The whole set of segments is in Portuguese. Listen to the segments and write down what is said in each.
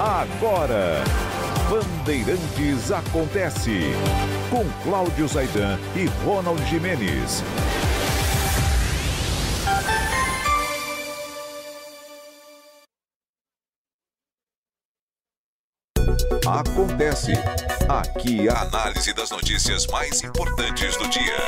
Agora, Bandeirantes acontece com Cláudio Zaidan e Ronald Jimenez. Acontece. Aqui a análise das notícias mais importantes do dia.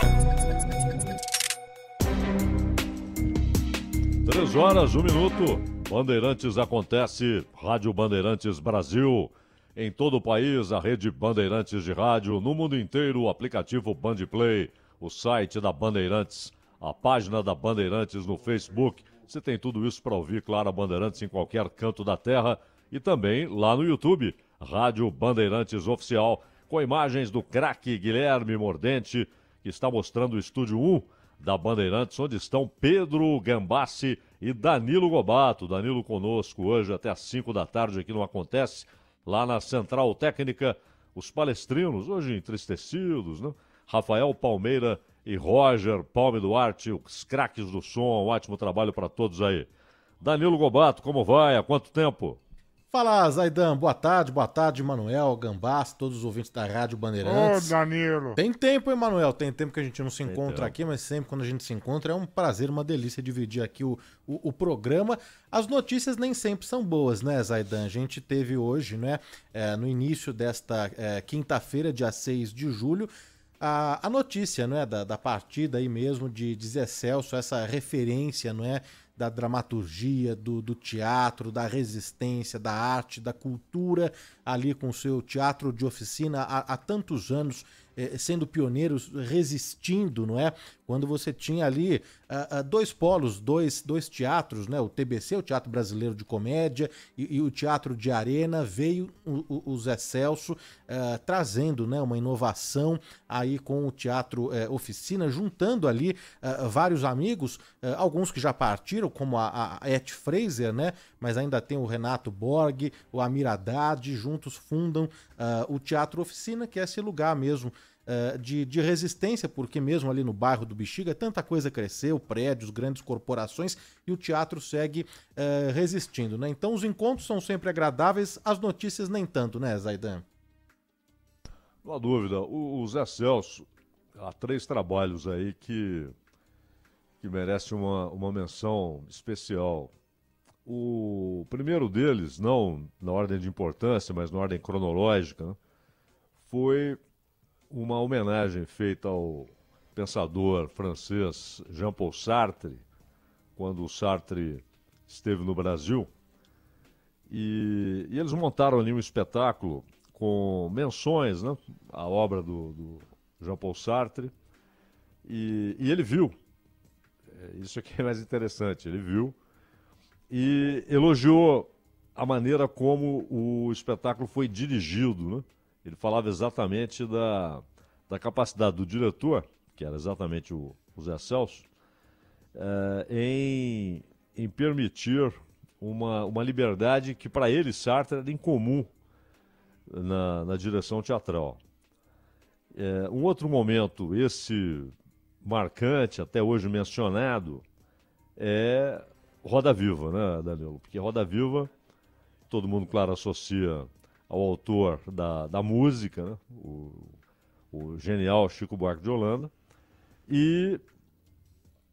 Três horas, um minuto. Bandeirantes acontece. Rádio Bandeirantes Brasil. Em todo o país, a rede Bandeirantes de rádio. No mundo inteiro, o aplicativo Bandplay. O site da Bandeirantes. A página da Bandeirantes no Facebook. Você tem tudo isso para ouvir, claro, a Bandeirantes em qualquer canto da terra. E também lá no YouTube Rádio Bandeirantes Oficial, com imagens do craque Guilherme Mordente, que está mostrando o estúdio 1 da Bandeirantes, onde estão Pedro Gambassi e Danilo Gobato. Danilo conosco hoje até às 5 da tarde aqui não acontece, lá na Central Técnica, os palestrinos, hoje entristecidos, né? Rafael Palmeira e Roger Palme Duarte, os craques do som, um ótimo trabalho para todos aí. Danilo Gobato, como vai? Há quanto tempo? Fala, Zaidan. Boa tarde, boa tarde, Manuel, Gambás, todos os ouvintes da Rádio Bandeirantes. Ô, Danilo. Tem tempo, hein, Manuel? Tem tempo que a gente não se encontra aqui, mas sempre quando a gente se encontra é um prazer, uma delícia dividir aqui o, o, o programa. As notícias nem sempre são boas, né, Zaidan? A gente teve hoje, né, é, no início desta é, quinta-feira, dia 6 de julho, a, a notícia, não é, da, da partida aí mesmo de, de Zé Celso, essa referência, não é, da dramaturgia, do, do, teatro, da resistência, da arte, da cultura, ali com o seu teatro de oficina há, há tantos anos eh, sendo pioneiros, resistindo, não é? Quando você tinha ali uh, uh, dois polos, dois, dois teatros, né? O TBC, o Teatro Brasileiro de Comédia, e, e o Teatro de Arena, veio o, o, Zé Celso uh, trazendo né, uma inovação aí com o Teatro eh, Oficina, juntando ali vários amigos, alguns que já partiram, como a, a Et Fraser, né? Mas ainda tem o Renato Borg, o Amir Haddad, juntos fundam o Teatro Oficina, que é esse lugar mesmo uh, de, de resistência, porque mesmo ali no bairro do Bexiga, tanta coisa cresceu, prédios, grandes corporações, e o teatro segue uh, resistindo. Né? Então os encontros são sempre agradáveis, as notícias nem tanto, né, Zaidan? Não há dúvida. O, o Zé Celso, há três trabalhos aí que, que merecem uma, uma menção especial. O primeiro deles, não na ordem de importância, mas na ordem cronológica, né, foi uma homenagem feita ao pensador francês Jean-Paul Sartre, quando o Sartre esteve no Brasil. E, e, eles montaram ali um espetáculo com menções né, à obra do, do Jean-Paul Sartre. E, e, ele viu, é, isso aqui é mais interessante, ele viu e elogiou a maneira como o espetáculo foi dirigido, né? Ele falava exatamente da, da capacidade do diretor, que era exatamente o, o Zé Celso, é, em, em permitir uma, uma liberdade que para ele, Sartre, era incomum na, na direção teatral. É, um outro momento, esse marcante, até hoje mencionado, é Roda Viva, né, Danilo? Porque Roda Viva, todo mundo, claro, associa ao autor da, da música, né? o, o genial Chico Buarque de Holanda, e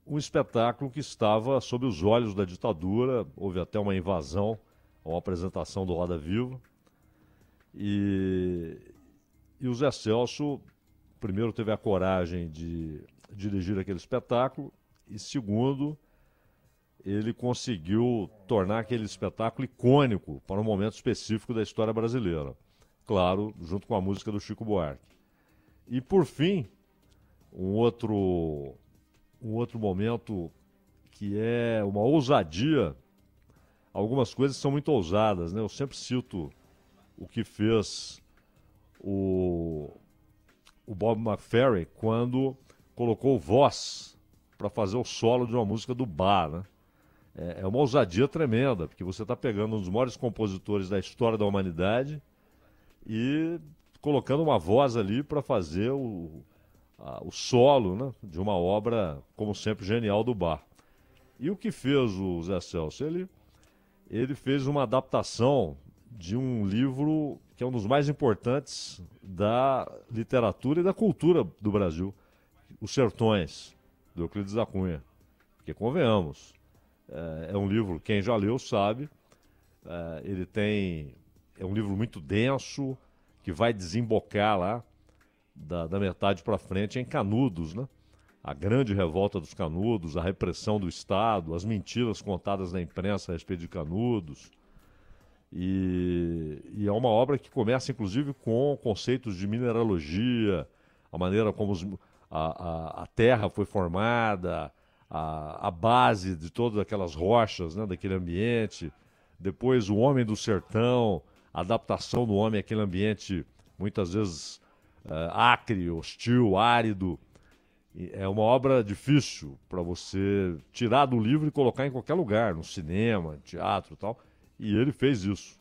um espetáculo que estava sob os olhos da ditadura, houve até uma invasão uma apresentação do Roda Viva. E, e o Zé Celso, primeiro, teve a coragem de dirigir aquele espetáculo, e segundo, ele conseguiu tornar aquele espetáculo icônico para um momento específico da história brasileira. Claro, junto com a música do Chico Buarque. E por fim, um outro, um outro momento que é uma ousadia. Algumas coisas são muito ousadas, né? Eu sempre cito o que fez o, o Bob McFerrin quando colocou voz para fazer o solo de uma música do bar, né? É, é uma ousadia tremenda, porque você está pegando um dos maiores compositores da história da humanidade e colocando uma voz ali para fazer o, a, o solo né, de uma obra, como sempre, genial do Bar. E o que fez o Zé Celso? Ele, ele fez uma adaptação de um livro que é um dos mais importantes da literatura e da cultura do Brasil, Os Sertões, do Euclides da Cunha. Porque, convenhamos, é, é um livro, quem já leu sabe, é, ele tem. É um livro muito denso, que vai desembocar lá da, da metade para frente em Canudos, né? A grande revolta dos Canudos, a repressão do Estado, as mentiras contadas na imprensa a respeito de Canudos. E, e, é uma obra que começa, inclusive, com conceitos de mineralogia, a maneira como os, a, a, a, terra foi formada, a, a base de todas aquelas rochas né, daquele ambiente, depois o homem do sertão, a adaptação do homem àquele ambiente muitas vezes uh, acre, hostil, árido. É uma obra difícil para você tirar do livro e colocar em qualquer lugar, no cinema, teatro e tal. E ele fez isso.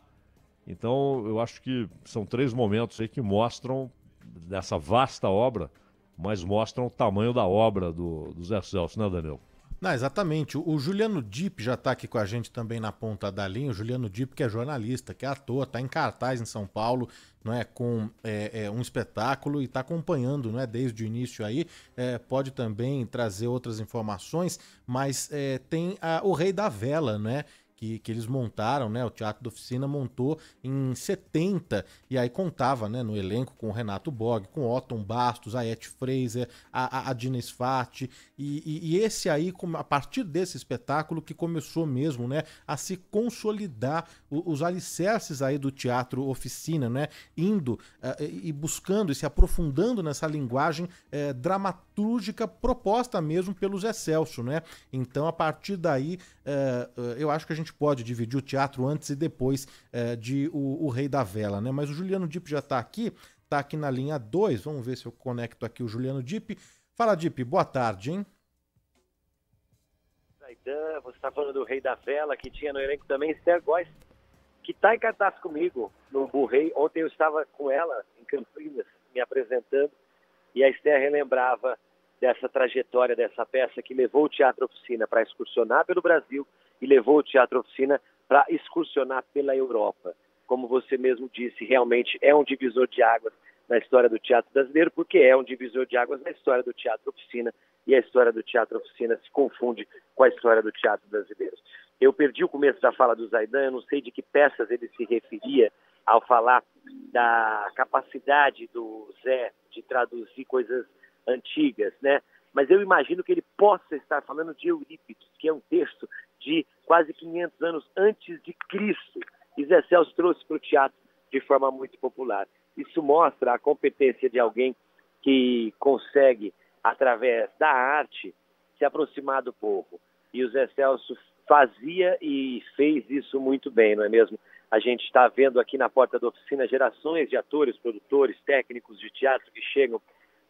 Então, eu acho que são três momentos aí que mostram dessa vasta obra mas mostram o tamanho da obra do, do Zé Celso, né, Daniel? Não, exatamente. O Juliano Dip já está aqui com a gente também na ponta da linha. O Juliano Dip, que é jornalista, que é ator, está em cartaz em São Paulo, não é, com é, é, um espetáculo e está acompanhando, não é, desde o início aí. É, pode também trazer outras informações, mas é, tem a, o Rei da Vela, não é? Que, que eles montaram, né? O Teatro da Oficina montou em 70 e aí contava, né, no elenco com o Renato Bog, com Otton Bastos, a Eth Fraser, a, a, a Dina Sfati e, e, e, esse aí, a partir desse espetáculo que começou mesmo, né, a se consolidar os alicerces aí do Teatro Oficina, né, indo uh, e buscando e se aprofundando nessa linguagem uh, dramatúrgica proposta mesmo pelo Zé Celso, né? Então, a partir daí, uh, eu acho que a gente gente pode dividir o teatro antes e depois é, de o, o, Rei da Vela, né? Mas o Juliano Dip já está aqui, está aqui na linha 2. Vamos ver se eu conecto aqui o Juliano Dip. Fala, Dip, boa tarde, hein? Zaidan, você está falando do Rei da Vela, que tinha no elenco também Esther Góes, que está em cartaz comigo no Burrei. Ontem eu estava com ela em Campinas, me apresentando, e a Esther relembrava dessa trajetória dessa peça que levou o Teatro Oficina para excursionar pelo Brasil e levou o Teatro Oficina para excursionar pela Europa. Como você mesmo disse, realmente é um divisor de águas na história do teatro brasileiro, porque é um divisor de águas na história do Teatro Oficina e a história do Teatro Oficina se confunde com a história do teatro brasileiro. Eu perdi o começo da fala do Zaidan, eu não sei de que peças ele se referia ao falar da capacidade do Zé de traduzir coisas antigas, né? Mas eu imagino que ele possa estar falando de Eurípides, que é um texto de quase 500 anos antes de Cristo. Zé Celso trouxe para o teatro de forma muito popular. Isso mostra a competência de alguém que consegue, através da arte, se aproximar do povo. E o Zé Celso fazia e fez isso muito bem, não é mesmo? A gente está vendo aqui na porta da oficina gerações de atores, produtores, técnicos de teatro que chegam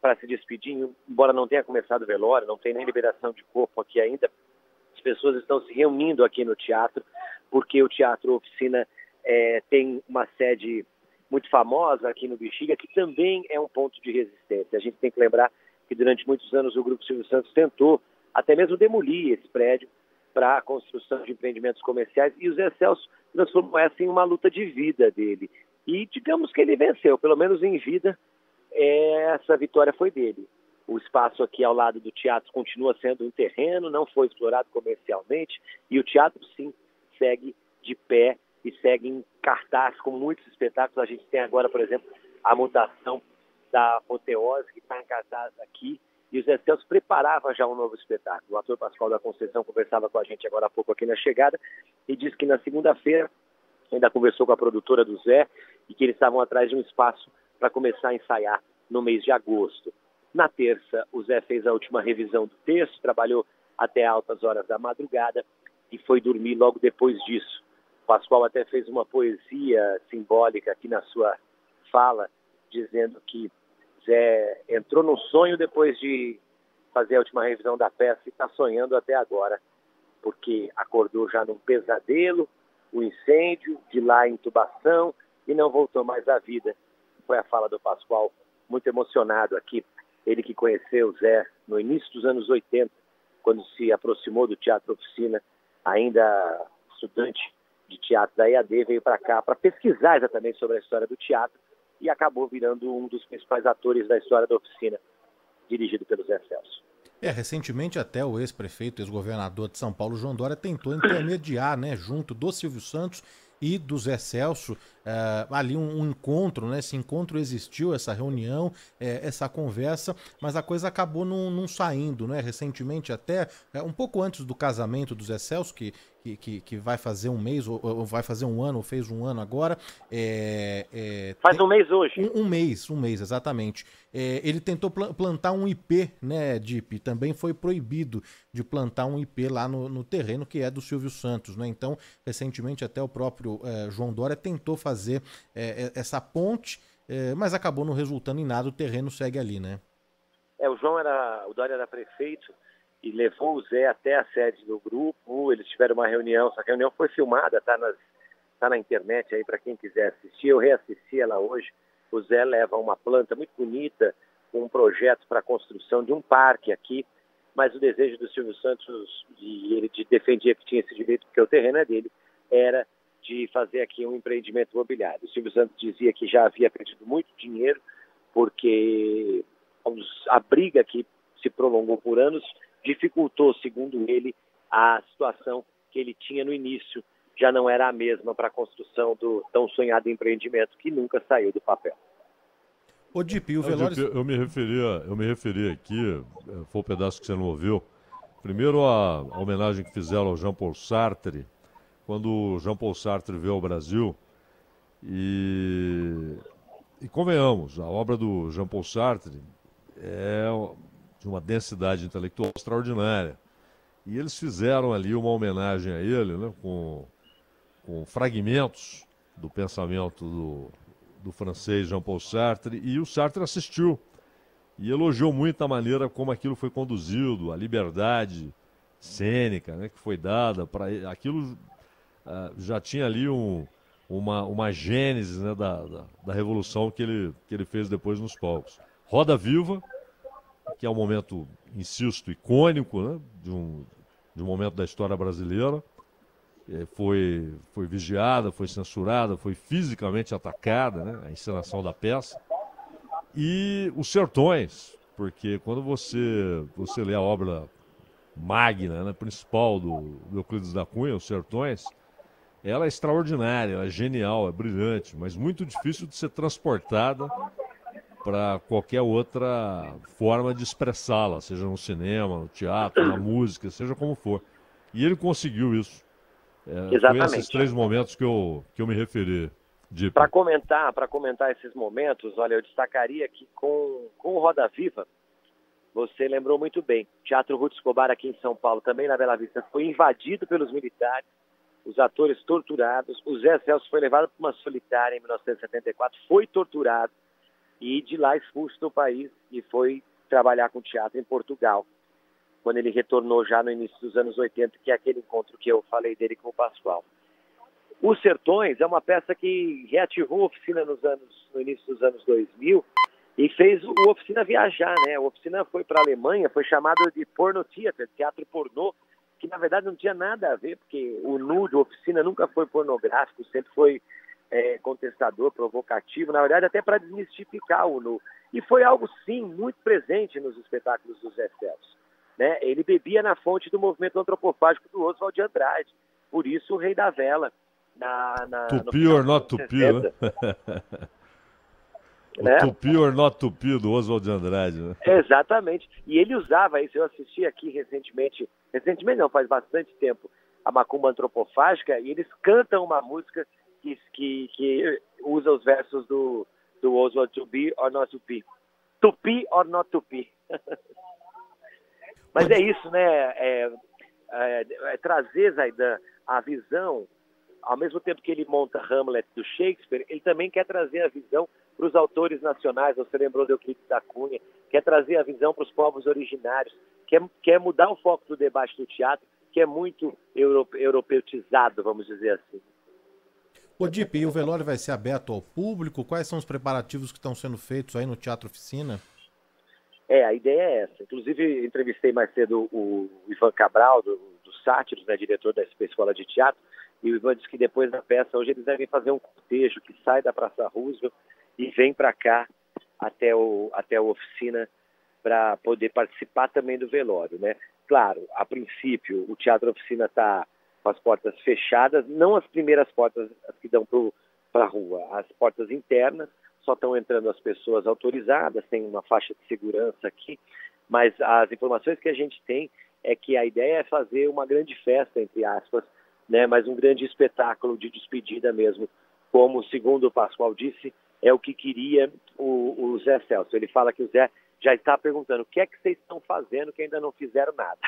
para se despedir, embora não tenha começado o velório, não tem nem liberação de corpo aqui ainda, pessoas estão se reunindo aqui no teatro, porque o Teatro Oficina é, tem uma sede muito famosa aqui no Bexiga, que também é um ponto de resistência. A gente tem que lembrar que durante muitos anos o Grupo Silvio Santos tentou até mesmo demolir esse prédio para a construção de empreendimentos comerciais e o Zé Celso transformou essa em uma luta de vida dele. E digamos que ele venceu, pelo menos em vida, essa vitória foi dele. O espaço aqui ao lado do teatro continua sendo um terreno, não foi explorado comercialmente e o teatro sim segue de pé e segue em cartaz com muitos espetáculos. A gente tem agora, por exemplo, a mutação da apoteose, que está em cartaz aqui, e o Zé Celso preparava já um novo espetáculo. O ator Pascoal da Conceição conversava com a gente agora há pouco aqui na chegada e disse que na segunda-feira ainda conversou com a produtora do Zé e que eles estavam atrás de um espaço para começar a ensaiar no mês de agosto. Na terça, o Zé fez a última revisão do texto, trabalhou até altas horas da madrugada e foi dormir logo depois disso. O Pascoal até fez uma poesia simbólica aqui na sua fala, dizendo que Zé entrou no sonho depois de fazer a última revisão da peça e está sonhando até agora, porque acordou já num pesadelo, o incêndio, de lá a intubação e não voltou mais à vida. Foi a fala do Pascoal, muito emocionado aqui. Ele que conheceu Zé no início dos anos 80, quando se aproximou do Teatro Oficina, ainda estudante de teatro da EAD, veio para cá para pesquisar exatamente sobre a história do teatro e acabou virando um dos principais atores da história da oficina, dirigido pelo Zé Celso. É, recentemente até o ex-prefeito, ex-governador de São Paulo, João Dória, tentou intermediar, né, junto do Silvio Santos e do Zé Celso, uh, ali um, um, encontro, né? Esse encontro existiu, essa reunião, é, essa conversa, mas a coisa acabou não, não saindo, né? Recentemente, até é, um pouco antes do casamento do Zé Celso, que, que, que, que vai fazer um mês, ou, ou, vai fazer um ano, ou fez um ano agora. É, é, Faz um mês hoje. Um, um mês, um mês, exatamente. É, ele tentou pl plantar um IP, né, Dip? Também foi proibido de plantar um IP lá no, no, terreno que é do Silvio Santos, né? Então, recentemente, até o próprio é, João Dória tentou fazer é, essa ponte, mas acabou não resultando em nada, o terreno segue ali, né? É, o João era, o Dória era prefeito e levou o Zé até a sede do grupo. Eles tiveram uma reunião, essa reunião foi filmada, tá, nas, tá na internet aí para quem quiser assistir. Eu reassisti ela hoje. O Zé leva uma planta muito bonita, um projeto para a construção de um parque aqui, mas o desejo do Silvio Santos, e ele defendia que tinha esse direito porque o terreno é dele, era de fazer aqui um empreendimento imobiliário. O Silvio Santos dizia que já havia perdido muito dinheiro porque a briga que se prolongou por anos dificultou, segundo ele, a situação que ele tinha no início. Já não era a mesma para a construção do tão sonhado empreendimento que nunca saiu do papel. O Dip, o Velores... eu me referia, eu me referi aqui, eh, foi o um pedaço que você não ouviu. Primeiro a, a homenagem que fizeram ao Jean-Paul Sartre, quando o Jean-Paul Sartre veio ao Brasil. E, e convenhamos, a obra do Jean-Paul Sartre é de uma densidade intelectual extraordinária. E eles fizeram ali uma homenagem a ele, né, com, com fragmentos do pensamento do, do francês Jean-Paul Sartre, e o Sartre assistiu e elogiou muito a maneira como aquilo foi conduzido, a liberdade cênica né, que foi dada para aquilo uh, já tinha ali um, uma, uma gênese né, da, da, da, revolução que ele, que ele fez depois nos palcos. Roda Viva, que é um momento, insisto, icônico né, de, um, de um momento da história brasileira. É, foi, foi vigiada, foi censurada, foi fisicamente atacada, né, a encenação da peça. E os Sertões, porque quando você, você lê a obra magna, né, principal do, do Euclides da Cunha, Os Sertões, ela é extraordinária, ela é genial, é brilhante, mas muito difícil de ser transportada para qualquer outra forma de expressá-la, seja no cinema, no teatro, na música, seja como for. E ele conseguiu isso. É, Exatamente. Foi esses três momentos que eu, que eu me referi. Para comentar, para comentar esses momentos, olha, eu destacaria que com, com o Roda Viva, você lembrou muito bem. Teatro Ruth Escobar aqui em São Paulo, também na Bela Vista, foi invadido pelos militares, os atores torturados. O Zé Celso foi levado para uma solitária em 1974, foi torturado e de lá expulso do país e foi trabalhar com teatro em Portugal, quando ele retornou já no início dos anos 80, que é aquele encontro que eu falei dele com o Pascoal. Os Sertões é uma peça que reativou a oficina nos anos, no início dos anos 2000 e fez o Oficina viajar, né? O Oficina foi para a Alemanha, foi chamado de Porno Theater, teatro pornô, que na verdade não tinha nada a ver, porque o nude, a Oficina nunca foi pornográfico, sempre foi é, contestador, provocativo, na verdade até para desmistificar o nu. E foi algo, sim, muito presente nos espetáculos dos Zé Celso. Né? Ele bebia na fonte do movimento antropofágico do Oswald de Andrade, por isso o Rei da Vela. na, na Tupi or not tupi, né? né? Tupi or not tupi do Oswald de Andrade, né? Exatamente. E ele usava isso. Eu assisti aqui recentemente, recentemente não, faz bastante tempo, a Macumba Antropofágica, e eles cantam uma música que, que, que usa os versos do, do Oswald be or not be. Tupi or not tupi. Mas é isso, né? É, é, é trazer, Zaidan, a visão, ao mesmo tempo que ele monta Hamlet do Shakespeare, ele também quer trazer a visão para os autores nacionais, você lembrou do Euclides da Cunha, quer trazer a visão para os povos originários, quer, quer mudar o foco do debate do teatro, que é muito europe, europeutizado, vamos dizer assim. O Dip, e o velório vai ser aberto ao público? Quais são os preparativos que estão sendo feitos aí no Teatro Oficina? É, a ideia é essa. Inclusive, entrevistei mais cedo o Ivan Cabral, do, do Sátiros, né, diretor da Escola de Teatro, e o Ivan disse que depois da peça, hoje eles devem fazer um cortejo que sai da Praça Roosevelt e vem para cá até, o, até a oficina para poder participar também do velório, né? Claro, a princípio, o Teatro Oficina está com as portas fechadas, não as primeiras portas as que dão para a rua, as portas internas, só estão entrando as pessoas autorizadas, tem uma faixa de segurança aqui, mas as informações que a gente tem é que a ideia é fazer uma grande festa, entre aspas, né, mas um grande espetáculo de despedida mesmo, como, segundo o Pascoal disse, é o que queria o, o Zé Celso. Ele fala que o Zé já está perguntando o que é que vocês estão fazendo que ainda não fizeram nada.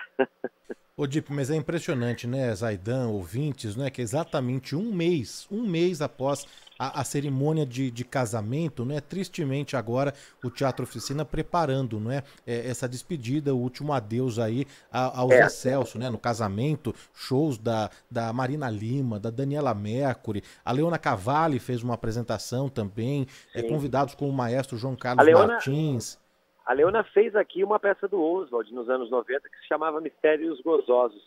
Ô Dip, mas é impressionante, né, Zaidan, ouvintes, né, que exatamente um mês, um mês após a, a cerimônia de, de, casamento, né, tristemente agora o Teatro Oficina preparando, né, é, essa despedida, o último adeus aí ao é. Celso, né, no casamento, shows da, da Marina Lima, da Daniela Mercury, a Leona Cavalli fez uma apresentação também, é, convidados como o maestro João Carlos Leona... Martins. A Leona fez aqui uma peça do Oswald nos anos 90 que se chamava Mistérios Gozosos.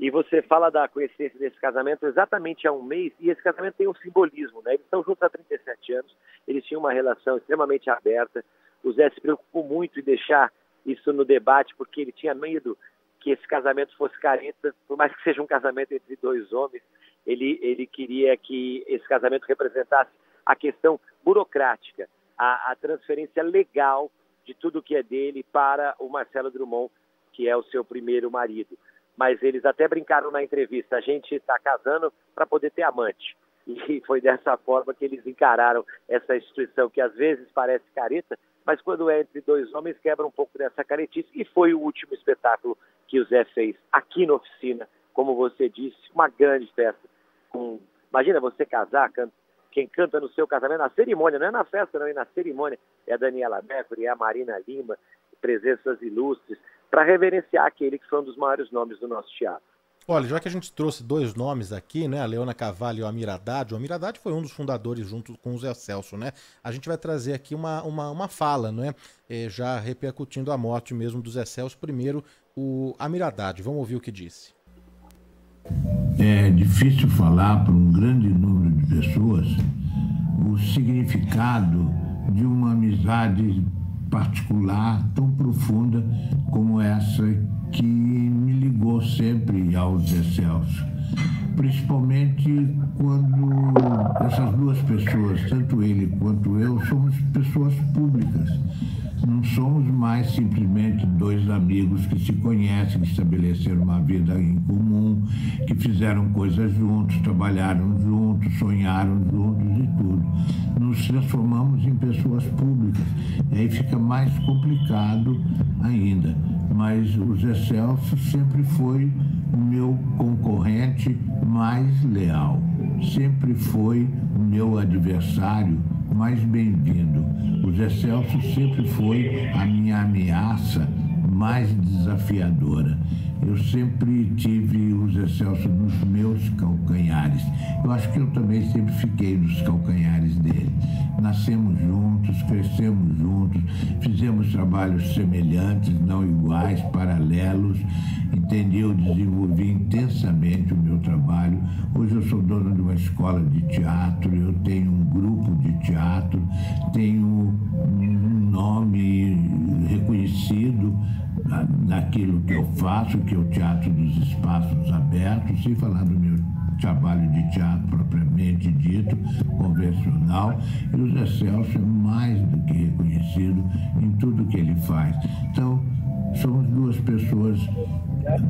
E você fala da coincidência desse casamento exatamente há um mês, e esse casamento tem um simbolismo, né? Eles estão juntos há 37 anos, eles tinham uma relação extremamente aberta. O Zé se preocupou muito em deixar isso no debate, porque ele tinha medo que esse casamento fosse careta, por mais que seja um casamento entre dois homens, ele, ele queria que esse casamento representasse a questão burocrática, a, a transferência legal de tudo que é dele para o Marcelo Drummond, que é o seu primeiro marido. Mas eles até brincaram na entrevista: a gente está casando para poder ter amante. E foi dessa forma que eles encararam essa instituição, que às vezes parece careta, mas quando é entre dois homens quebra um pouco dessa caretice. E foi o último espetáculo que o Zé fez aqui na oficina, como você disse, uma grande festa. Com... Imagina você casar, quem canta no seu casamento, na cerimônia, não é na festa, não, é na cerimônia, é a Daniela Mercury, é a Marina Lima, presenças ilustres, para reverenciar aquele que foi um dos maiores nomes do nosso teatro. Olha, já que a gente trouxe dois nomes aqui, né, a Leona Cavalli e o Amir Haddad, o Amir Haddad foi um dos fundadores junto com o Zé Celso, né? A gente vai trazer aqui uma, uma, uma fala, né, é, já repercutindo a morte mesmo do Zé Celso. Primeiro, o Amir Haddad, vamos ouvir o que disse. É difícil falar para um grande número pessoas o significado de uma amizade particular tão profunda como essa que me ligou sempre ao Zé. Principalmente quando essas duas pessoas, tanto ele quanto eu, somos pessoas públicas não somos mais simplesmente dois amigos que se conhecem, que estabeleceram uma vida em comum, que fizeram coisas juntos, trabalharam juntos, sonharam juntos e tudo. Nos transformamos em pessoas públicas. E aí fica mais complicado ainda. Mas o Zé Celso sempre foi meu concorrente mais leal, sempre foi meu adversário mais bem-vindo. O Zé Celso sempre foi a minha ameaça mais desafiadora. Eu sempre tive o Zé Celso nos meus calcanhares. Eu acho que eu também sempre fiquei nos calcanhares dele. Nascemos juntos, crescemos juntos, fizemos trabalhos semelhantes, não iguais, paralelos. Entendi, eu desenvolvi intensamente o meu trabalho. Hoje eu sou dono de uma escola de teatro, eu tenho um grupo de teatro, tenho um nome reconhecido naquilo que eu faço, que é o Teatro dos Espaços Abertos, sem falar do meu trabalho de teatro propriamente propriamente dito, convencional, e o Zé Celso é mais do que reconhecido em tudo que ele faz. Então, somos duas pessoas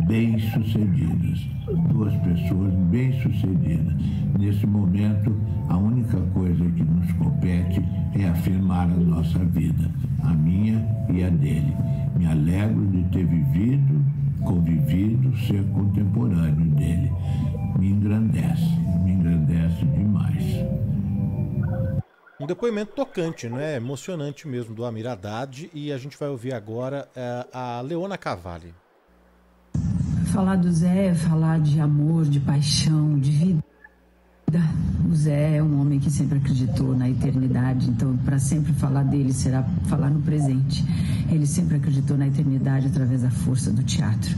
bem-sucedidas, duas pessoas bem-sucedidas. Nesse momento, a única coisa que nos compete é afirmar a nossa vida, a minha e a dele. Me alegro de ter vivido, convivido, ser contemporâneo dele. Me engrandece, me engrandece demais. Um depoimento tocante, né? Emocionante mesmo do Amir Haddad. E a gente vai ouvir agora é, a Leona Cavalli. Falar do Zé é falar de amor, de paixão, de vida. O Zé é um homem que sempre acreditou na eternidade, então para sempre falar dele será falar no presente. Ele sempre acreditou na eternidade através da força do teatro.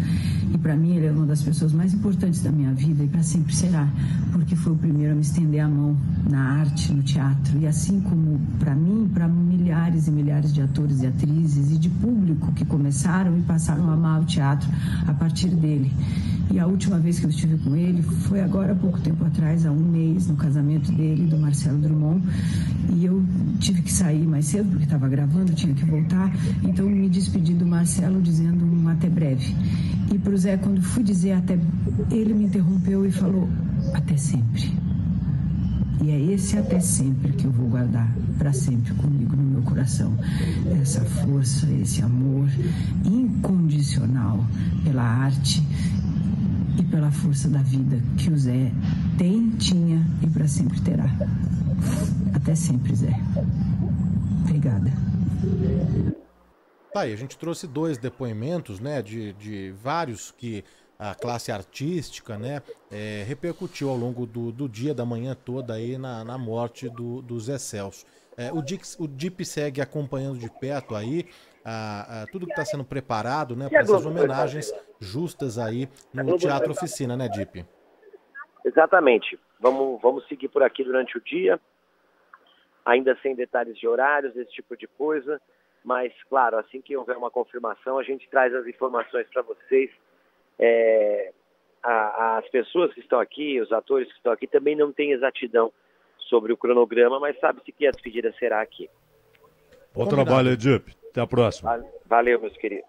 E para mim ele é uma das pessoas mais importantes da minha vida e para sempre será, porque foi o primeiro a me estender a mão na arte, no teatro. E assim como para mim, para milhares e milhares de atores e atrizes e de público que começaram e passaram a amar o teatro a partir dele. E a última vez que eu estive com ele foi agora há pouco tempo atrás, há um mês, no casamento dele, do Marcelo Drummond. E eu tive que sair mais cedo porque estava gravando, tinha que voltar. Então me despedi do Marcelo dizendo um até breve. E para o Zé, quando fui dizer até, ele me interrompeu e falou até sempre. E é esse até sempre que eu vou guardar para sempre comigo no meu coração. Essa força, esse amor incondicional pela arte e pela força da vida que o Zé tem, tinha e para sempre terá. Até sempre, Zé. Obrigada. Tá aí, a gente trouxe dois depoimentos, né, de, de vários que a classe artística, né, é, repercutiu ao longo do, do dia, da manhã toda aí na, na morte do, do Zé Celso. É, o, Dix, o DIP segue acompanhando de perto aí a, a, tudo que está sendo preparado, né, para essas homenagens justas aí no Teatro Oficina, né, Dip? Exatamente. Vamos, vamos seguir por aqui durante o dia, ainda sem detalhes de horários, esse tipo de coisa. Mas, claro, assim que houver uma confirmação, a gente traz as informações para vocês. É, a, as pessoas que estão aqui, os atores que estão aqui, também não têm exatidão sobre o cronograma, mas sabe-se que a despedida será aqui. Bom trabalho, Edip. Até a próxima. Valeu, meus queridos.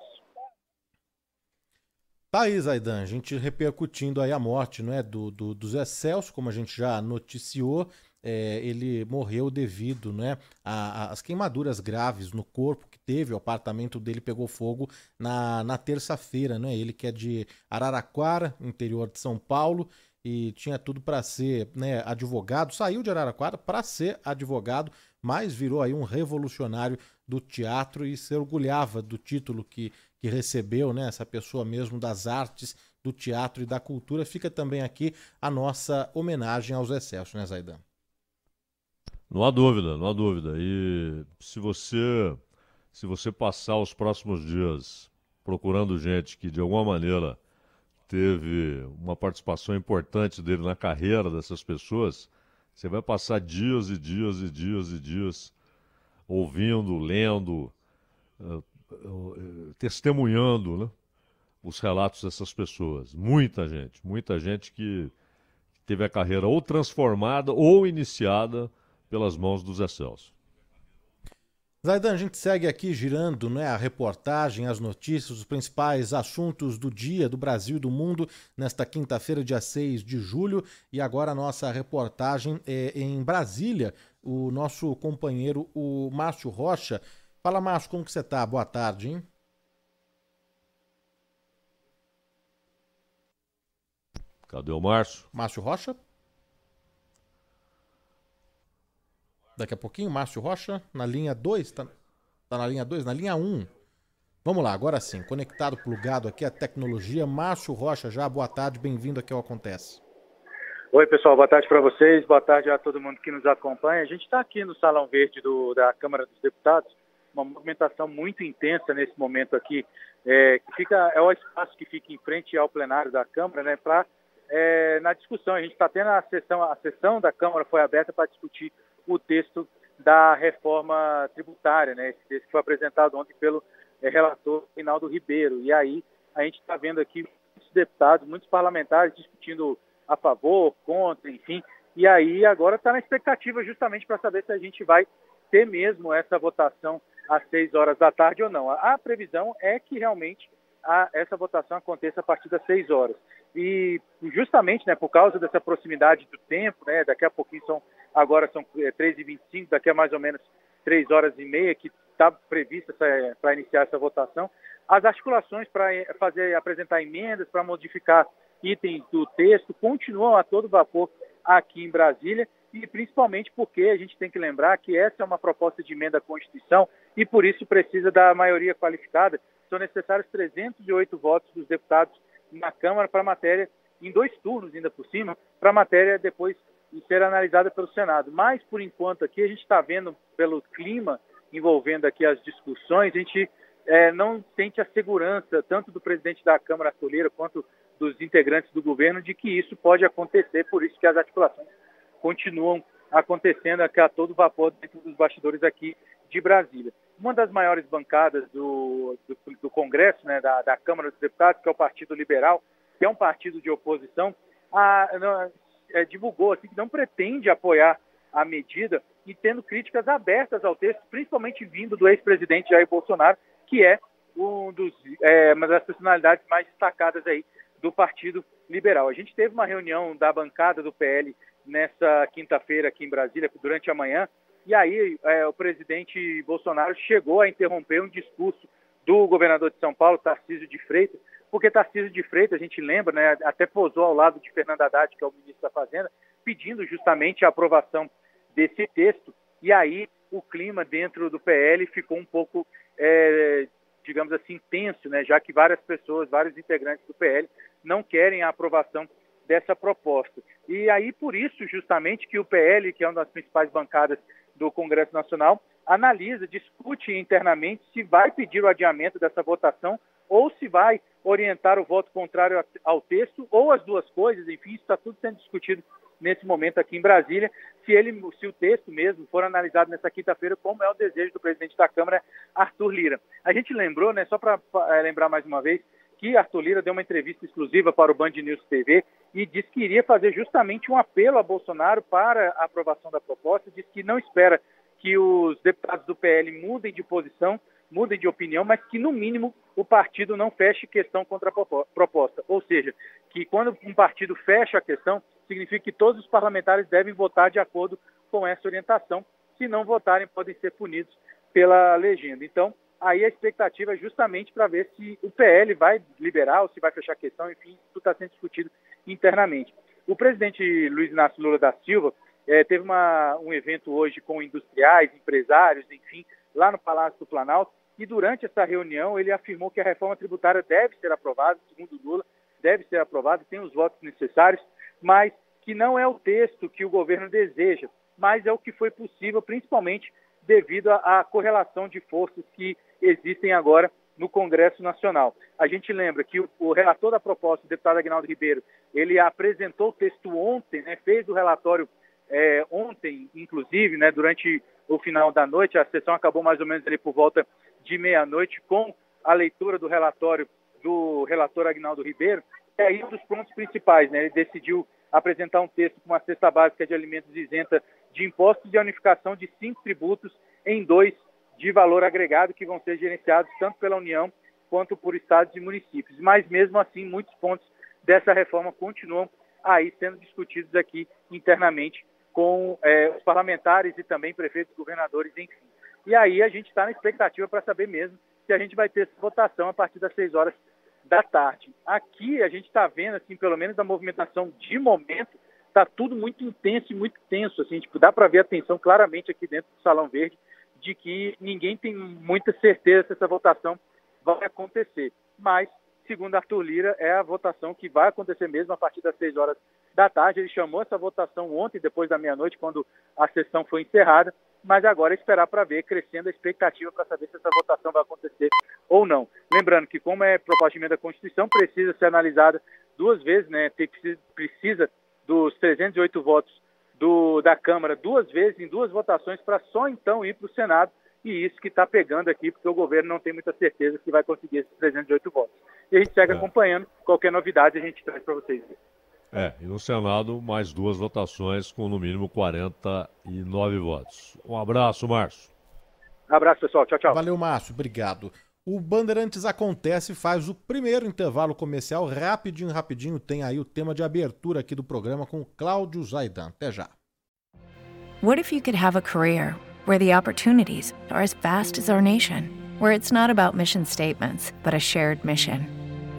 Tá aí, Zaidan, a gente repercutindo aí a morte não é, do, do, do Zé Celso, como a gente já noticiou, é, ele morreu devido né, às queimaduras graves no corpo que teve, o apartamento dele pegou fogo na, na terça-feira, né? Ele que é de Araraquara, interior de São Paulo, e tinha tudo para ser né, advogado, saiu de Araraquara para ser advogado, mas virou aí um revolucionário do teatro e se orgulhava do título que que recebeu, né, essa pessoa mesmo das artes, do teatro e da cultura. Fica também aqui a nossa homenagem aos excessos, né, Zaidan? Não há dúvida, não há dúvida. E se você se você passar os próximos dias procurando gente que de alguma maneira teve uma participação importante dele na carreira dessas pessoas, você vai passar dias e dias e dias e dias ouvindo, lendo, eh, testemunhando né, os relatos dessas pessoas. Muita gente, muita gente que teve a carreira ou transformada ou iniciada pelas mãos dos Celso. Zaidan, a gente segue aqui girando né, a reportagem, as notícias, os principais assuntos do dia, do Brasil e do mundo, nesta quinta-feira, dia 6 de julho. E agora a nossa reportagem é em Brasília. O nosso companheiro, o Márcio Rocha, Fala, Márcio, como que você tá? Boa tarde, hein? Cadê o Márcio? Márcio Rocha? Daqui a pouquinho, Márcio Rocha, na linha 2, tá, tá na linha 2, na linha 1. Um. Vamos lá, agora sim, conectado, plugado aqui a tecnologia. Márcio Rocha já, boa tarde, bem-vindo aqui ao Acontece. Oi, pessoal, boa tarde para vocês, boa tarde a todo mundo que nos acompanha. A gente está aqui no Salão Verde do, da Câmara dos Deputados uma movimentação muito intensa nesse momento aqui, é, que fica é o espaço que fica em frente ao plenário da Câmara, né, para é, na discussão. A gente está tendo a sessão, a sessão da Câmara foi aberta para discutir o texto da reforma tributária, né, esse texto que foi apresentado ontem pelo é, relator Reinaldo Ribeiro. E aí a gente está vendo aqui muitos deputados, muitos parlamentares discutindo a favor, contra, enfim, E aí agora está na expectativa justamente para saber se a gente vai ter mesmo essa votação às 6 horas da tarde ou não. A, a previsão é que realmente a, essa votação aconteça a partir das 6 horas. E justamente né, por causa dessa proximidade do tempo, né, daqui a pouquinho são, agora são é, 3h25, daqui a mais ou menos 3 horas e meia, que está prevista para iniciar essa votação, as articulações para eh, fazer apresentar emendas, para modificar itens do texto, continuam a todo vapor aqui em Brasília e principalmente porque a gente tem que lembrar que essa é uma proposta de emenda à Constituição e por isso precisa da maioria qualificada. São necessários 308 votos dos deputados na Câmara para a matéria, em dois turnos ainda por cima, para a matéria depois ser analisada pelo Senado. Mas, por enquanto, aqui a gente está vendo, pelo clima envolvendo aqui as discussões, a gente é, não sente a segurança, tanto do presidente da Câmara, Arthur quanto dos integrantes do governo, de que isso pode acontecer, por isso que as articulações continuam acontecendo aqui a todo vapor dentro dos bastidores aqui de Brasília. Uma das maiores bancadas do, do, do Congresso, né, da, da, Câmara dos Deputados, que é o Partido Liberal, que é um partido de oposição, a, é, divulgou assim, que não pretende apoiar a medida e tendo críticas abertas ao texto, principalmente vindo do ex-presidente Jair Bolsonaro, que é um dos, é, uma das personalidades mais destacadas aí do Partido Liberal. A gente teve uma reunião da bancada do PL nessa quinta-feira aqui em Brasília, durante a manhã, e aí é, o presidente Bolsonaro chegou a interromper um discurso do governador de São Paulo, Tarcísio de Freitas, porque Tarcísio de Freitas, a gente lembra, né, até posou ao lado de Fernando Haddad, que é o ministro da Fazenda, pedindo justamente a aprovação desse texto, e aí o clima dentro do PL ficou um pouco, é, digamos assim, tenso, né, já que várias pessoas, vários integrantes do PL não querem a aprovação dessa proposta. E aí, por isso, justamente, que o PL, que é uma das principais bancadas do Congresso Nacional, analisa, discute internamente se vai pedir o adiamento dessa votação ou se vai orientar o voto contrário ao texto, ou as duas coisas, enfim, isso está tudo sendo discutido nesse momento aqui em Brasília, se ele, se o texto mesmo for analisado nessa quinta-feira, como é o desejo do presidente da Câmara, Arthur Lira. A gente lembrou, né, só para é, lembrar mais uma vez, que Arthur Lira deu uma entrevista exclusiva para o Band News TV e disse que iria fazer justamente um apelo a Bolsonaro para a aprovação da proposta, disse que não espera que os deputados do PL mudem de posição, mudem de opinião, mas que, no mínimo, o partido não feche questão contra a proposta. Ou seja, que quando um partido fecha a questão, significa que todos os parlamentares devem votar de acordo com essa orientação. Se não votarem, podem ser punidos pela legenda. Então, aí a expectativa é justamente para ver se o PL vai liberar ou se vai fechar a questão, enfim, tudo está sendo discutido internamente. O presidente Luiz Inácio Lula da Silva eh, teve uma, um evento hoje com industriais, empresários, enfim, lá no Palácio do Planalto, e durante essa reunião ele afirmou que a reforma tributária deve ser aprovada, segundo Lula, deve ser aprovada, tem os votos necessários, mas que não é o texto que o governo deseja, mas é o que foi possível, principalmente devido à correlação de forças que existem agora no Congresso Nacional. A gente lembra que o, relator da proposta, o deputado Agnaldo Ribeiro, ele apresentou o texto ontem, né, fez o relatório é, ontem, inclusive, né, durante o final da noite, a sessão acabou mais ou menos ali por volta de meia-noite com a leitura do relatório do relator Agnaldo Ribeiro, e aí um dos pontos principais, né, ele decidiu apresentar um texto com uma cesta básica de alimentos isenta de impostos e a unificação de cinco tributos em dois de valor agregado que vão ser gerenciados tanto pela União quanto por estados e municípios. Mas mesmo assim, muitos pontos dessa reforma continuam aí sendo discutidos aqui internamente com é, os parlamentares e também prefeitos, governadores, enfim. E aí a gente está na expectativa para saber mesmo se a gente vai ter essa votação a partir das 6 horas da tarde. Aqui a gente está vendo, assim, pelo menos a movimentação de momento, está tudo muito intenso e muito tenso. Assim, tipo, dá para ver a tensão claramente aqui dentro do Salão Verde de que ninguém tem muita certeza se essa votação vai acontecer. Mas, segundo Arthur Lira, é a votação que vai acontecer mesmo a partir das 6 horas da tarde. Ele chamou essa votação ontem, depois da meia-noite, quando a sessão foi encerrada mas agora esperar para ver, crescendo a expectativa para saber se essa votação vai acontecer ou não. Lembrando que, como é proposta de emenda à Constituição, precisa ser analisada duas vezes, né? Tem, precisa dos 308 votos do, da Câmara duas vezes, em duas votações, para só então ir para o Senado, e isso que está pegando aqui, porque o governo não tem muita certeza que vai conseguir esses 308 votos. E a gente segue é. acompanhando, qualquer novidade a gente traz para vocês. É, e no Senado mais duas votações com no mínimo 49 votos. Um abraço, Márcio. Um abraço, pessoal. Tchau, tchau. Valeu, Márcio. Obrigado. O Bandeirantes Acontece faz o primeiro intervalo comercial rapidinho, rapidinho. Tem aí o tema de abertura aqui do programa com Cláudio Zaidan. Até já. What if you could have a career where the opportunities are as vast as our nation, where it's not about mission statements, but a shared mission?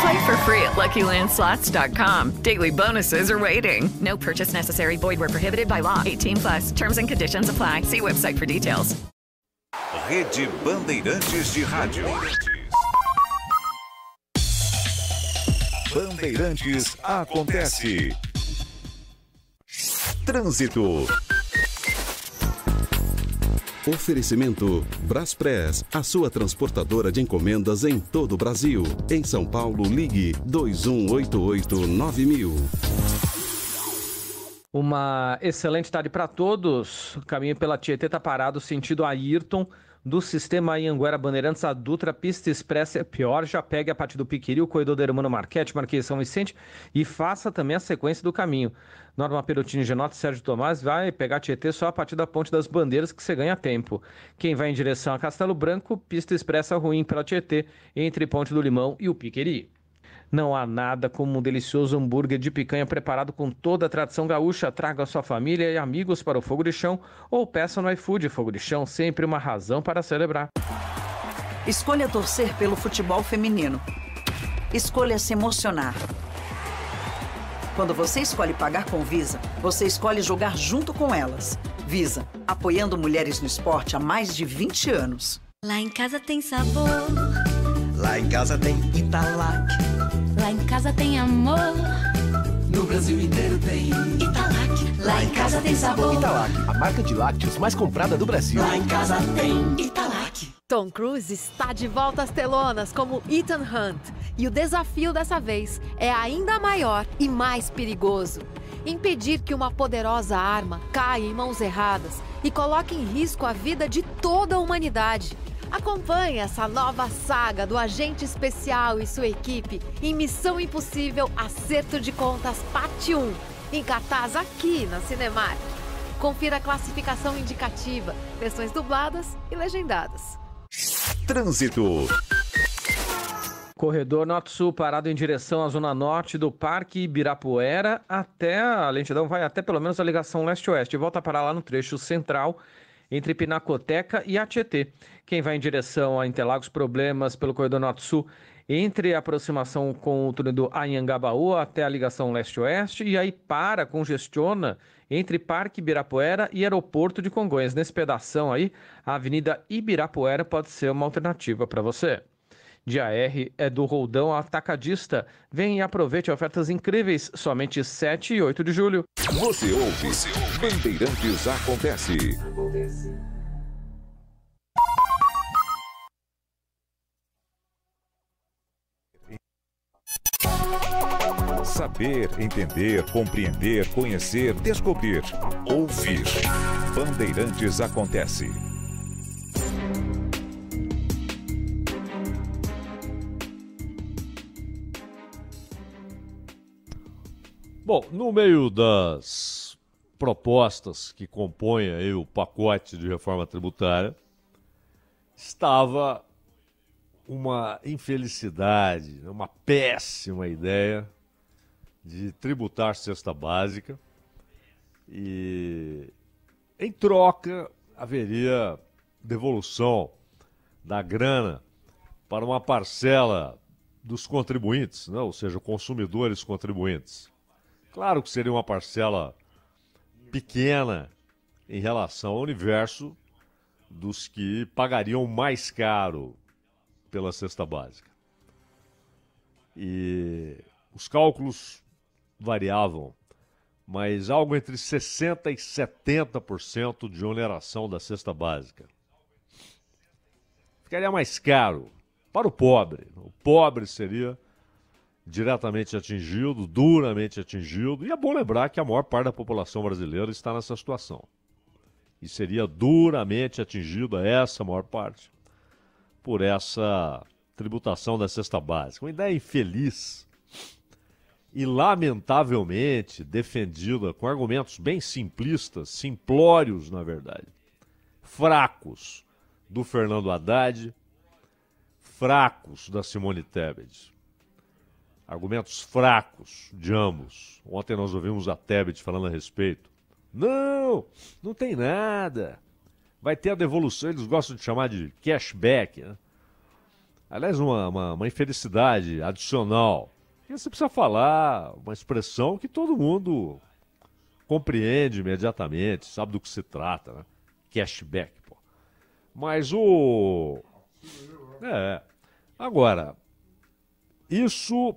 Play for free at LuckyLandSlots.com. Daily bonuses are waiting. No purchase necessary. Void where prohibited by law. 18 plus. Terms and conditions apply. See website for details. Rede Bandeirantes de Rádio. Bandeirantes acontece. Trânsito. Oferecimento Braspress, a sua transportadora de encomendas em todo o Brasil. Em São Paulo, ligue 2188-9000. Uma excelente tarde para todos. O caminho pela Tietê está parado, sentido Ayrton do sistema Anhanguera Bandeirantes, a Dutra Pista Expressa é pior, já pegue a partir do Piquiri, o corredor do Hermano Marquete, Marquês São Vicente e faça também a sequência do caminho. Norma Perotini Genotti, Sérgio Tomás vai pegar Tietê só a partir da Ponte das Bandeiras que você ganha tempo. Quem vai em direção a Castelo Branco, pista expressa ruim pela Tietê, entre Ponte do Limão e o Piqueri. Não há nada como um delicioso hambúrguer de picanha preparado com toda a tradição gaúcha. Traga sua família e amigos para o Fogo de Chão ou peça no iFood Fogo de Chão, sempre uma razão para celebrar. Escolha torcer pelo futebol feminino. Escolha se emocionar. Quando você escolhe pagar com Visa, você escolhe jogar junto com elas. Visa, apoiando mulheres no esporte há mais de 20 anos. Lá em casa tem sabor. Lá em casa tem Italac. Lá em casa tem amor. No Brasil inteiro tem Italac. Lá em casa tem sabor. Italac, a marca de lácteos mais comprada do Brasil. Lá em casa tem Italac. Tom Cruise está de volta às telonas como Ethan Hunt. E o desafio dessa vez é ainda maior e mais perigoso. Impedir que uma poderosa arma caia em mãos erradas e coloque em risco a vida de toda a humanidade. Acompanhe essa nova saga do agente especial e sua equipe em Missão Impossível Acerto de Contas Parte 1, em cartaz aqui na Cinemark. Confira a classificação indicativa, versões dubladas e legendadas. Trânsito. Corredor Norte-Sul parado em direção à zona norte do Parque Ibirapuera até a lentidão vai até pelo menos a ligação leste-oeste. Volta para lá no trecho central entre Pinacoteca e Tietê. Quem vai em direção a Interlagos, problemas pelo corredor Norte-Sul entre a aproximação com o túnel do Anhangabaú até a ligação leste-oeste e aí para, congestiona entre Parque Ibirapuera e Aeroporto de Congonhas. Nesse pedação aí, a Avenida Ibirapuera pode ser uma alternativa para você. Dia R é do Roldão Atacadista. Vem e aproveite ofertas incríveis, somente 7 e 8 de julho. Você ouve, Você ouve. Bandeirantes Acontece. Saber, entender, compreender, conhecer, descobrir. Ouvir. Bandeirantes Acontece. Bom, no meio das propostas que compõem o pacote de reforma tributária, estava uma infelicidade, uma péssima ideia de tributar cesta básica e em troca haveria devolução da grana para uma parcela dos contribuintes, né? ou seja, consumidores contribuintes. Claro que seria uma parcela pequena em relação ao universo dos que pagariam mais caro pela cesta básica. E os cálculos variavam, mas algo entre 60% e 70% de oneração da cesta básica. Ficaria mais caro para o pobre. O pobre seria diretamente atingido, duramente atingido, e é bom lembrar que a maior parte da população brasileira está nessa situação. E seria duramente atingida essa maior parte por essa tributação da cesta básica. Uma ideia infeliz e lamentavelmente defendida com argumentos bem simplistas, simplórios na verdade, fracos do Fernando Haddad, fracos da Simone Tebet. Argumentos fracos de ambos. Ontem nós ouvimos a Tebet falando a respeito. Não, não tem nada. Vai ter a devolução, eles gostam de chamar de cashback. Né? Aliás, uma, uma, uma infelicidade adicional. E você precisa falar uma expressão que todo mundo compreende imediatamente, sabe do que se trata, né? Cashback, pô. Mas o. É. Agora, isso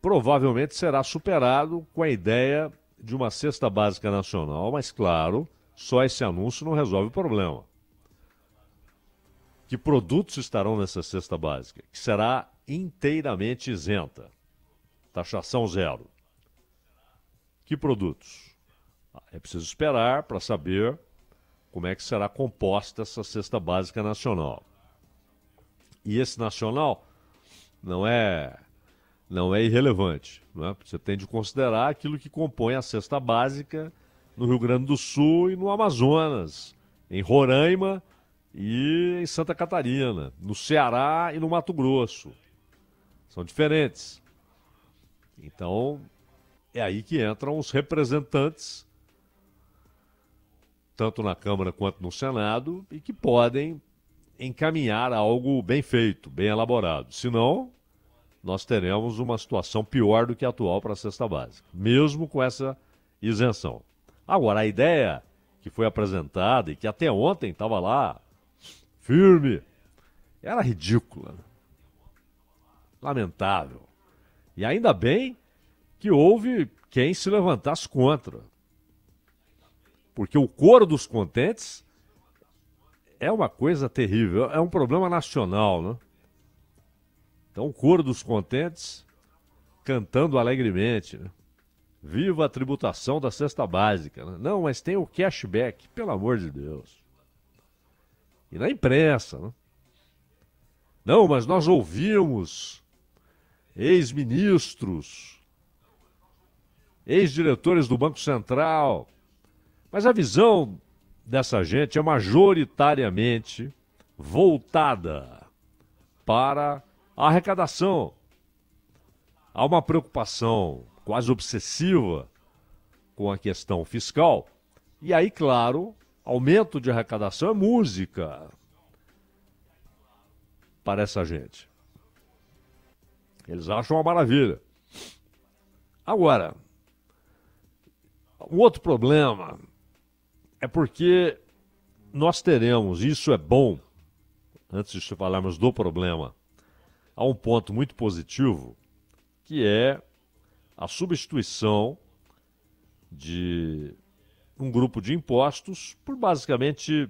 provavelmente será superado com a ideia de uma cesta básica nacional, mas claro, só esse anúncio não resolve o problema. Que produtos estarão nessa cesta básica? Que será inteiramente isenta. Taxação zero. Que produtos? Ah, é preciso esperar para saber como é que será composta essa cesta básica nacional. E esse nacional não é não é irrelevante. Não é? Você tem de considerar aquilo que compõe a cesta básica no Rio Grande do Sul e no Amazonas, em Roraima e em Santa Catarina, no Ceará e no Mato Grosso. São diferentes. Então, é aí que entram os representantes, tanto na Câmara quanto no Senado, e que podem encaminhar algo bem feito, bem elaborado. Senão, nós teremos uma situação pior do que a atual para a cesta básica, mesmo com essa isenção. Agora, a ideia que foi apresentada e que até ontem estava lá, firme, era ridícula. Lamentável. E ainda bem que houve quem se levantasse contra. Porque o coro dos contentes é uma coisa terrível, é um problema nacional, né? Então, o coro dos contentes cantando alegremente. Né? Viva a tributação da cesta básica. Né? Não, mas tem o cashback, pelo amor de Deus. E na imprensa. Né? Não, mas nós ouvimos ex-ministros, ex-diretores do Banco Central. Mas a visão dessa gente é majoritariamente voltada para a arrecadação. Há uma preocupação quase obsessiva com a questão fiscal. E aí, claro, aumento de arrecadação é música para essa gente. Eles acham uma maravilha. Agora, um outro problema é porque nós teremos, isso é bom, antes de falarmos do problema, há um ponto muito positivo, que é a substituição de um grupo de impostos por basicamente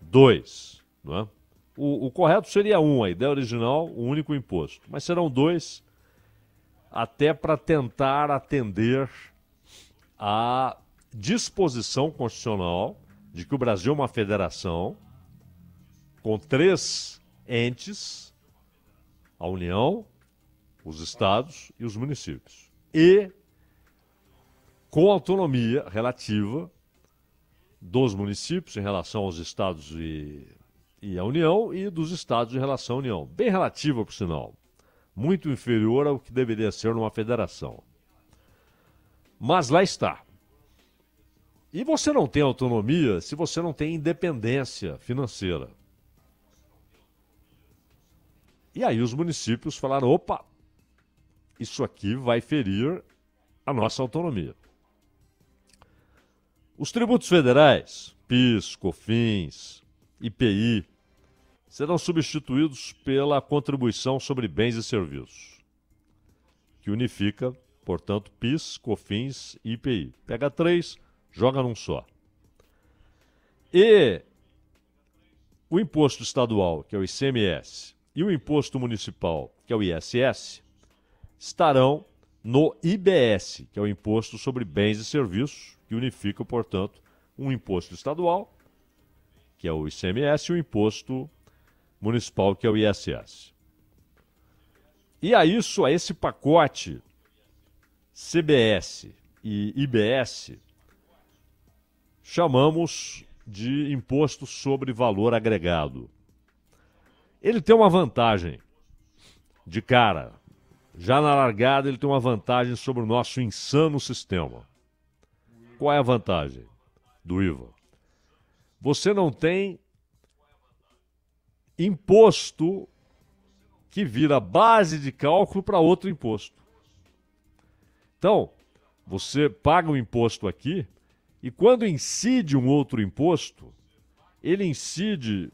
dois. Não é? o, o correto seria um, a ideia original, um único imposto. Mas serão dois, até para tentar atender à disposição constitucional de que o Brasil é uma federação com três entes a União, os estados e os municípios. E com autonomia relativa dos municípios em relação aos estados e, e à União e dos estados em relação à União. Bem relativa, por sinal. Muito inferior ao que deveria ser numa federação. Mas lá está. E você não tem autonomia se você não tem independência financeira. E aí os municípios falaram: opa, isso aqui vai ferir a nossa autonomia. Os tributos federais, PIS, COFINS, IPI, serão substituídos pela contribuição sobre bens e serviços, que unifica, portanto, PIS, COFINS e IPI. Pega três, joga num só. E o imposto estadual, que é o ICMS, e o imposto municipal, que é o ISS, estarão no IBS, que é o Imposto sobre Bens e Serviços, que unifica, portanto, um imposto estadual, que é o ICMS, e o imposto municipal, que é o ISS. E a isso, a esse pacote CBS e IBS, chamamos de imposto sobre valor agregado. Ele tem uma vantagem de cara. Já na largada, ele tem uma vantagem sobre o nosso insano sistema. Qual é a vantagem do IVA? Você não tem imposto que vira base de cálculo para outro imposto. Então, você paga um imposto aqui e quando incide um outro imposto, ele incide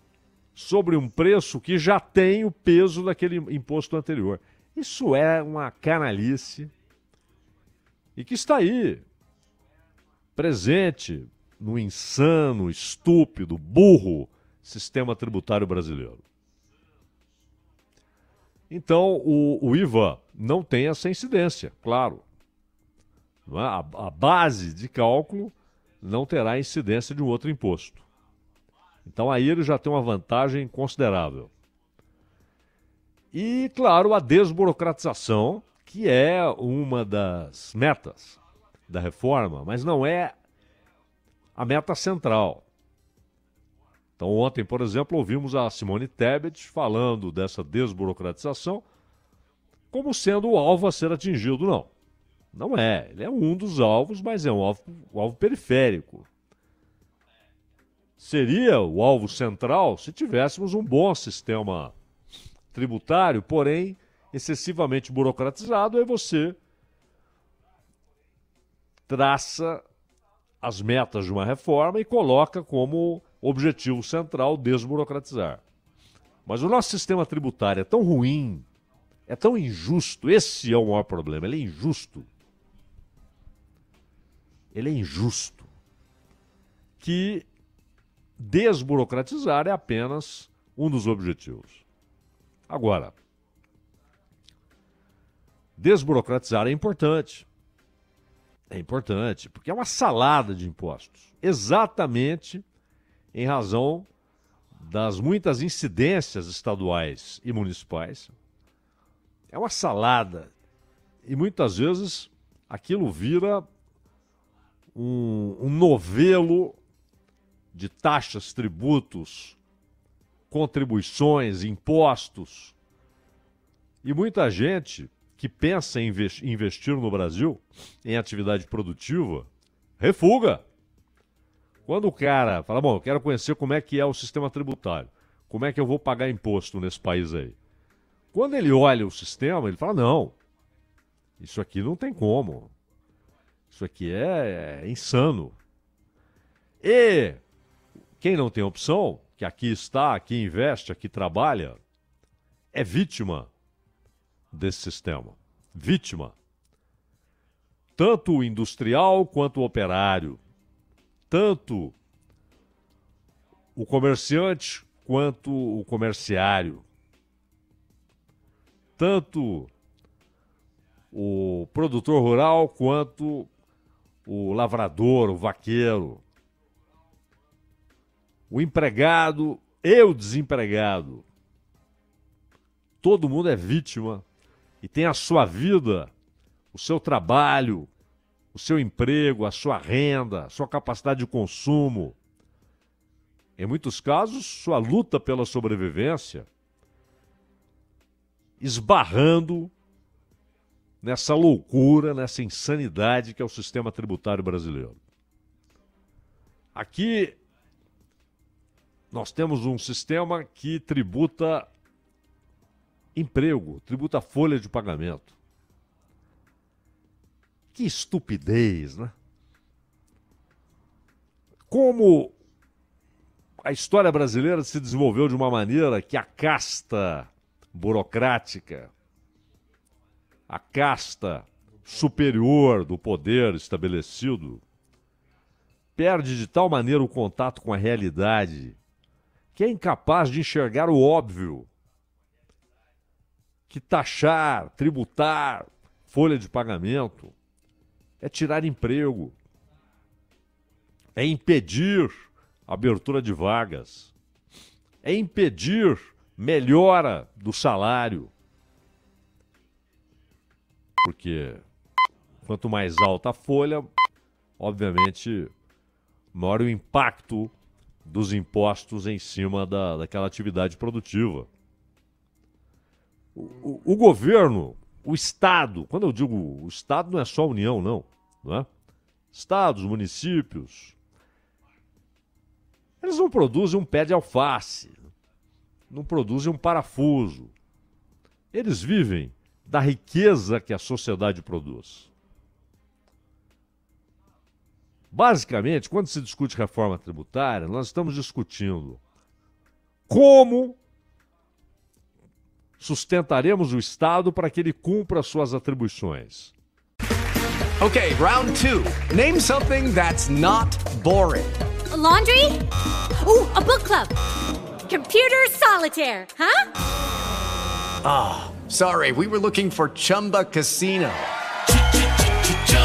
sobre um preço que já tem o peso daquele imposto anterior. Isso é uma canalice e que está aí, presente no insano, estúpido, burro sistema tributário brasileiro. Então, o, o IVA não tem essa incidência, claro. É? A, a base de cálculo não terá incidência de um outro imposto. Então, aí ele já tem uma vantagem considerável. E, claro, a desburocratização, que é uma das metas da reforma, mas não é a meta central. Então, ontem, por exemplo, ouvimos a Simone Tebet falando dessa desburocratização como sendo o alvo a ser atingido. Não. Não é. Ele é um dos alvos, mas é um alvo, um alvo periférico. Seria o alvo central se tivéssemos um bom sistema tributário, porém excessivamente burocratizado, aí você traça as metas de uma reforma e coloca como objetivo central desburocratizar. Mas o nosso sistema tributário é tão ruim, é tão injusto, esse é o maior problema, ele é injusto. Ele é injusto. Que desburocratizar é apenas um dos objetivos. Agora, desburocratizar é importante. É importante, porque é uma salada de impostos. Exatamente em razão das muitas incidências estaduais e municipais. É uma salada. E muitas vezes aquilo vira um, um novelo de taxas, tributos, contribuições, impostos. E muita gente que pensa em investir no Brasil em atividade produtiva refuga. Quando o cara fala, bom, eu quero conhecer como é que é o sistema tributário, como é que eu vou pagar imposto nesse país aí. Quando ele olha o sistema, ele fala, não, isso aqui não tem como. Isso aqui é, é insano. E quem não tem opção, que aqui está, aqui investe, aqui trabalha, é vítima desse sistema. Vítima. Tanto o industrial quanto o operário tanto o comerciante quanto o comerciário, tanto o produtor rural quanto o lavrador, o vaqueiro, o empregado e o desempregado. Todo mundo é vítima e tem a sua vida, o seu trabalho, o seu emprego, a sua renda, a sua capacidade de consumo. Em muitos casos, sua luta pela sobrevivência, esbarrando nessa loucura, nessa insanidade que é o sistema tributário brasileiro. Aqui nós temos um sistema que tributa emprego, tributa folha de pagamento. Que estupidez, né? como a história brasileira se desenvolveu de uma maneira que a casta burocrática, a casta superior do poder estabelecido, perde de tal maneira o contato com a realidade que é incapaz de enxergar o óbvio. Que taxar, tributar, folha de pagamento é tirar emprego, é impedir abertura de vagas, é impedir melhora do salário. Porque quanto mais alta a folha, obviamente, maior o impacto dos impostos em cima da, daquela atividade produtiva. O, o, o, governo, o Estado, quando eu digo o Estado, não é só a União, não. não é? Estados, municípios, eles não produzem um pé de alface, não produzem um parafuso. Eles vivem da riqueza que a sociedade produz. Basicamente, quando se discute reforma tributária, nós estamos discutindo como sustentaremos o Estado para que ele cumpra suas atribuições. Okay, round two. Name something that's not boring. A laundry? Ooh, a book club. Computer solitaire, huh? Ah, oh, sorry. We were looking for Chumba Casino.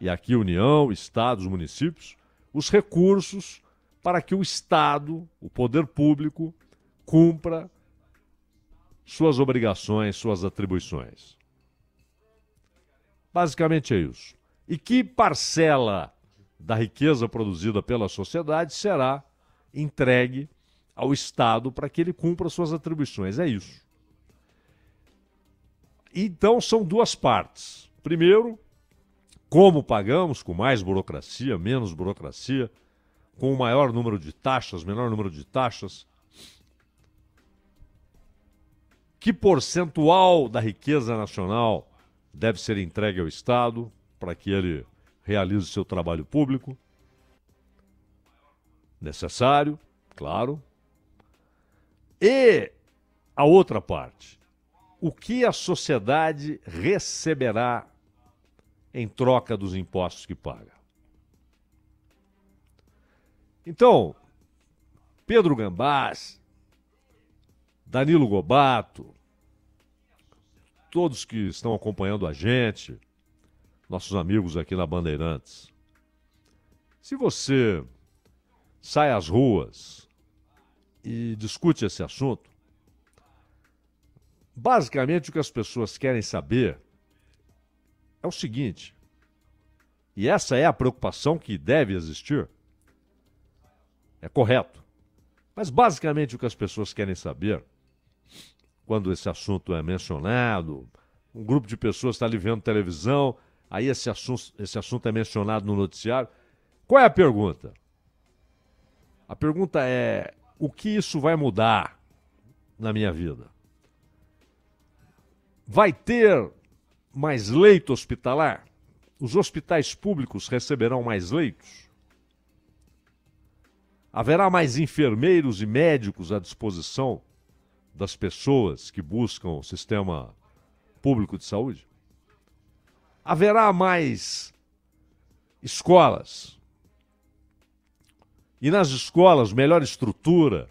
e aqui União, estados, municípios, os recursos para que o Estado, o poder público, cumpra suas obrigações, suas atribuições. Basicamente é isso. E que parcela da riqueza produzida pela sociedade será entregue ao Estado para que ele cumpra suas atribuições? É isso. Então são duas partes. Primeiro, como pagamos? Com mais burocracia, menos burocracia, com o maior número de taxas, menor número de taxas. Que percentual da riqueza nacional deve ser entregue ao Estado para que ele realize seu trabalho público? Necessário, claro. E a outra parte. O que a sociedade receberá em troca dos impostos que paga. Então, Pedro Gambás, Danilo Gobato, todos que estão acompanhando a gente, nossos amigos aqui na Bandeirantes. Se você sai às ruas e discute esse assunto, basicamente o que as pessoas querem saber é o seguinte, e essa é a preocupação que deve existir. É correto. Mas basicamente o que as pessoas querem saber, quando esse assunto é mencionado, um grupo de pessoas está ali vendo televisão, aí esse assunto, esse assunto é mencionado no noticiário. Qual é a pergunta? A pergunta é: o que isso vai mudar na minha vida? Vai ter mais leito hospitalar? Os hospitais públicos receberão mais leitos? Haverá mais enfermeiros e médicos à disposição das pessoas que buscam o sistema público de saúde? Haverá mais escolas? E nas escolas, melhor estrutura,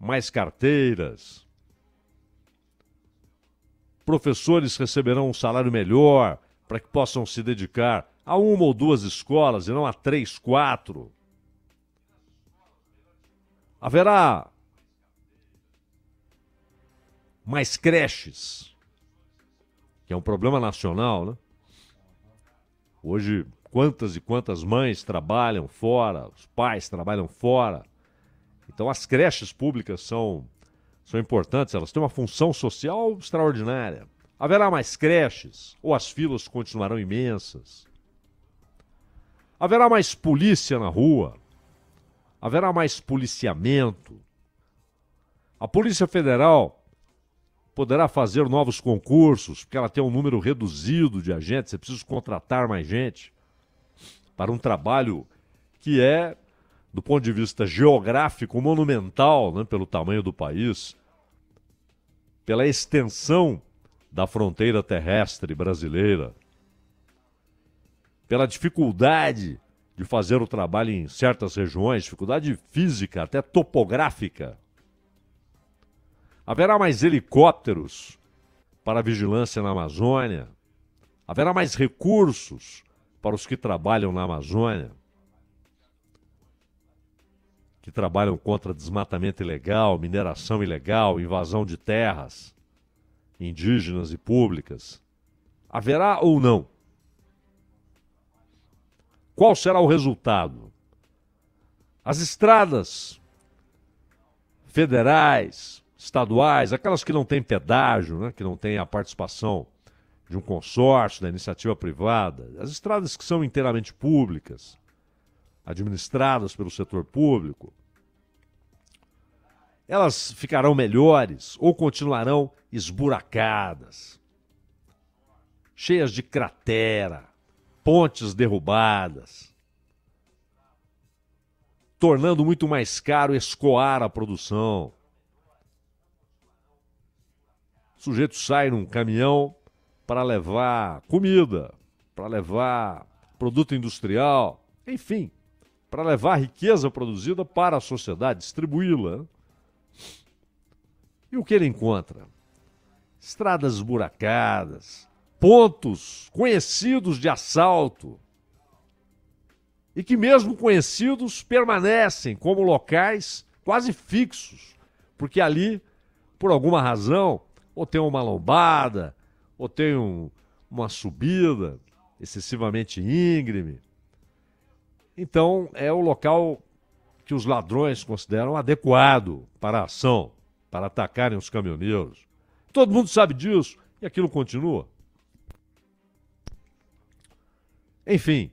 mais carteiras, professores receberão um salário melhor para que possam se dedicar a uma ou duas escolas e não a três, quatro. Haverá mais creches, que é um problema nacional, né? Hoje, quantas e quantas mães trabalham fora, os pais trabalham fora. Então, as creches públicas são, são importantes, elas têm uma função social extraordinária. Haverá mais creches ou as filas continuarão imensas? Haverá mais polícia na rua? Haverá mais policiamento? A Polícia Federal poderá fazer novos concursos, porque ela tem um número reduzido de agentes, é preciso contratar mais gente para um trabalho que é, do ponto de vista geográfico, monumental, né, pelo tamanho do país, pela extensão da fronteira terrestre brasileira, pela dificuldade de fazer o trabalho em certas regiões, dificuldade física, até topográfica. Haverá mais helicópteros para a vigilância na Amazônia. Haverá mais recursos para os que trabalham na Amazônia, que trabalham contra desmatamento ilegal, mineração ilegal, invasão de terras indígenas e públicas. Haverá ou não? Qual será o resultado? As estradas federais, estaduais, aquelas que não têm pedágio, né, que não têm a participação de um consórcio, da iniciativa privada, as estradas que são inteiramente públicas, administradas pelo setor público, elas ficarão melhores ou continuarão esburacadas, cheias de cratera, pontes derrubadas, tornando muito mais caro escoar a produção. O sujeito sai num caminhão para levar comida, para levar produto industrial, enfim, para levar riqueza produzida para a sociedade, distribuí-la. E o que ele encontra? Estradas esburacadas, pontos conhecidos de assalto. E que, mesmo conhecidos, permanecem como locais quase fixos, porque ali, por alguma razão, ou tem uma lombada, ou tem um, uma subida excessivamente íngreme. Então, é o local que os ladrões consideram adequado para a ação, para atacarem os caminhoneiros. Todo mundo sabe disso e aquilo continua. Enfim,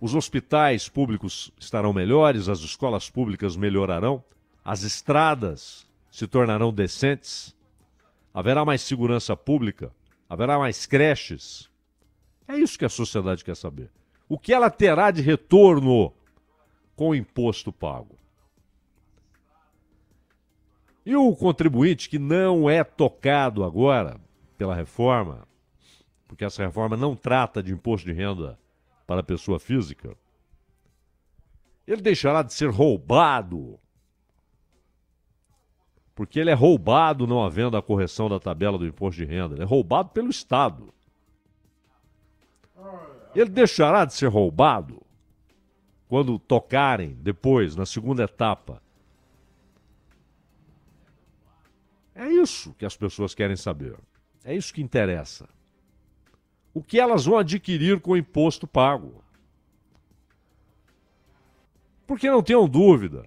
os hospitais públicos estarão melhores, as escolas públicas melhorarão, as estradas se tornarão decentes, haverá mais segurança pública, haverá mais creches. É isso que a sociedade quer saber. O que ela terá de retorno com o imposto pago? E o contribuinte que não é tocado agora pela reforma, porque essa reforma não trata de imposto de renda para a pessoa física, ele deixará de ser roubado. Porque ele é roubado não havendo a correção da tabela do imposto de renda. Ele é roubado pelo Estado. Ele deixará de ser roubado quando tocarem depois, na segunda etapa. É isso que as pessoas querem saber. É isso que interessa. O que elas vão adquirir com o imposto pago? Porque não tenham dúvida.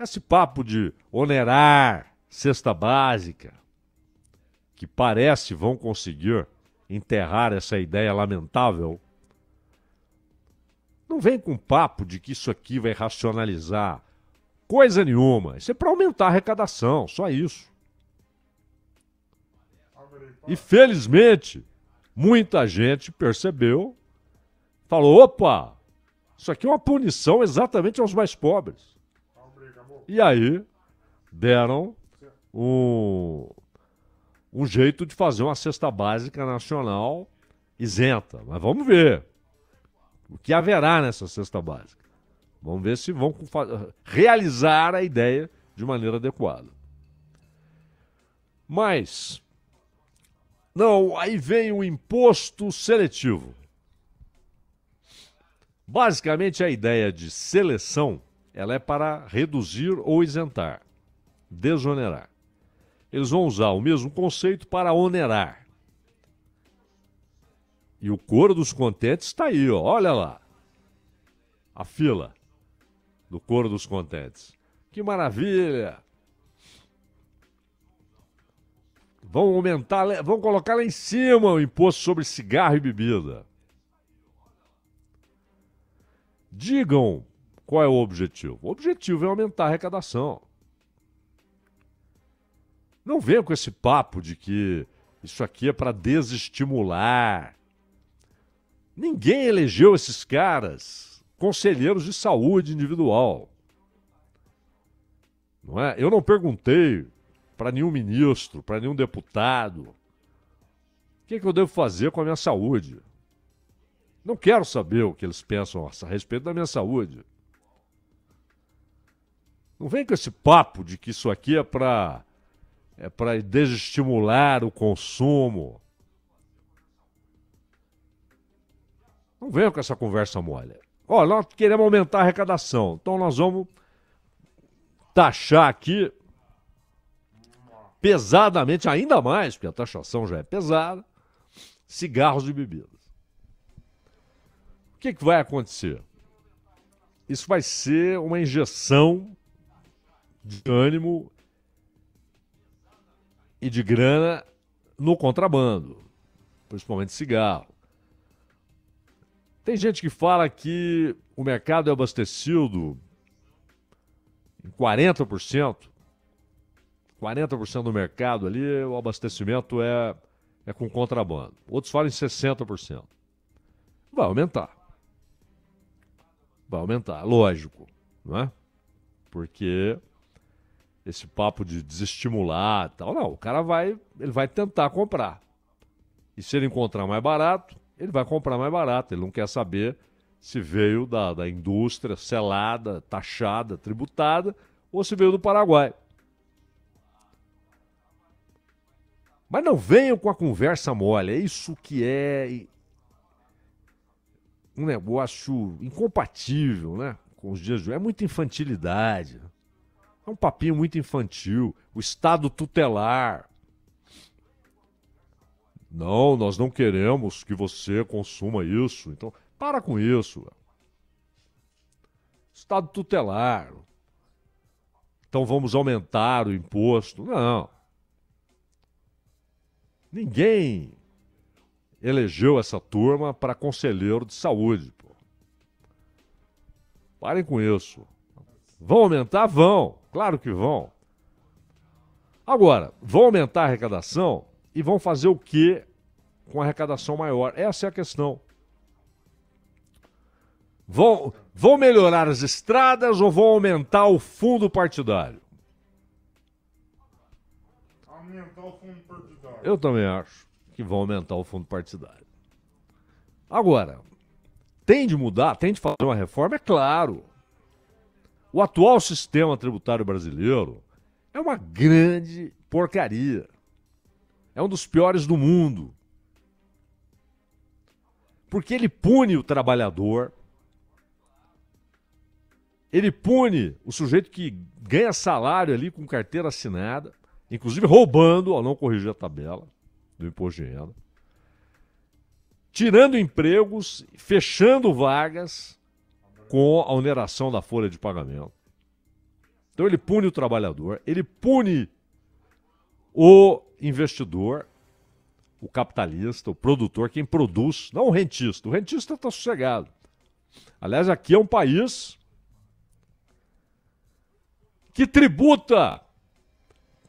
Esse papo de onerar cesta básica, que parece vão conseguir enterrar essa ideia lamentável, não vem com papo de que isso aqui vai racionalizar coisa nenhuma. Isso é para aumentar a arrecadação, só isso. E felizmente, muita gente percebeu, falou: opa, isso aqui é uma punição exatamente aos mais pobres. E aí deram um, um jeito de fazer uma cesta básica nacional isenta. Mas vamos ver o que haverá nessa cesta básica. Vamos ver se vão realizar a ideia de maneira adequada. Mas Não, aí vem o imposto seletivo. Basicamente, a ideia de seleção ela é para reduzir ou isentar, desonerar. Eles vão usar o mesmo conceito para onerar. E o coro dos contentes está aí, ó. olha lá. A fila do coro dos contentes. Que maravilha! Vão aumentar, vão colocar lá em cima o imposto sobre cigarro e bebida. Digam qual é o objetivo. O objetivo é aumentar a arrecadação. Não venham com esse papo de que isso aqui é para desestimular. Ninguém elegeu esses caras conselheiros de saúde individual. Não é? Eu não perguntei para nenhum ministro, para nenhum deputado, o que, é que eu devo fazer com a minha saúde. Não quero saber o que eles pensam a respeito da minha saúde. Não vem com esse papo de que isso aqui é para é para desestimular o consumo. Não venham com essa conversa mole. Olha, nós queremos aumentar a arrecadação, então nós vamos taxar aqui pesadamente, ainda mais, porque a taxação já é pesada, cigarros e bebidas. O que, que vai acontecer? Isso vai ser uma injeção de ânimo e de grana no contrabando, principalmente cigarro. Tem gente que fala que o mercado é abastecido em 40%. 40% do mercado ali, o abastecimento é, é com contrabando. Outros falam em 60%. Vai aumentar. Vai aumentar, lógico, não é? Porque esse papo de desestimular tal, não, o cara vai, ele vai tentar comprar. E se ele encontrar mais barato, ele vai comprar mais barato. Ele não quer saber se veio da, da indústria selada, taxada, tributada, ou se veio do Paraguai. Mas não venham com a conversa mole. É isso que é um negócio incompatível, né? Com os dias de hoje. É muita infantilidade. É um papinho muito infantil. O Estado tutelar. Não, nós não queremos que você consuma isso. Então, para com isso. Estado tutelar. Então vamos aumentar o imposto. Não. Ninguém elegeu essa turma para conselheiro de saúde. Pô. Parem com isso. Vão aumentar? Vão. Claro que vão. Agora, vão aumentar a arrecadação e vão fazer o que com a arrecadação maior? Essa é a questão. Vão, vão melhorar as estradas ou vão aumentar o fundo partidário? Aumentar o fundo partidário. Eu também acho que vão aumentar o fundo partidário. Agora, tem de mudar, tem de fazer uma reforma? É claro. O atual sistema tributário brasileiro é uma grande porcaria. É um dos piores do mundo. Porque ele pune o trabalhador, ele pune o sujeito que ganha salário ali com carteira assinada, inclusive roubando ao não corrigir a tabela do imposto de renda, tirando empregos, fechando vagas com a oneração da folha de pagamento. Então ele pune o trabalhador, ele pune o investidor, o capitalista, o produtor, quem produz, não o rentista. O rentista está sossegado. Aliás, aqui é um país que tributa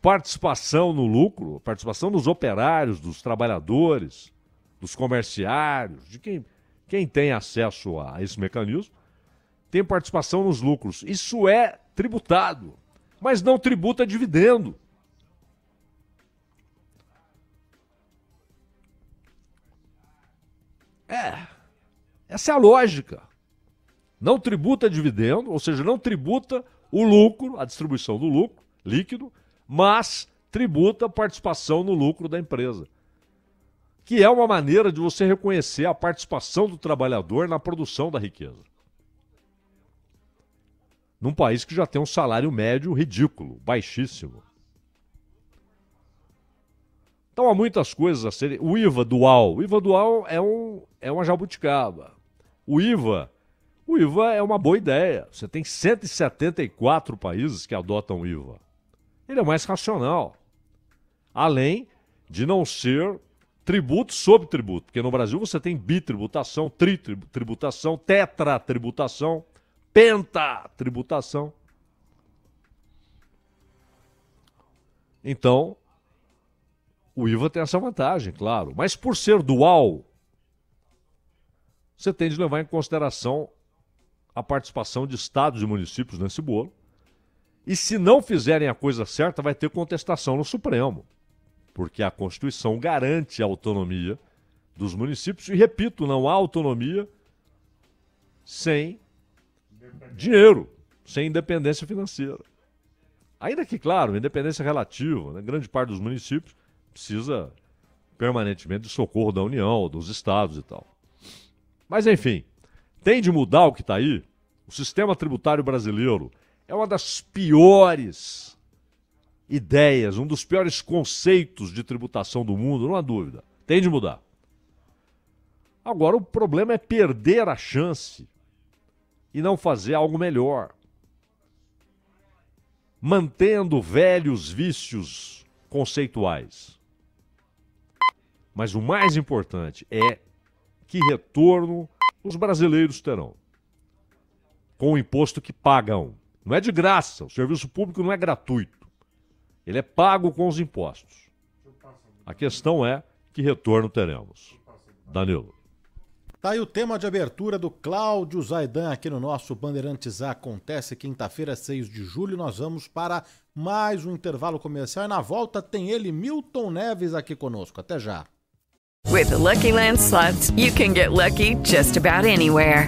participação no lucro, participação dos operários, dos trabalhadores, dos comerciários, de quem, quem tem acesso a esse mecanismo, tem participação nos lucros. Isso é tributado, mas não tributa dividendo. É, essa é a lógica. Não tributa dividendo, ou seja, não tributa o lucro, a distribuição do lucro líquido, mas tributa a participação no lucro da empresa. que é uma maneira de você reconhecer a participação do trabalhador na produção da riqueza. Num país que já tem um salário médio ridículo, baixíssimo. Então há muitas coisas a serem. O IVA dual. O IVA dual é, um, é uma jabuticaba. O IVA. O IVA é uma boa ideia. Você tem 174 países que adotam o IVA. Ele é mais racional. Além de não ser tributo sobre tributo. Porque no Brasil você tem bitributação, tritributação, tetratributação, pentatributação. Então, o IVA tem essa vantagem, claro. Mas por ser dual, você tem de levar em consideração a participação de estados e municípios nesse bolo. E se não fizerem a coisa certa, vai ter contestação no Supremo. Porque a Constituição garante a autonomia dos municípios. E repito, não há autonomia sem dinheiro, sem independência financeira. Ainda que, claro, independência relativa, né? grande parte dos municípios precisa permanentemente de socorro da União, dos estados e tal. Mas, enfim, tem de mudar o que está aí. O sistema tributário brasileiro é uma das piores ideias, um dos piores conceitos de tributação do mundo, não há dúvida. Tem de mudar. Agora, o problema é perder a chance e não fazer algo melhor. Mantendo velhos vícios conceituais. Mas o mais importante é que retorno os brasileiros terão com o imposto que pagam. Não é de graça, o serviço público não é gratuito. Ele é pago com os impostos. A questão é que retorno teremos. Danilo. Tá aí o tema de abertura do Cláudio Zaidan aqui no nosso Bandeirantes Acontece, quinta-feira, 6 de julho. Nós vamos para mais um intervalo comercial e na volta tem ele, Milton Neves, aqui conosco. Até já. With the Lucky Land slots, you can get lucky just about anywhere.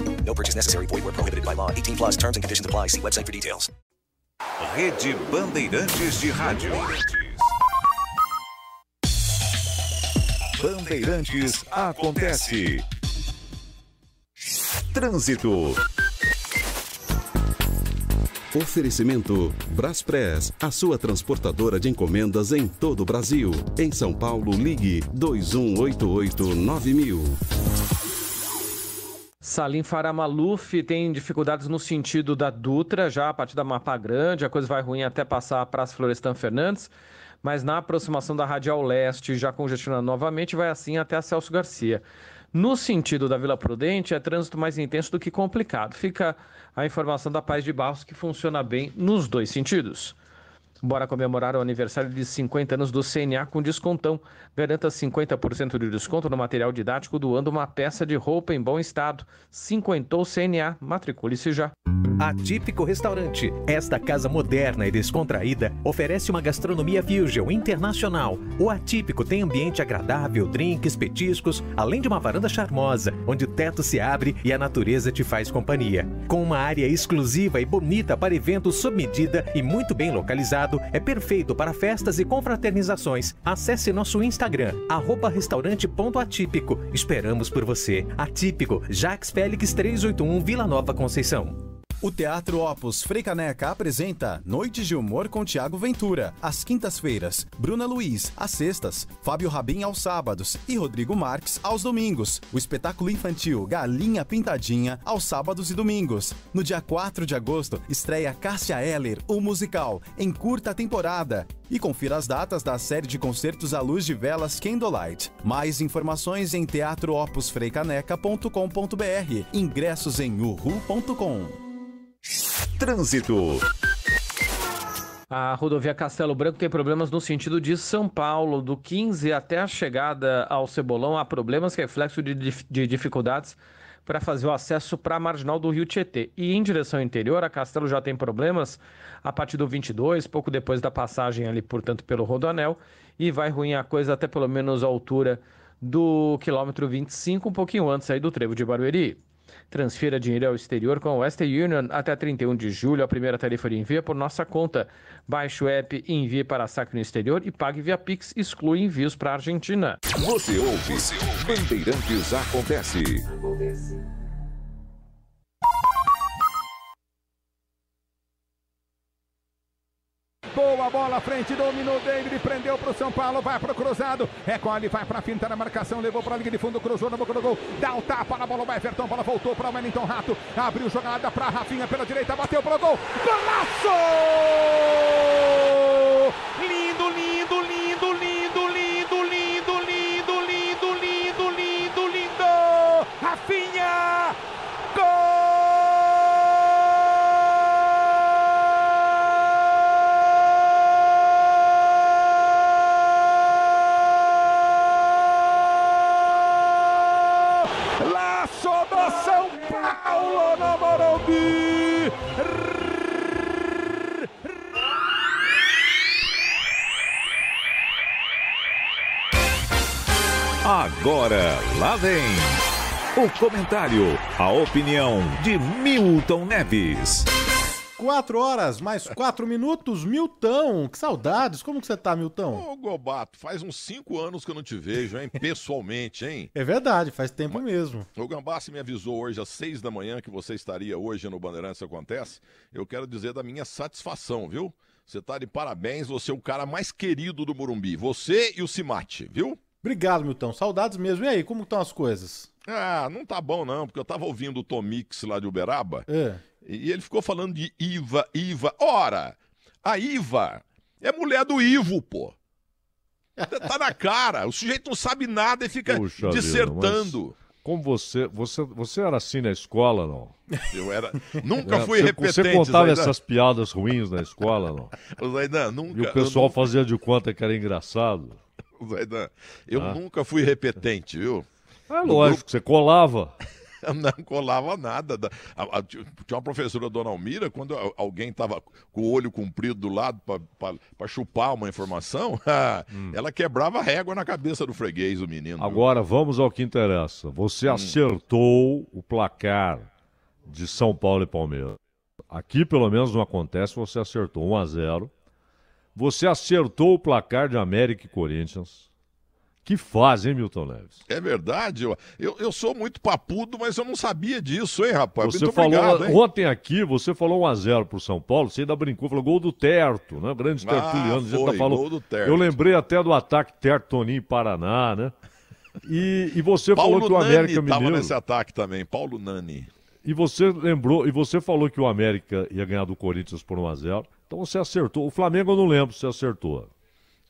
No purchase necessary. Void where prohibited by law. 18 plus terms and conditions apply. See website for details. Rede Bandeirantes de Rádio. Bandeirantes acontece. Trânsito. Oferecimento Braspress, a sua transportadora de encomendas em todo o Brasil. Em São Paulo, ligue 2188-9000. Salim Faramaluf tem dificuldades no sentido da Dutra, já a partir da Mapa Grande, a coisa vai ruim até passar a Praça Florestan Fernandes, mas na aproximação da Radial Leste, já congestionando novamente, vai assim até a Celso Garcia. No sentido da Vila Prudente, é trânsito mais intenso do que complicado. Fica a informação da Paz de Barros que funciona bem nos dois sentidos. Bora comemorar o aniversário de 50 anos do CNA com descontão. Garanta 50% de desconto no material didático doando uma peça de roupa em bom estado. 50 CNA, matricule-se já. Atípico Restaurante. Esta casa moderna e descontraída oferece uma gastronomia fusion internacional. O Atípico tem ambiente agradável, drinks, petiscos, além de uma varanda charmosa, onde o teto se abre e a natureza te faz companhia. Com uma área exclusiva e bonita para eventos sob medida e muito bem é perfeito para festas e confraternizações. Acesse nosso Instagram, restaurante.atípico. Esperamos por você. Atípico, Jax Félix 381, Vila Nova Conceição. O Teatro Opus Frei Caneca apresenta Noites de Humor com Tiago Ventura, às quintas-feiras, Bruna Luiz, às sextas, Fábio Rabin aos sábados e Rodrigo Marques aos domingos. O espetáculo infantil Galinha Pintadinha aos sábados e domingos. No dia 4 de agosto, estreia Cássia Eller, o musical, em curta temporada. E confira as datas da série de concertos à luz de velas Candlelight. Mais informações em teatroopusfreicaneca.com.br. Ingressos em uhu.com. Trânsito. A rodovia Castelo Branco tem problemas no sentido de São Paulo, do 15 até a chegada ao Cebolão. Há problemas, reflexo de, de dificuldades para fazer o acesso para a marginal do Rio Tietê. E em direção interior, a Castelo já tem problemas a partir do 22, pouco depois da passagem ali, portanto, pelo Rodoanel. E vai ruim a coisa até pelo menos a altura do quilômetro 25, um pouquinho antes aí do trevo de Barueri. Transfira dinheiro ao exterior com a Western Union até 31 de julho. A primeira tarifa de envio é por nossa conta. Baixe o app e envie para saque no exterior e pague via Pix. Exclui envios para a Argentina. Você ouve, Bandeirantes Acontece. Boa bola à frente, dominou David, prendeu para o São Paulo, vai para o cruzado. Recolhe, vai para a finta na marcação, levou para a linha de fundo, cruzou na boca do gol. Dá o tapa na bola, o Everton, bola voltou para o Wellington Rato. Abriu jogada para Rafinha pela direita, bateu para o gol. Golaço! Agora, lá vem o comentário, a opinião de Milton Neves. Quatro horas, mais quatro minutos. Milton, que saudades. Como que você tá, Milton? Ô, Gobato, faz uns cinco anos que eu não te vejo, hein? Pessoalmente, hein? É verdade, faz tempo mesmo. O Gambassi me avisou hoje às seis da manhã que você estaria hoje no Bandeirantes Acontece. Eu quero dizer da minha satisfação, viu? Você tá de parabéns, você é o cara mais querido do Morumbi. Você e o Cimate, viu? Obrigado, Milton. Saudades mesmo. E aí, como estão as coisas? Ah, não tá bom não, porque eu tava ouvindo o Tomix lá de Uberaba É. e ele ficou falando de Iva, Iva. Ora, a Iva é mulher do Ivo, pô. Tá na cara, o sujeito não sabe nada e fica Puxa vida, dissertando. mas como você, você, você era assim na escola, não? Eu era. Nunca É, fui você, repetente. Você contava Zaidan. essas piadas ruins na escola, não? Zaidan, nunca. E o pessoal fazia de conta que era engraçado. Eu, Zaidan, eu Ah. nunca fui repetente, viu? É lógico, você colava. Não colava nada. tinha uma professora, Dona Almira, quando alguém tava com o olho comprido do lado para chupar uma informação, ela quebrava a régua na cabeça do freguês, o menino. viu? Agora vamos ao que interessa. Você Hum. acertou o placar de São Paulo e Palmeiras. Aqui pelo menos não acontece, você acertou 1 a 0. Você acertou o placar de América e Corinthians. Que fase, hein, Milton Neves? É verdade, eu, eu, sou muito papudo, mas eu não sabia disso, hein, rapaz? Você muito falou obrigado, hein? ontem aqui, você falou 1x0 pro São Paulo, você ainda brincou, falou gol do Terto, né? Grandes Ah, tertulianos. a gente foi, falou- gol do Terto. Eu lembrei até do ataque Terto Toninho Paraná, né? E, e você Paulo falou que o Nani América tava Mineiro. nesse ataque também, Paulo Nani. E você lembrou, e você falou que o América ia ganhar do Corinthians por 1x0. Então você acertou. O Flamengo eu não lembro se acertou.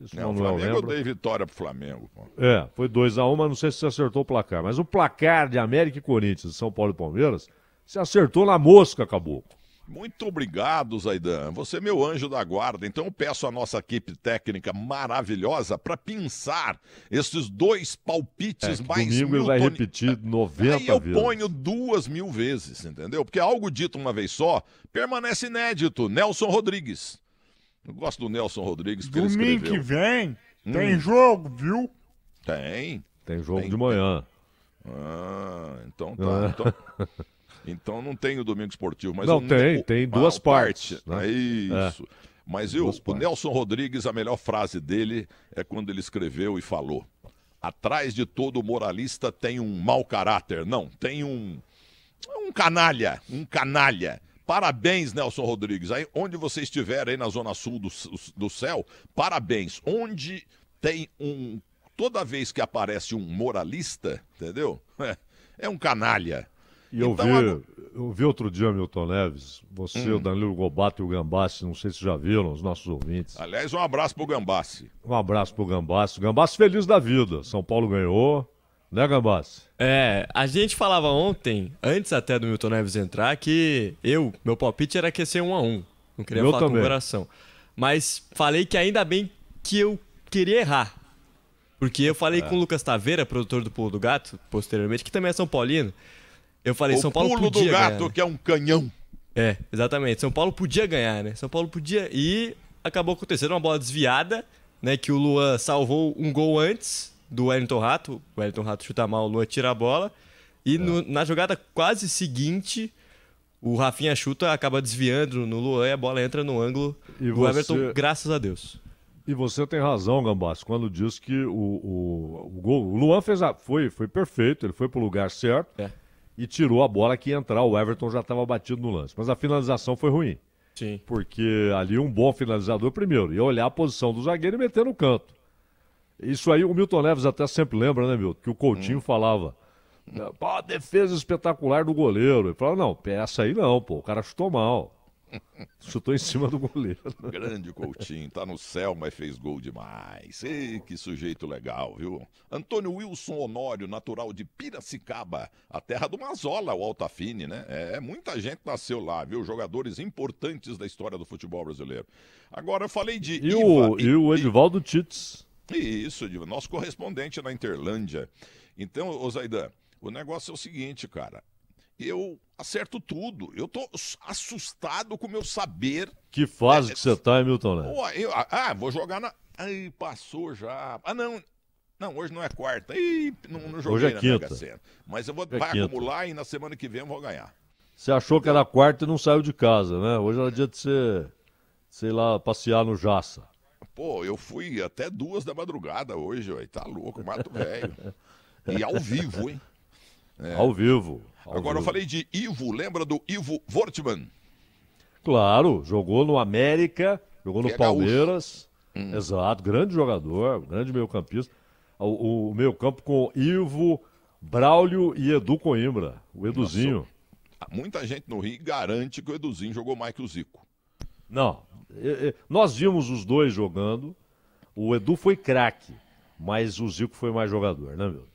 Se Não, o Manuel Flamengo eu dei vitória pro Flamengo. pô. É, foi 2x1, mas não sei se você acertou o placar. Mas o placar de América e Corinthians, São Paulo e Palmeiras, você acertou na mosca, acabou. Muito obrigado, Zaidan. Você é meu anjo da guarda. Então eu peço à nossa equipe técnica maravilhosa para pensar esses dois palpites É, mais domingo ele vai Milton- repetir 90 Aí eu vezes. ponho duas mil vezes, entendeu? Porque algo dito uma vez só permanece inédito. Nelson Rodrigues. Eu gosto do Nelson Rodrigues Domingo que vem tem Hum. jogo, viu? Tem. Tem jogo Tem, de manhã. Ah, então tá. Ah. Então, então não tem o domingo esportivo, mas Não, o- tem, o- tem ah, duas o partes, parte. né? É isso. Mas eu, Duas o partes. Nelson Rodrigues, a melhor frase dele é quando ele escreveu e falou: Atrás de todo moralista tem um mau caráter. Não, tem um. Um canalha, um canalha. Parabéns, Nelson Rodrigues. Aí, onde você estiver aí na zona sul do, do céu, parabéns. Onde tem um. Toda vez que aparece um moralista, entendeu? É, é um canalha. E eu, Então, vi, agora- eu vi outro dia, Milton Neves, você, Hum. o Danilo Gobato e o Gambassi, não sei se já viram, os nossos ouvintes. Aliás, um abraço pro Gambassi. Um abraço pro Gambassi. Gambassi feliz da vida. São Paulo ganhou, né, Gambassi? É, a gente falava ontem, antes até do Milton Neves entrar, que eu, meu palpite era que ia ser um a um. Não queria Meu falar com também. o coração. Mas falei que ainda bem que eu queria errar. Porque eu falei É. com o Lucas Taveira, produtor do Pulo do Gato, posteriormente, que também é São Paulino. Eu falei, o São Paulo pulo podia do gato, ganhar, né? que é um canhão. É, exatamente. São Paulo podia ganhar, né? São Paulo podia. E acabou acontecendo uma bola desviada, né? Que o Luan salvou um gol antes do Wellington Rato. O Wellington Rato chuta mal, o Luan tira a bola. E no- na jogada quase seguinte, o Rafinha chuta, acaba desviando no Luan e a bola entra no ângulo E do você- Everton, graças a Deus. E você tem razão, Gambassi, quando diz que o, o, o gol. O Luan fez a, foi, foi perfeito, ele foi pro lugar certo É. e tirou a bola que ia entrar. O Everton já estava batido no lance. Mas a finalização foi ruim. Sim. Porque ali um bom finalizador, primeiro, ia olhar a posição do zagueiro e meter no canto. Isso aí o Milton Neves até sempre lembra, né, Milton? Que o Coutinho Hum. falava. Pô, defesa espetacular do goleiro. Ele falava, não, essa aí não, pô, o cara chutou mal. Chutou em cima do goleiro. Grande Coutinho, tá no céu, mas fez gol demais. Ei, que sujeito legal, viu? Antônio Wilson Honório, natural de Piracicaba, a terra do Mazola, o Altafine, né? É, muita gente nasceu lá, viu? Jogadores importantes da história do futebol brasileiro. Agora eu falei de E Iva o, e o Edivaldo Tits. Isso, nosso correspondente na Interlândia. Então, ô Zaidan, o negócio é o seguinte, cara. Eu acerto tudo. Eu tô assustado com o meu saber. Que fase que você tá, hein, Milton Neves? Pô, eu- ah, vou jogar na. Ai, passou já. Ah, não. Não, hoje não é quarta. Ih, não, não joguei Hoje é na quinta. Mas eu vou É vai quinta. acumular e na semana que vem eu vou ganhar. Você achou que era quarta e não saiu de casa, né? Hoje era dia de você, sei lá, passear no Jaça. Pô, eu fui até duas da madrugada hoje, ué. Tá louco, mato velho. E ao vivo, hein? É. Ao vivo. Agora eu falei de Ivo, lembra do Ivo Vortman? Claro, jogou no América, jogou no é. Palmeiras. Exato, grande jogador, grande meio-campista. O, o meio-campo com Ivo, Braulio e Edu Coimbra, o Eduzinho. Muita gente no Rio garante que o Eduzinho jogou mais que o Zico. Não, nós vimos os dois jogando. O Edu foi craque, mas o Zico foi mais jogador, né, meu?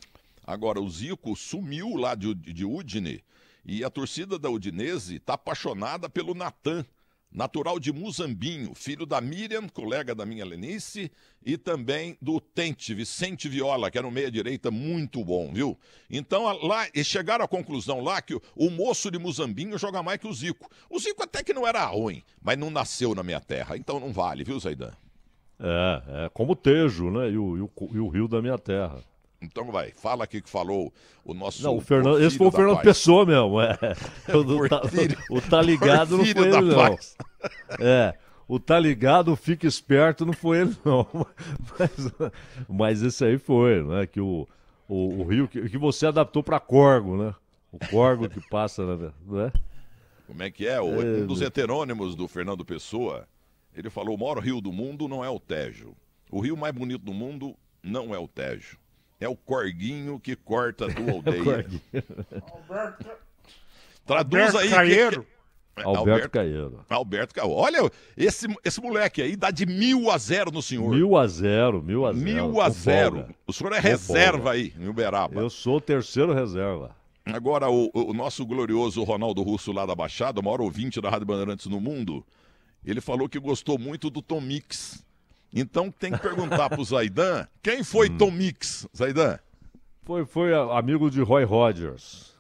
Agora, o Zico sumiu lá de, de Udine e a torcida da Udinese está apaixonada pelo Natan, natural de Muzambinho, filho da Miriam, colega da minha Lenice, e também do Tente, Vicente Viola, que era um meia-direita muito bom, viu? Então, lá, eles chegaram à conclusão lá que o, o moço de Muzambinho joga mais que o Zico. O Zico até que não era ruim, mas não nasceu na minha terra, então não vale, viu, Zaidan? É, é como o Tejo, né? E o, e o, e o Rio da minha terra. Então vai, fala aqui que falou o nosso. Não, o Fernando, esse foi o Fernando Paz. Pessoa mesmo. É. O, tá, o tá ligado não foi ele, não. Paz. É. O tá ligado, fica esperto, não foi ele, não. Mas, mas esse aí foi, né? Que o, o, o Rio, que, que você adaptou para Corgo, né? O Corgo que passa, né? né? Como é que é? O- É, um dos meu. heterônimos do Fernando Pessoa, ele falou: o maior rio do mundo não é o Tejo. O rio mais bonito do mundo não é o Tejo. É o corguinho que corta a tua aldeia. Corguinho. Traduz Alberto aí. Caieiro. Que, que... Alberto Caieiro. Alberto Caieiro. Olha, esse, esse moleque aí dá de mil a zero no senhor. Mil a zero, mil a zero. Mil a zero. folga. O senhor é Com reserva folga. aí, em Uberaba. Eu sou o terceiro reserva. Agora, o, o nosso glorioso Ronaldo Russo lá da Baixada, o maior ouvinte da Rádio Bandeirantes no mundo, ele falou que gostou muito do Tom Mix. Então tem que perguntar pro Zaidan, quem foi Hum. Tom Mix, Zaidan? Foi, foi amigo de Roy Rogers.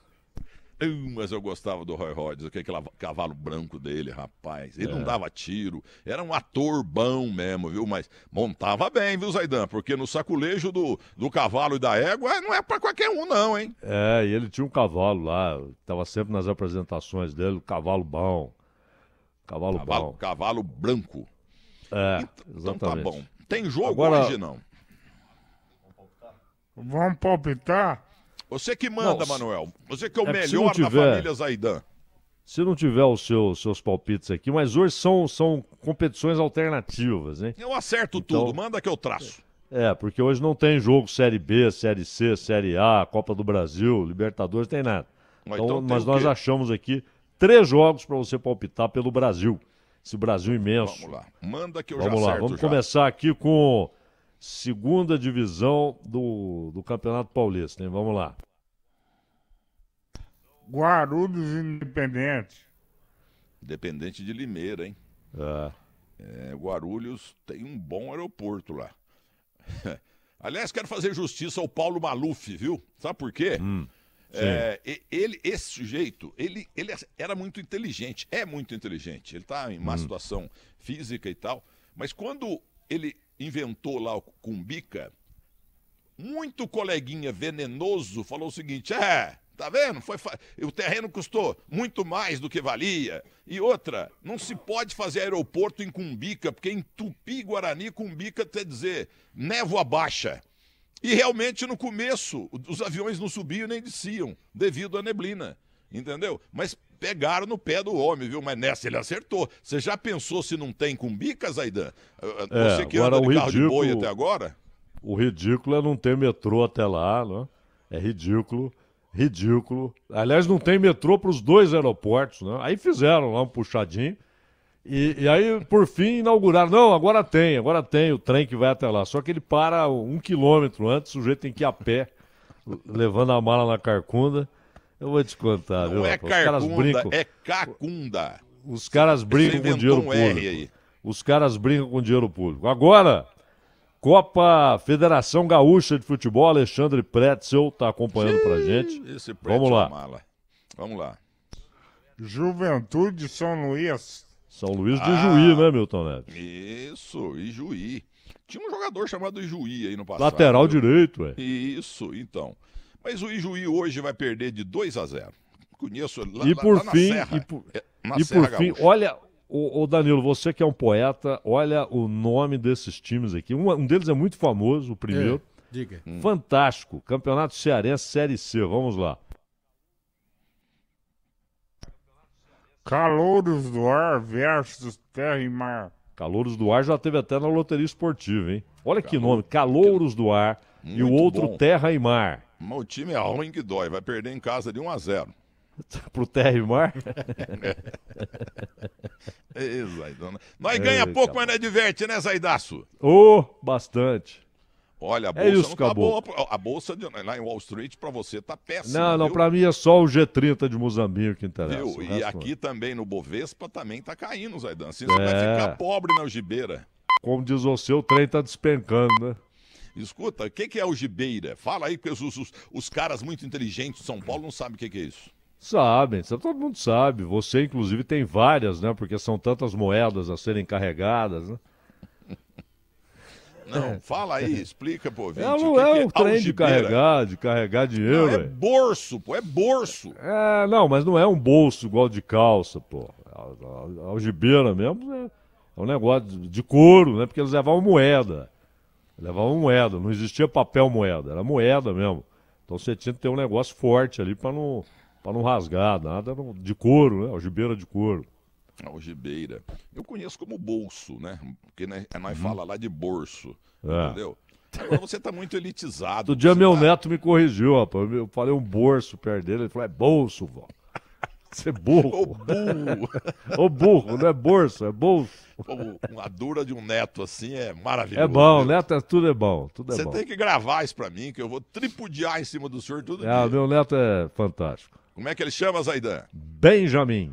Uh, mas eu gostava do Roy Hodges, aquele cava- cavalo branco dele, rapaz. Ele É. não dava tiro, era um ator bom mesmo, viu? Mas montava bem, viu, Zaidan? Porque no saculejo do, do cavalo e da égua não é pra qualquer um, não, hein? É, e ele tinha um cavalo lá, tava sempre nas apresentações dele, um cavalo bom. Cavalo, Cavalo, bom. cavalo branco. É, Então tá exatamente. bom. Tem jogo Agora- hoje, não? Vamos palpitar? Você que manda, Não, Manuel. Você que é o é melhor não da tiver- família Zaidan. se não tiver os seus, seus palpites aqui, mas hoje são, são competições alternativas, hein? Eu acerto Então- tudo, manda que eu traço. É, porque hoje não tem jogo Série B, Série C, Série A, Copa do Brasil, Libertadores, tem nada. Mas Então, então mas nós achamos aqui três jogos para você palpitar pelo Brasil. Esse Brasil imenso. Vamos lá, manda que eu Vamos já lá, acerto vamos já. começar aqui com segunda divisão do, do Campeonato Paulista, hein? Vamos lá. Guarulhos Independente. Dependente de Limeira, hein? É, Guarulhos tem um bom aeroporto lá. Aliás, quero fazer justiça ao Paulo Maluf, viu? Sabe por quê? É, ele, esse sujeito, ele, ele era muito inteligente, é muito inteligente. Ele está em má situação física e tal, mas quando ele inventou lá o Cumbica, muito coleguinha venenoso falou o seguinte: é, tá vendo? Foi fa- o terreno custou muito mais do que valia. E outra, não se pode fazer aeroporto em Cumbica, porque em Tupi, Guarani, Cumbica quer dizer névoa baixa. E realmente no começo os aviões não subiam nem desciam, devido à neblina. Entendeu? Mas pegaram no pé do homem, viu? Mas nessa ele acertou. Você já pensou se não tem Cumbica, Zaidan? É, Você que agora anda de o carro de boi até agora? O ridículo é não ter metrô até lá, né? É ridículo, ridículo. Aliás, não tem metrô para os dois aeroportos, né? Aí fizeram lá um puxadinho. E, e aí, por fim, inauguraram. Não, agora tem, agora tem o trem que vai até lá. Só que ele para um quilômetro antes, o sujeito tem que ir a pé, levando a mala na carcunda. Eu vou te contar, viu? Não é rapaz? Os caras carcunda, brincam. é cacunda. Os caras brincam com dinheiro um público. aí. Os caras brincam com dinheiro público. Agora, Copa Federação Gaúcha de Futebol, Alexandre Pretzel tá acompanhando pra gente. Esse Vamos prédio é lá. mala. Vamos lá. Juventude São Luís. São Luís de Ah. Juí, né, Milton Neves? Isso, Ijuí. Tinha um jogador chamado Ijuí aí no passado. Lateral viu? direito, ué. Isso, então. Mas o Ijuí hoje vai perder de 2 a 0. Conheço lá, E lá- por lá na fim, Serra. e por, É, na e Serra por fim, Gaúcha. olha, o, Danilo, você que é um poeta, olha o nome desses times aqui. Um, um deles é muito famoso, o primeiro. É, diga. Hum. Fantástico. Campeonato Cearense Série C. Vamos lá. Calouros do Ar versus Terra e Mar. Calouros do Ar já teve até na loteria esportiva, hein? Olha que nome, Calouros do Ar e o Muito outro bom. Terra e Mar. Mas o time é ruim que dói. Vai perder em casa de 1 a 0. Pro Terra e Mar? Ei, Zaidona. Nós Ei, ganha pouco, cara. mas não diverte, né, Zaidaço? Ô, bastante. Olha, a É bolsa isso, não tá acabou. boa. A bolsa de, lá em Wall Street pra você tá péssima. Não, não, pra mim é só o G30 de Moçambique que interessa. Viu? o E não. aqui também no Bovespa também tá caindo, Zaidan. Assim você vai É. ficar pobre na algibeira. Como diz você, o trem tá despencando, né? Escuta, o que, que é algibeira? Fala aí, porque os, os, os caras muito inteligentes de São Paulo não sabem o que, que é isso. Sabem, sabe, todo mundo sabe. Você, inclusive, tem várias, né? Porque são tantas moedas a serem carregadas, né? Não, fala aí, explica, pô, É, não o que é que o trem de algibeira? carregar, de carregar dinheiro, Não, é velho. bolso, pô, é bolso. É, não, mas não é um bolso igual de calça, pô. A, algibeira mesmo é, é um negócio de, de couro, né? Porque eles levavam moeda. Levavam moeda, não existia papel moeda, era moeda mesmo. Então você tinha que ter um negócio forte ali pra não, pra não rasgar, nada de couro, né? Algibeira de couro. Algibeira. Eu conheço como bolso, né? Porque né, nós fala lá de bolso. É. entendeu? Agora você tá muito elitizado. Outro dia meu tá- neto me corrigiu, rapaz. Eu falei um bolso perto dele, ele falou, é bolso, vó. Você é burro. Ô, burro. Ô burro, não é bolso, é bolso. Uma dura de um neto assim é maravilhoso. É bom, viu? neto, é, tudo é bom, tudo é Você bom. tem que gravar isso pra mim, que eu vou tripudiar em cima do senhor todo É, dia. meu neto é fantástico. Como é que ele chama, Zaidan? Benjamin.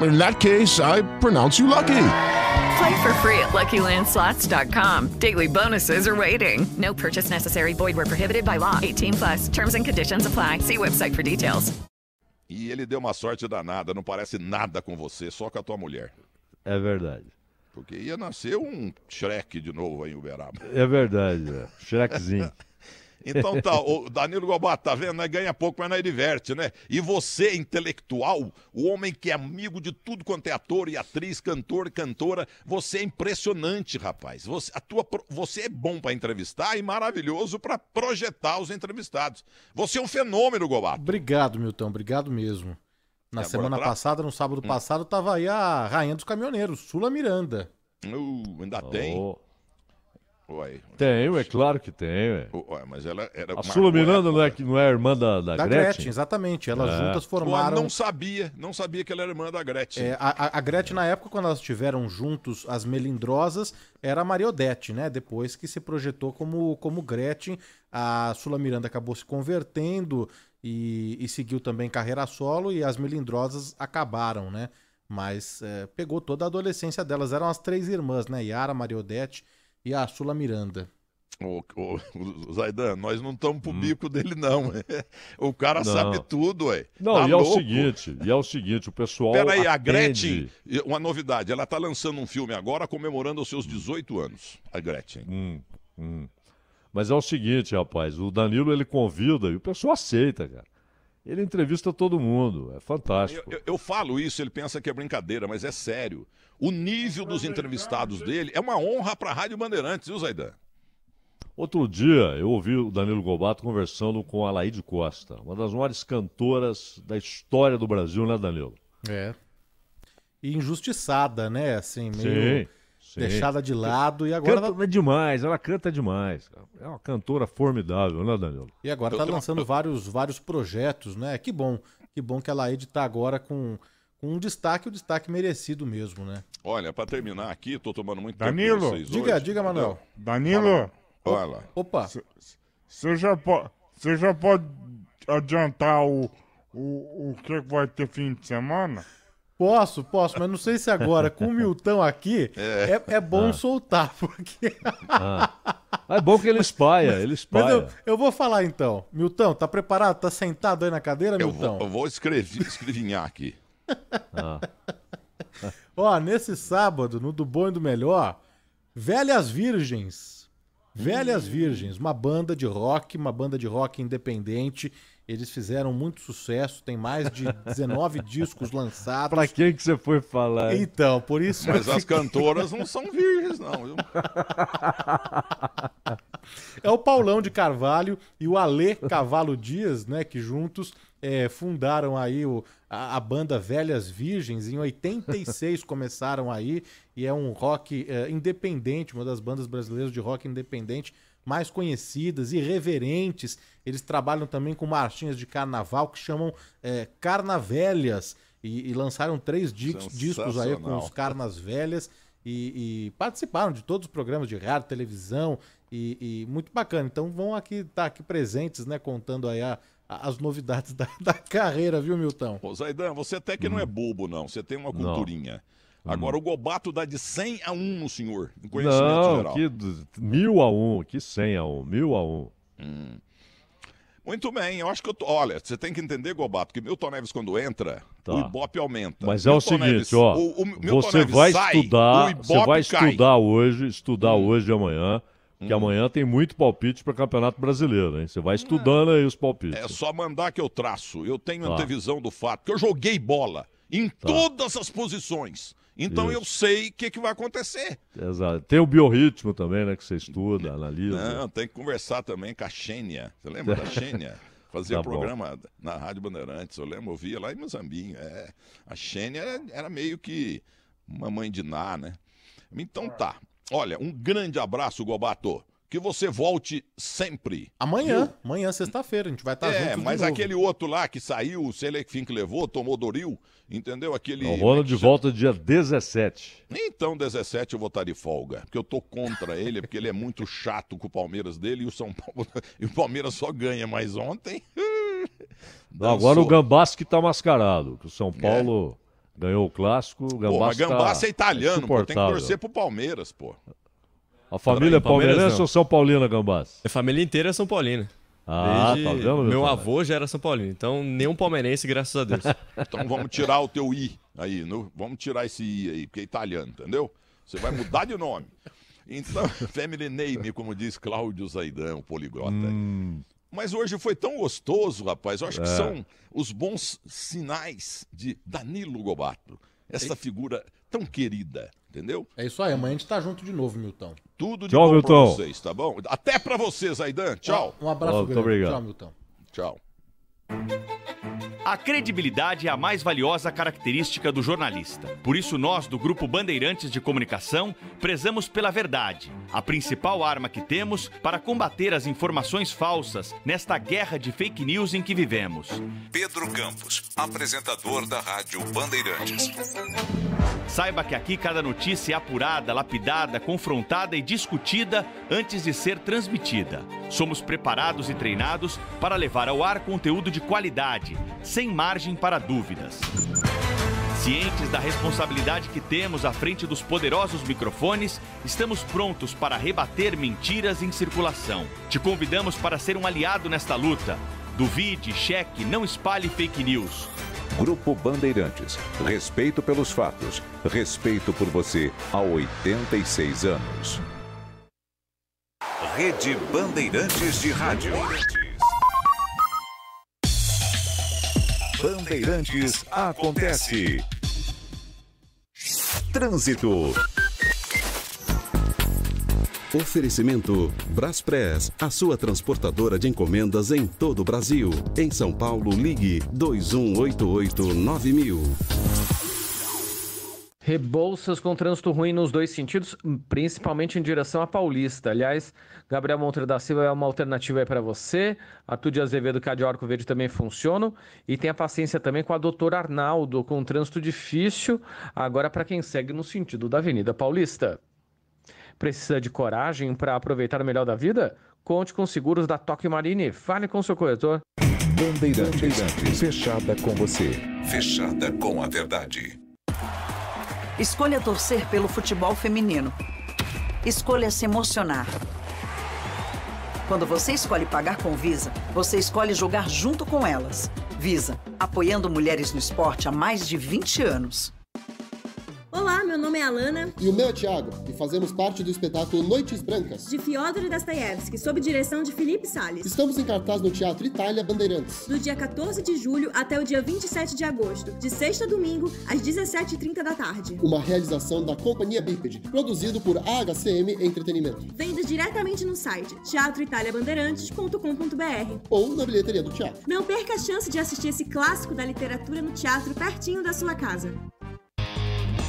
In that case, I pronounce you lucky. Play for free at LuckyLandSlots.com. Daily bonuses are waiting. No purchase necessary. Void were prohibited by law. 18 plus. Terms and conditions apply. See website for details. E ele deu uma sorte danada, não parece nada com você, só com a tua mulher. É verdade. Porque ia nascer um Shrek de novo aí em Uberaba. É verdade, é. Shrekzinho. Então tá, o Danilo Gobato, tá vendo? Né? Ganha pouco, mas não diverte, né? E você, intelectual, o homem que é amigo de tudo quanto é ator e atriz, cantor e cantora, você é impressionante, rapaz. Você, a tua, você é bom pra entrevistar e maravilhoso pra projetar os entrevistados. Você é um fenômeno, Gobato. Obrigado, Milton, obrigado mesmo. Na agora semana pra- passada, no sábado passado, tava aí a rainha dos caminhoneiros, Sula Miranda. Uh, ainda tem? Tem, é claro que tem, ué. Ué, mas ela era A Sula Miranda não é, não é irmã da, da, Da Gretchen, exatamente. Elas É. juntas formaram. não sabia, não sabia que ela era irmã da Gretchen. É, a, a- a Gretchen, na época, quando elas estiveram juntos, as melindrosas, era a Mariodete, né? Depois que se projetou como, como Gretchen, a Sula Miranda acabou se convertendo e, e seguiu também carreira solo e as melindrosas acabaram, né? Mas é, pegou toda a adolescência delas. Eram as três irmãs, né? Yara, Mariodete e a Sula Miranda. Ô, ô, ô, Zaidan, nós não estamos pro bico dele, não. O cara Hum. Não. sabe tudo, ué. Não, Tá e é o louco? seguinte, e é o seguinte, o pessoal Peraí, a atende- Gretchen, uma novidade, ela tá lançando um filme agora comemorando os seus 18 anos, a Gretchen. Hum, hum. Mas é o seguinte, rapaz, o Danilo ele convida e o pessoal aceita, cara. Ele entrevista todo mundo, é fantástico. Eu, eu- eu falo isso, ele pensa que é brincadeira, mas é sério. O nível dos entrevistados dele é uma honra pra Rádio Bandeirantes, viu, Zaidan? Outro dia eu ouvi o Danilo Gobato conversando com a Laíde Costa, uma das maiores cantoras da história do Brasil, né, Danilo? É. E injustiçada, né? Assim, meio Sim, sim. deixada de lado e agora. Canta demais, ela canta demais. É uma cantora formidável, né, Danilo? E agora tá lançando vários, vários projetos, né? Que bom. Que bom que a Laide tá agora com, com um destaque, o destaque merecido mesmo, né? Olha, pra terminar aqui, tô tomando muito Danilo. tempo vocês Diga, hoje. diga, Manuel. Danilo, lá. Opa. você já, po- você já pode adiantar o, o, o que vai ter fim de semana? Posso, posso, mas não sei se agora, com o Milton aqui, é, é bom Ah. soltar, porque. Ah. É bom que ele espalha, ele Mas espalha. eu, eu vou falar então. Milton, tá preparado? Tá sentado aí na cadeira, Eu Milton? vou, eu vou escrever, escrevinhar aqui. Ah. Ó, nesse sábado, no Do Bom e do Melhor, Velhas Virgens. Velhas Virgens, uma banda de rock, uma banda de rock independente. Eles fizeram muito sucesso, tem mais de 19 discos lançados. Pra quem que você foi falar? Então, por isso. Mas as fiquei- cantoras não são virgens, não, viu? É o Paulão de Carvalho e o Alê Cavalo Dias, né? Que juntos eh, fundaram aí o, a, a banda Velhas Virgens. Em 86 começaram aí e é um rock eh, independente, uma das bandas brasileiras de rock independente mais conhecidas, irreverentes. Eles trabalham também com marchinhas de carnaval que chamam eh, Carnavelhas e, e lançaram três di- discos aí com os. Carnas Velhas e, e participaram de todos os programas de rádio, televisão e, e muito bacana. Então vão aqui estar aqui presentes, né, contando aí a- as novidades da, da carreira, viu, Milton? Ô, Zaidan, você até que não é bobo, não. Você tem uma culturinha. Agora, o Gobato dá de 100 a 1 no senhor, em conhecimento Não, geral. que mil a um, que cem a um, mil a um. Muito bem, eu acho que eu tô... Olha, você tem que entender, Gobato, que Milton Neves, quando entra, Tá. o Ibope aumenta. Mas é o seguinte, Neves- ó, o- o você Neves vai sai, estudar, o você vai cai. estudar hoje, estudar hoje e amanhã, que Hum. amanhã tem muito palpite para Campeonato Brasileiro, hein? Você vai estudando aí os palpites. É só mandar que eu traço. Eu tenho Tá. antevisão do fato, que eu joguei bola em todas as posições. Então Isso. eu sei o que, que vai acontecer. Exato. Tem o biorritmo também, né? Que você estuda, analisa. Não, tem que conversar também com a Xênia. Você lembra da Xênia? Fazia Tá bom. programa na Rádio Bandeirantes, eu lembro, eu via lá em Mozambinho. É, a Xênia era, era meio que uma mãe de Ná, né? Então tá. Olha, um grande abraço, Gobato. Que você volte sempre. Amanhã, Viu? amanhã, sexta-feira, a gente vai estar É, juntos de mas novo. aquele outro lá que saiu, sei lá que fim que levou, tomou Doril, entendeu? Aquele. O Ronald de volta dia 17. Então, 17 eu vou estar de folga, porque eu tô contra ele, porque ele é muito chato com o Palmeiras dele e o São Paulo. E o Palmeiras só ganha, mas ontem. Não, agora o Gambás que tá mascarado, que o São Paulo ganhou o clássico, o Pô, Gambás mas Gambás tá é italiano, pô. Tem que torcer pro Palmeiras, pô. A família é palmeirense ou São Paulina, Gambás? A família inteira é São Paulina. Ah, Desde tá vendo, meu avô já era São Paulino, então nenhum palmeirense, graças a Deus. Então vamos tirar o teu I aí. no- vamos tirar esse I aí, porque é italiano, entendeu? Você vai mudar de nome. Então, family name, como diz Cláudio Zaidan, o poliglota. aí. Mas hoje foi tão gostoso, rapaz. Eu acho que É. são os bons sinais de Danilo Gobato. Essa figura tão querida, entendeu? É isso aí, amanhã a gente tá junto de novo, Milton. Tudo de Tchau, bom pra Milton. vocês, tá bom? Até pra vocês, Aidan. Tchau. Um abraço Ó, muito grande. obrigado. Tchau, Milton. Tchau. A credibilidade é a mais valiosa característica do jornalista. Por isso, nós, do Grupo Bandeirantes de Comunicação, prezamos pela verdade, a principal arma que temos para combater as informações falsas nesta guerra de fake news em que vivemos. Pedro Campos, apresentador da Rádio Bandeirantes. Saiba que aqui cada notícia é apurada, lapidada, confrontada e discutida antes de ser transmitida. Somos preparados e treinados para levar ao ar conteúdo de qualidade, sem margem para dúvidas. Cientes da responsabilidade que temos à frente dos poderosos microfones, estamos prontos para rebater mentiras em circulação. Te convidamos para ser um aliado nesta luta. Duvide, cheque, não espalhe fake news. Grupo Bandeirantes. Respeito pelos fatos. Respeito por você há 86 anos. Rede Bandeirantes de Rádio. Bandeirantes acontece. Trânsito. Oferecimento Braspress, a sua transportadora de encomendas em todo o Brasil. Em São Paulo, ligue 2188-9000. Rebouças com trânsito ruim nos dois sentidos, principalmente em direção à Paulista. Aliás, Gabriel Monteiro da Silva é uma alternativa aí para você. Arthur de Azevedo, Arco Verde também funcionam. E tenha paciência também com a doutora Arnaldo, com trânsito difícil, agora para quem segue no sentido da Avenida Paulista. Precisa de coragem para aproveitar o melhor da vida? Conte com os seguros da Toque Marine. Fale com seu corretor. Bandeirantes. Fechada com você. Fechada com a verdade. Escolha torcer pelo futebol feminino. Escolha se emocionar. Quando você escolhe pagar com Visa, você escolhe jogar junto com elas. Visa, apoiando mulheres no esporte há mais de 20 anos. Olá, meu nome é Alana. E o meu é Thiago, e fazemos parte do espetáculo Noites Brancas. De Fyodor Dostoiévski, sob direção de Felipe Salles. Estamos em cartaz no Teatro Itália Bandeirantes. Do dia 14 de julho até o dia 27 de agosto, de sexta a domingo, às 17h30 da tarde. Uma realização da Companhia Bípede, produzido por AHCM Entretenimento. Venda diretamente no site teatroitaliabandeirantes.com.br Ou na bilheteria do teatro. Não perca a chance de assistir esse clássico da literatura no teatro pertinho da sua casa.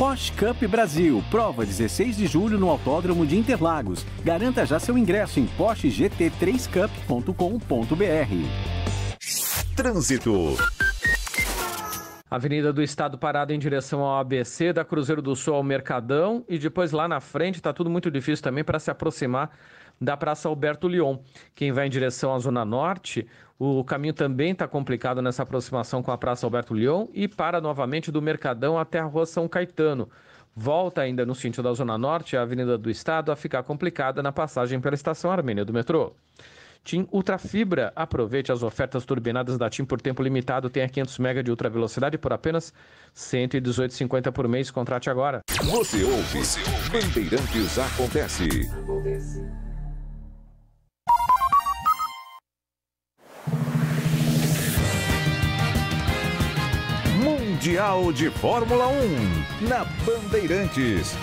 Porsche Cup Brasil, prova 16 de julho no Autódromo de Interlagos. Garanta já seu ingresso em PorscheGT3Cup.com.br. Trânsito. Avenida do Estado parada em direção ao ABC, da Cruzeiro do Sul ao Mercadão e depois lá na frente está tudo muito difícil também para se aproximar da Praça Alberto Lyon. Quem vai em direção à Zona Norte, o caminho também está complicado nessa aproximação com a Praça Alberto Lyon e para novamente do Mercadão até a Rua São Caetano. Volta ainda no sentido da Zona Norte, a Avenida do Estado, a ficar complicada na passagem pela Estação Armênia do metrô. TIM Ultrafibra. Aproveite as ofertas turbinadas da TIM por tempo limitado. Tenha 500 MB de ultra velocidade por apenas R$ 118,50 por mês. Contrate agora. Você ouve. Bandeirantes acontece. Mundial de Fórmula 1 na Bandeirantes.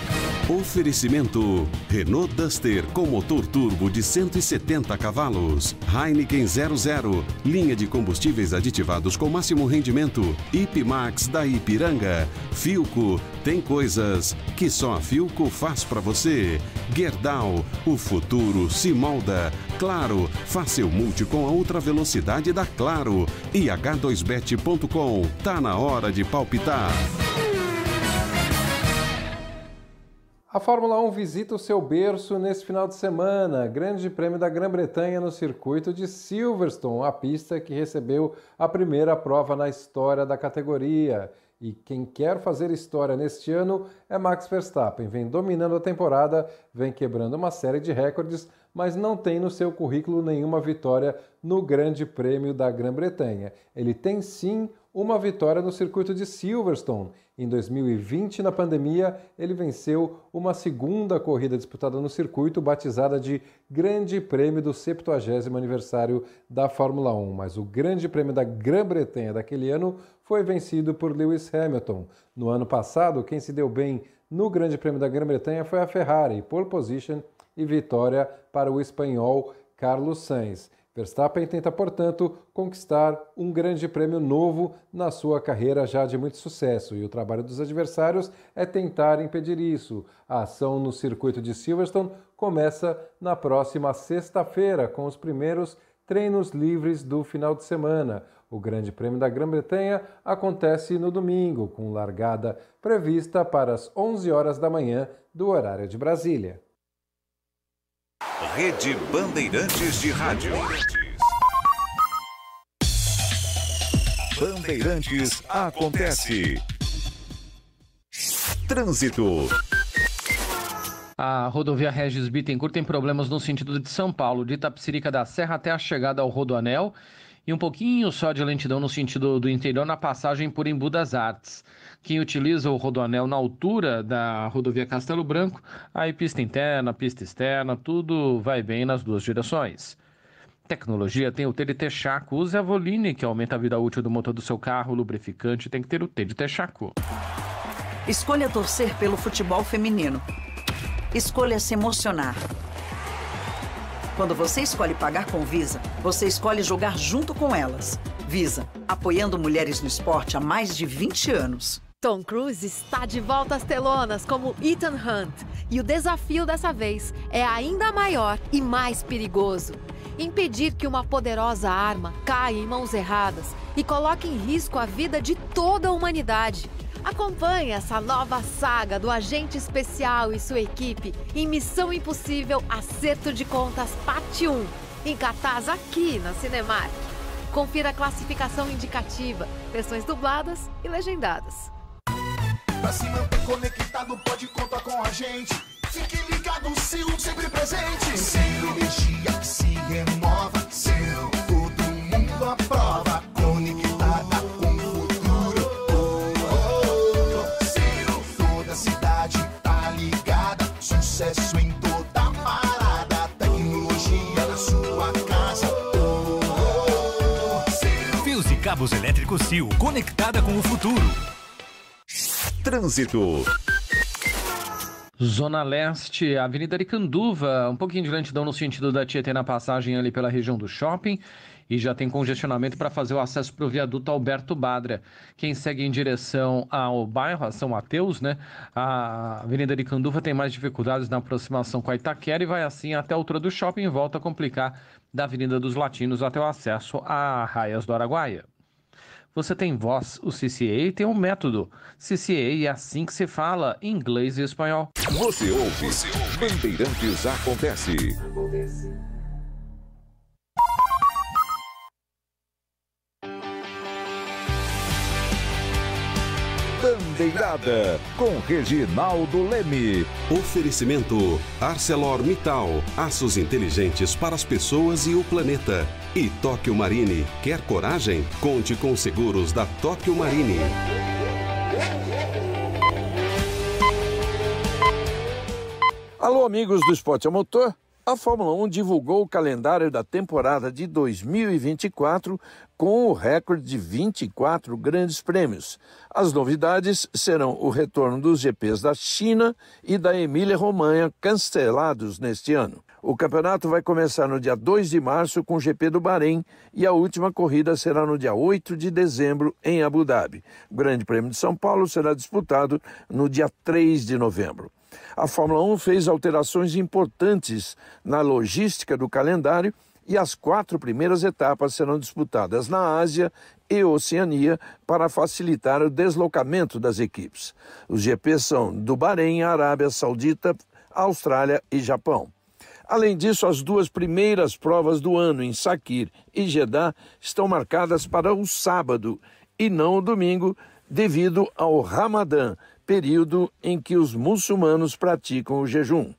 Oferecimento Renault Duster com motor turbo de 170 cavalos. Heineken 00, linha de combustíveis aditivados com máximo rendimento. Ipmax da Ipiranga. Filco, tem coisas que só a Filco faz para você. Gerdau, o futuro se molda. Claro, faça seu multi com a ultra velocidade da Claro. E H2Bet.com, tá na hora de palpitar. A Fórmula 1 visita o seu berço nesse final de semana, Grande Prêmio da Grã-Bretanha no circuito de Silverstone, a pista que recebeu a primeira prova na história da categoria. E quem quer fazer história neste ano é Max Verstappen. Vem dominando a temporada, vem quebrando uma série de recordes, mas não tem no seu currículo nenhuma vitória no Grande Prêmio da Grã-Bretanha. Ele tem sim uma vitória no circuito de Silverstone. Em 2020, na pandemia, ele venceu uma segunda corrida disputada no circuito, batizada de Grande Prêmio do 70 aniversário da Fórmula 1. Mas o Grande Prêmio da Grã-Bretanha daquele ano foi vencido por Lewis Hamilton. No ano passado, quem se deu bem no Grande Prêmio da Grã-Bretanha foi a Ferrari, pole position e vitória para o espanhol Carlos Sainz. Verstappen tenta, portanto, conquistar um grande prêmio novo na sua carreira já de muito sucesso, e o trabalho dos adversários é tentar impedir isso. A ação no circuito de Silverstone começa na próxima sexta-feira, com os primeiros treinos livres do final de semana. O Grande Prêmio da Grã-Bretanha acontece no domingo, com largada prevista para as 11 horas da manhã do horário de Brasília. Rede Bandeirantes de Rádio. Bandeirantes acontece. Trânsito. A rodovia Regis Bittencourt tem problemas no sentido de São Paulo, de Itapsirica da Serra até a chegada ao Rodoanel e um pouquinho só de lentidão no sentido do interior na passagem por Embu das Artes. Quem utiliza o rodoanel na altura da rodovia Castelo Branco, aí pista interna, pista externa, tudo vai bem nas duas direções. Tecnologia tem o T de Texaco. Use a Voline, que aumenta a vida útil do motor do seu carro. Lubrificante tem que ter o T de Texaco. Escolha torcer pelo futebol feminino. Escolha se emocionar. Quando você escolhe pagar com Visa, você escolhe jogar junto com elas. Visa, apoiando mulheres no esporte há mais de 20 anos. Tom Cruise está de volta às telonas como Ethan Hunt. E o desafio dessa vez é ainda maior e mais perigoso. Impedir que uma poderosa arma caia em mãos erradas e coloque em risco a vida de toda a humanidade. Acompanhe essa nova saga do agente especial e sua equipe em Missão Impossível Acerto de Contas Parte 1, em cartaz aqui na Cinemark. Confira a classificação indicativa, versões dubladas e legendadas. Pra se manter conectado, pode contar com a gente. Fique ligado, Sil sempre presente. Sil, energia que se renova. Sil, todo mundo aprova. Conectada com o futuro. Oh, oh, oh. Toda cidade tá ligada. Sucesso em toda parada. Tecnologia na sua casa. Oh, oh, oh. Fios e cabos elétricos Sil, conectada com o futuro. Trânsito. Zona Leste, Avenida Aricanduva, um pouquinho de lentidão no sentido da Tietê na passagem ali pela região do shopping e já tem congestionamento para fazer o acesso para o viaduto Alberto Badra. Quem segue em direção ao bairro, a São Mateus, né? A Avenida Aricanduva tem mais dificuldades na aproximação com a Itaquera e vai assim até a altura do shopping e volta a complicar da Avenida dos Latinos até o acesso a Raias do Araguaia. Você tem voz, o CCA tem um método. CCA é assim que se fala em inglês e espanhol. Você ouve. Bandeirantes acontece. Bandeirada com Reginaldo Leme. Oferecimento ArcelorMittal. Aços inteligentes para as pessoas e o planeta. E Tóquio Marine. Quer coragem? Conte com os seguros da Tóquio Marine. Alô, amigos do Esporte a Motor. A Fórmula 1 divulgou o calendário da temporada de 2024 com o recorde de 24 grandes prêmios. As novidades serão o retorno dos GPs da China e da Emília-Romanha, cancelados neste ano. O campeonato vai começar no dia 2 de março com o GP do Bahrein e a última corrida será no dia 8 de dezembro em Abu Dhabi. O Grande Prêmio de São Paulo será disputado no dia 3 de novembro. A Fórmula 1 fez alterações importantes na logística do calendário e as quatro primeiras etapas serão disputadas na Ásia e Oceania para facilitar o deslocamento das equipes. Os GPs são do Bahrein, Arábia Saudita, Austrália e Japão. Além disso, as duas primeiras provas do ano em Sakir e Jeddah estão marcadas para o sábado e não o domingo, devido ao Ramadã, período em que os muçulmanos praticam o jejum.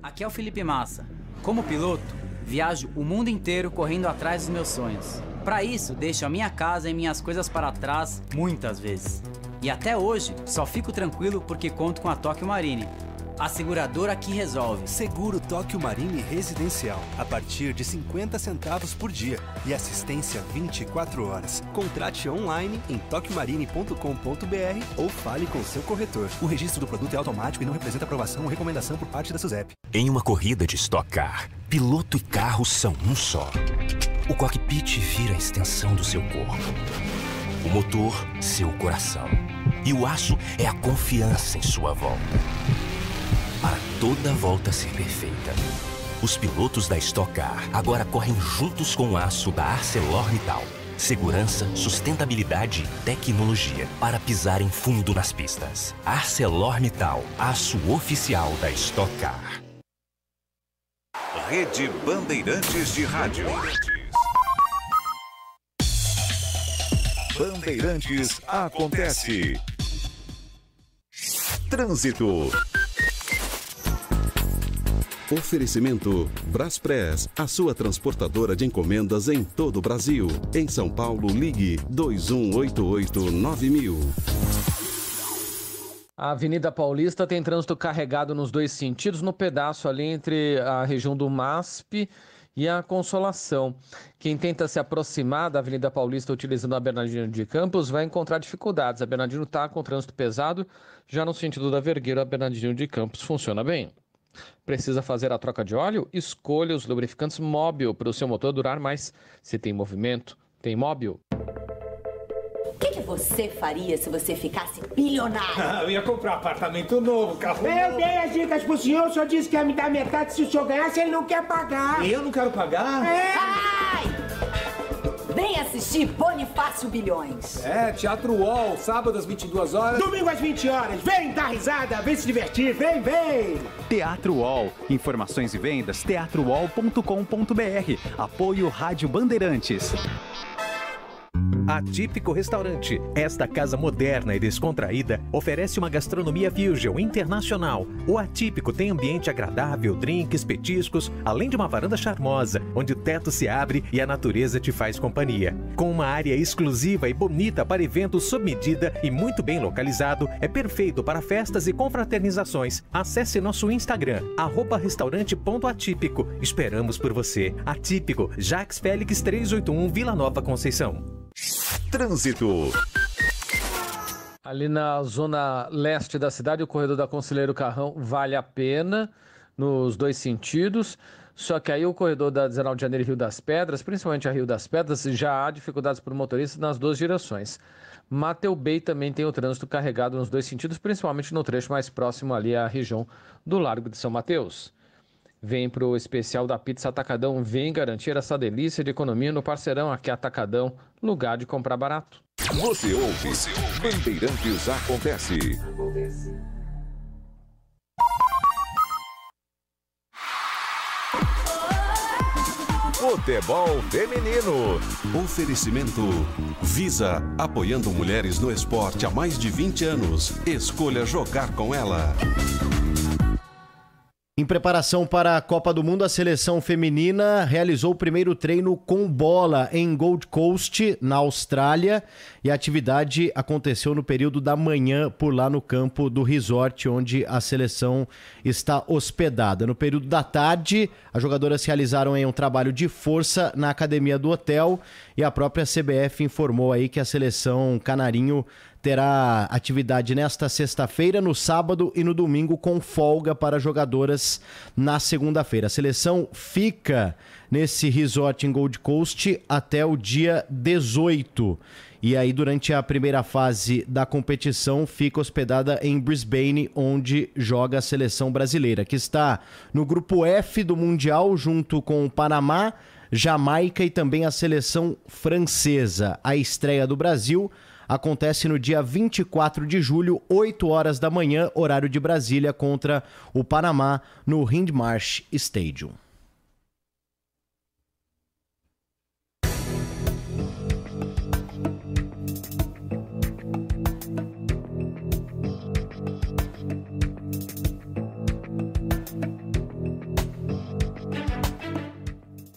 Aqui é o Felipe Massa. Como piloto, viajo o mundo inteiro correndo atrás dos meus sonhos. Para isso, deixo a minha casa e minhas coisas para trás muitas vezes. E até hoje, só fico tranquilo porque conto com a Tóquio Marine, a seguradora que resolve. Seguro Tóquio Marine Residencial. A partir de 50 centavos por dia. E assistência 24 horas. Contrate online em tokiomarine.com.br ou fale com seu corretor. O registro do produto é automático e não representa aprovação ou recomendação por parte da SUSEP. Em uma corrida de Stock Car, piloto e carro são um só. O cockpit vira a extensão do seu corpo. O motor, seu coração. E o aço é a confiança em sua volta para toda volta ser perfeita. Os pilotos da Stock Car agora correm juntos com o aço da ArcelorMittal. Segurança, sustentabilidade e tecnologia para pisar em fundo nas pistas. ArcelorMittal, aço oficial da Stock Car. Rede Bandeirantes de Rádio. Bandeirantes acontece. Trânsito. Oferecimento Braspress, a sua transportadora de encomendas em todo o Brasil. Em São Paulo, ligue 2188-9000. A Avenida Paulista tem trânsito carregado nos dois sentidos, no pedaço ali entre a região do MASP e a Consolação. Quem tenta se aproximar da Avenida Paulista utilizando a Bernardino de Campos vai encontrar dificuldades. A Bernardino está com trânsito pesado, já no sentido da Vergueira, a Bernardino de Campos funciona bem. Precisa fazer a troca de óleo? Escolha os lubrificantes móvel para o seu motor durar mais. Se tem movimento, tem móvel. O que, que você faria se você ficasse bilionário? Ah, eu ia comprar apartamento novo, carro Eu novo. dei as dicas pro senhor, o senhor disse que ia me dar metade se o senhor ganhasse, ele não quer pagar. Eu não quero pagar? É. Ai! Vem assistir Bonifácio Bilhões. É, Teatro UOL, sábado às 22 horas. Domingo às 20 horas, vem dar risada, vem se divertir, vem, vem! Teatro UOL. Informações e vendas teatrouol.com.br. Apoio Rádio Bandeirantes. Atípico Restaurante. Esta casa moderna e descontraída oferece uma gastronomia fusion internacional. O Atípico tem ambiente agradável, drinks, petiscos, além de uma varanda charmosa, onde o teto se abre e a natureza te faz companhia. Com uma área exclusiva e bonita para eventos sob medida e muito bem localizado, é perfeito para festas e confraternizações. Acesse nosso Instagram, restaurante.atípico. Esperamos por você. Atípico, Jax Félix 381, Vila Nova Conceição. Trânsito. Ali na zona leste da cidade, o corredor da Conselheiro Carrão vale a pena nos dois sentidos. Só que aí o corredor da 19 de janeiro e Rio das Pedras, principalmente a Rio das Pedras, já há dificuldades para o motorista nas duas direções. Mateu Bay também tem o trânsito carregado nos dois sentidos, principalmente no trecho mais próximo ali à região do Largo de São Mateus. Vem para o especial da Pizza Atacadão, vem garantir essa delícia de economia no parceirão aqui Atacadão, lugar de comprar barato. Você ouve. Bandeirantes acontece. Futebol feminino. Oferecimento Visa, apoiando mulheres no esporte há mais de 20 anos. Escolha jogar com ela. Em preparação para a Copa do Mundo, a seleção feminina realizou o primeiro treino com bola em Gold Coast, na Austrália, e a atividade aconteceu no período da manhã por lá no campo do resort onde a seleção está hospedada. No período da tarde, as jogadoras realizaram um trabalho de força na academia do hotel e a própria CBF informou aí que a seleção canarinho terá atividade nesta sexta-feira, no sábado e no domingo, com folga para jogadoras na segunda-feira. A seleção fica nesse resort em Gold Coast até o dia 18. E aí, durante a primeira fase da competição, fica hospedada em Brisbane, onde joga a seleção brasileira, que está no grupo F do Mundial, junto com o Panamá, Jamaica e também a seleção francesa. A estreia do Brasil acontece no dia 24 de julho, 8 horas da manhã, horário de Brasília, contra o Panamá, no Hindmarsh Stadium.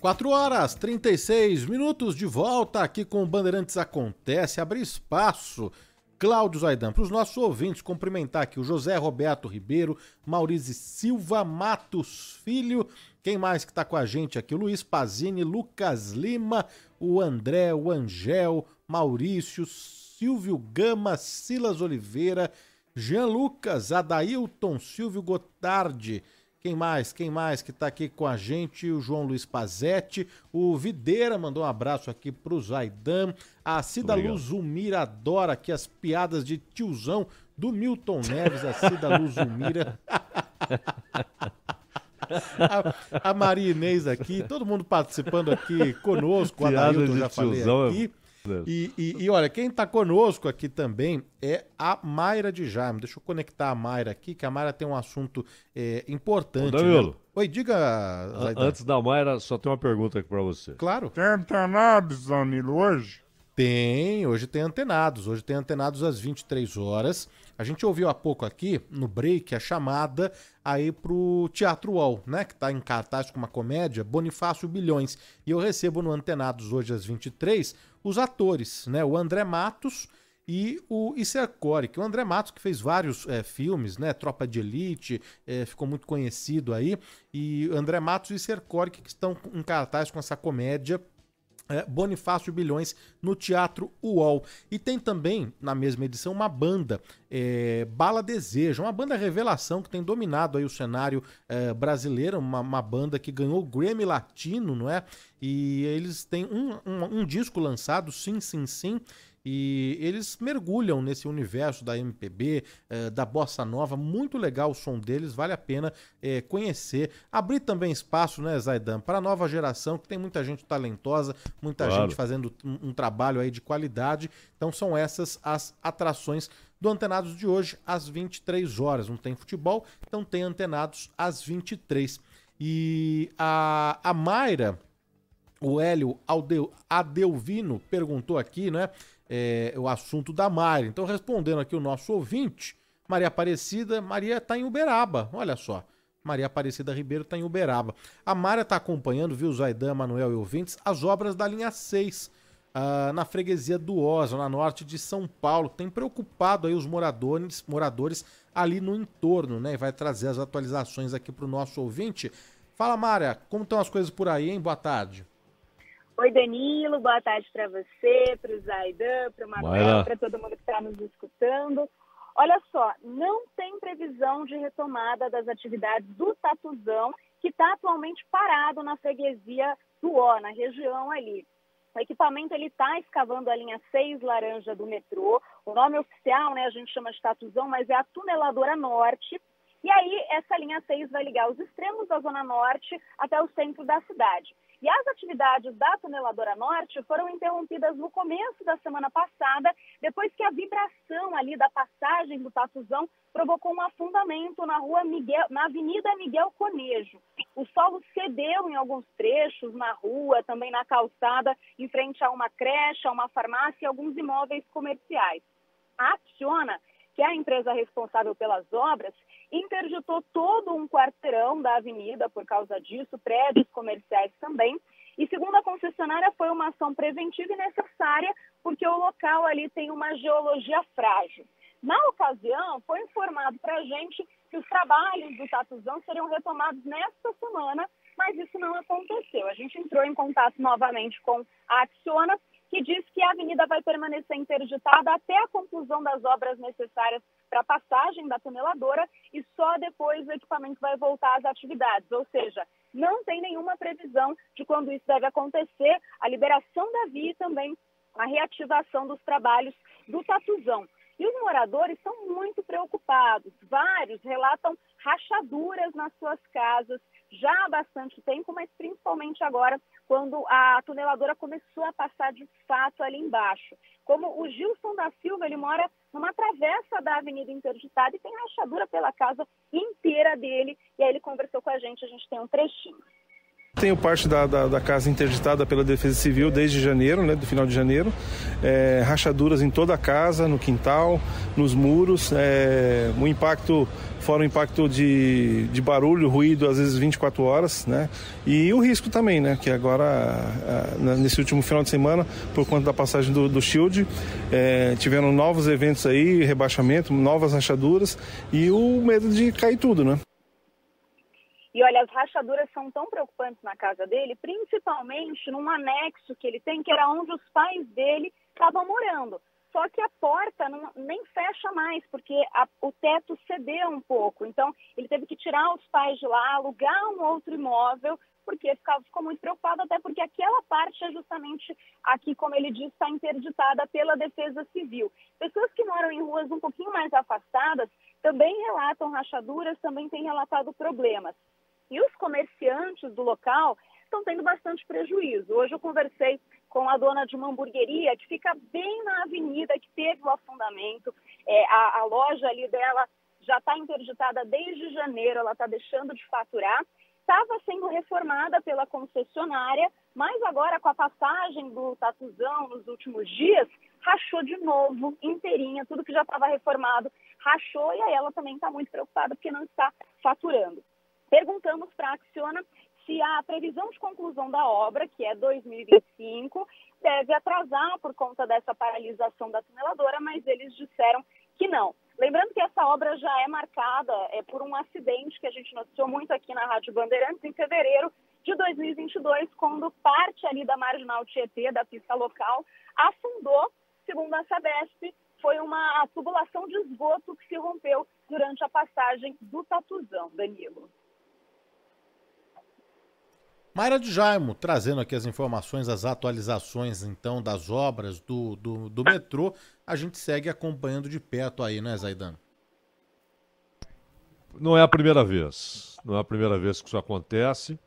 Quatro horas 36 minutos de volta aqui com o Bandeirantes Acontece, abrir espaço. Cláudio Zaidan, para os nossos ouvintes, cumprimentar aqui o José Roberto Ribeiro, Maurício Silva Matos Filho, quem mais que está com a gente aqui? O Luiz Pazini, Lucas Lima, o André, o Angel, Maurício, Silvio Gama, Silas Oliveira, Jean Lucas, Adailton, Silvio Gotardi, quem mais? Quem mais que tá aqui com a gente? O João Luiz Pazetti. O Videira mandou um abraço aqui pro Zaidan. A Cida Luzumira adora aqui as piadas de tiozão do Milton Neves. A Cida Luzumira. a, a Maria Inês aqui, todo mundo participando aqui conosco. O Adailton já falei é aqui. E, e- e olha, quem está conosco aqui também é a Mayra de Jaime. Deixa eu conectar a Mayra aqui, que a Mayra tem um assunto é, importante. Ô, Danilo. né? Oi, diga, Zaidan. Antes da Mayra, só tem uma pergunta aqui pra você. Claro. Tem antenados, Danilo, hoje? Tem, hoje tem antenados. Hoje tem antenados às 23 horas. A gente ouviu há pouco aqui, no break, a chamada aí pro Teatro UOL, né? Que tá em cartaz com uma comédia, Bonifácio Bilhões. E eu recebo no Antenados hoje às 23 os atores, né? O André Matos e o Isercore, que é o André Matos que fez vários eh, filmes, né? Tropa de Elite, eh, ficou muito conhecido aí. E André Matos e Isercore que estão em cartaz com essa comédia é, Bonifácio Bilhões no Teatro UOL. E tem também, na mesma edição, uma banda, é, Bala Desejo, uma banda revelação que tem dominado aí o cenário é, brasileiro, uma, uma banda que ganhou o Grammy Latino, não é? E eles têm um, um, um disco lançado, Sim, Sim, Sim, e eles mergulham nesse universo da MPB, eh, da bossa nova, muito legal o som deles, vale a pena eh, conhecer. Abrir também espaço, né, Zaidan, para a nova geração, que tem muita gente talentosa, muita Claro. gente fazendo um, um trabalho aí de qualidade. Então são essas as atrações do Antenados de hoje, às 23 horas. Não tem futebol, então tem Antenados às 23. E a, a Mayra, o Hélio Aldeu- Adelvino perguntou aqui, né? É, o assunto da Mayra. Então, respondendo aqui o nosso ouvinte, Maria Aparecida, Maria está em Uberaba, olha só. Maria Aparecida Ribeiro está em Uberaba. A Mayra está acompanhando, viu, Zaidan, Manuel e ouvintes, as obras da linha 6, ah, na freguesia do Osa, na norte de São Paulo. Tem preocupado aí os moradores, moradores ali no entorno, né? E vai trazer as atualizações aqui para o nosso ouvinte. Fala, Mária, como estão as coisas por aí, hein? Boa tarde. Oi, Danilo, boa tarde para você, para o Zaidan, para o. Manuel, para todo mundo que está nos escutando. Olha só, não tem previsão de retomada das atividades do Tatuzão, que está atualmente parado na freguesia do Ó, na região ali. O equipamento ele está escavando a linha 6 laranja do metrô. O nome oficial, né, a gente chama de Tatuzão, mas é a tuneladora norte. E aí, essa linha 6 vai ligar os extremos da Zona Norte até o centro da cidade. E as atividades da Tuneladora Norte foram interrompidas no começo da semana passada, depois que a vibração ali da passagem do Tatuzão provocou um afundamento na rua Miguel, na Avenida Miguel Conejo. O solo cedeu em alguns trechos na rua, também na calçada, em frente a uma creche, a uma farmácia e alguns imóveis comerciais. A Acciona, que é a empresa responsável pelas obras, interditou todo um quarteirão da avenida por causa disso, prédios comerciais também. E segundo a concessionária, foi uma ação preventiva e necessária, porque o local ali tem uma geologia frágil. Na ocasião, foi informado para a gente que os trabalhos do Tatuzão seriam retomados nesta semana, mas isso não aconteceu. A gente entrou em contato novamente com a Acciona, que diz que a avenida vai permanecer interditada até a conclusão das obras necessárias para a passagem da tuneladora e só depois o equipamento vai voltar às atividades. Ou seja, não tem nenhuma previsão de quando isso deve acontecer, a liberação da via e também a reativação dos trabalhos do Tatuzão. E os moradores são muito preocupados. Vários relatam rachaduras nas suas casas já há bastante tempo, mas principalmente agora, quando a tuneladora começou a passar de fato ali embaixo. Como o Gilson da Silva, ele mora numa travessa da Avenida Interditada e tem rachadura pela casa inteira dele. E aí ele conversou com a gente, a gente tem um trechinho. Tenho parte da, da, da, casa interditada pela Defesa Civil desde janeiro, né, do final de janeiro. É, rachaduras em toda a casa, no quintal, nos muros. É, o impacto, fora o impacto de, de barulho, ruído, às vezes 24 horas, né? E o risco também, né? Que agora, nesse último final de semana, por conta da passagem do, do Shield, é, tiveram novos eventos aí, rebaixamento, novas rachaduras e o medo de cair tudo, né? E olha, as rachaduras são tão preocupantes na casa dele, principalmente num anexo que ele tem, que era onde os pais dele estavam morando. Só que a porta não, nem fecha mais, porque a, o teto cedeu um pouco. Então, ele teve que tirar os pais de lá, alugar um outro imóvel, porque ficava, ficou muito preocupado, até porque aquela parte é justamente aqui, como ele disse, está interditada pela Defesa Civil. Pessoas que moram em ruas um pouquinho mais afastadas também relatam rachaduras, também têm relatado problemas. E os comerciantes do local estão tendo bastante prejuízo. Hoje eu conversei com a dona de uma hamburgueria que fica bem na avenida que teve o afundamento. É, a, a loja ali dela já está interditada desde janeiro, ela está deixando de faturar. Estava sendo reformada pela concessionária, mas agora com a passagem do Tatuzão nos últimos dias, rachou de novo, inteirinha, tudo que já estava reformado rachou e aí ela também está muito preocupada porque não está faturando. Perguntamos para a Acciona se a previsão de conclusão da obra, que é 2025, deve atrasar por conta dessa paralisação da tuneladora, mas eles disseram que não. Lembrando que essa obra já é marcada é, por um acidente que a gente noticiou muito aqui na Rádio Bandeirantes em fevereiro de 2022, quando parte ali da marginal Tietê, da pista local, afundou, segundo a Sabesp, foi uma tubulação de esgoto que se rompeu durante a passagem do Tatuzão, Danilo. Mayra de Jaimo, trazendo aqui as informações, as atualizações, então, das obras do, do, do metrô. A gente segue acompanhando de perto aí, né, Zaidan? Não é a primeira vez. Não é a primeira vez que isso acontece.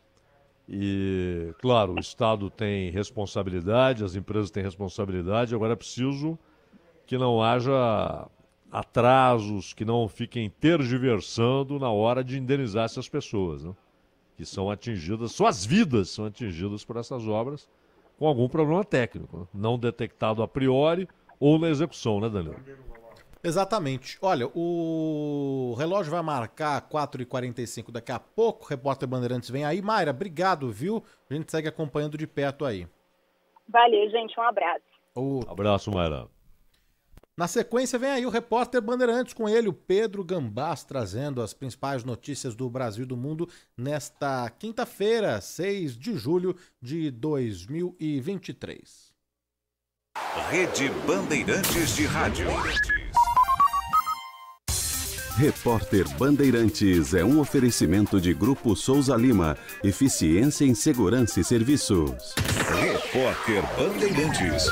E, claro, o Estado tem responsabilidade, as empresas têm responsabilidade. Agora é preciso que não haja atrasos, que não fiquem tergiversando na hora de indenizar essas pessoas. Né? Que são atingidas, suas vidas são atingidas por essas obras com algum problema técnico, né? não detectado a priori ou na execução, né, Danilo? Exatamente. Olha, o relógio vai marcar 4h45 daqui a pouco. O repórter Bandeirantes vem aí. Mayra, obrigado, viu? A gente segue acompanhando de perto aí. Valeu, gente. Um abraço. O... Abraço, Mayra. Na sequência, vem aí o repórter Bandeirantes com ele, o Pedro Gambás, trazendo as principais notícias do Brasil e do mundo nesta quinta-feira, 6 de julho de 2023. Rede Bandeirantes de Rádio. Repórter Bandeirantes é um oferecimento de Grupo Souza Lima. Eficiência em Segurança e Serviços. Repórter Bandeirantes.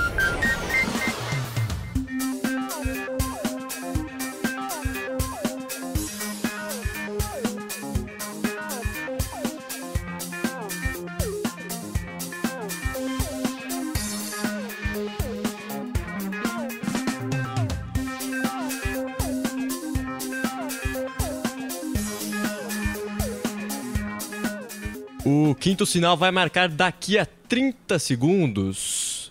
Quinto sinal vai marcar daqui a 30 segundos.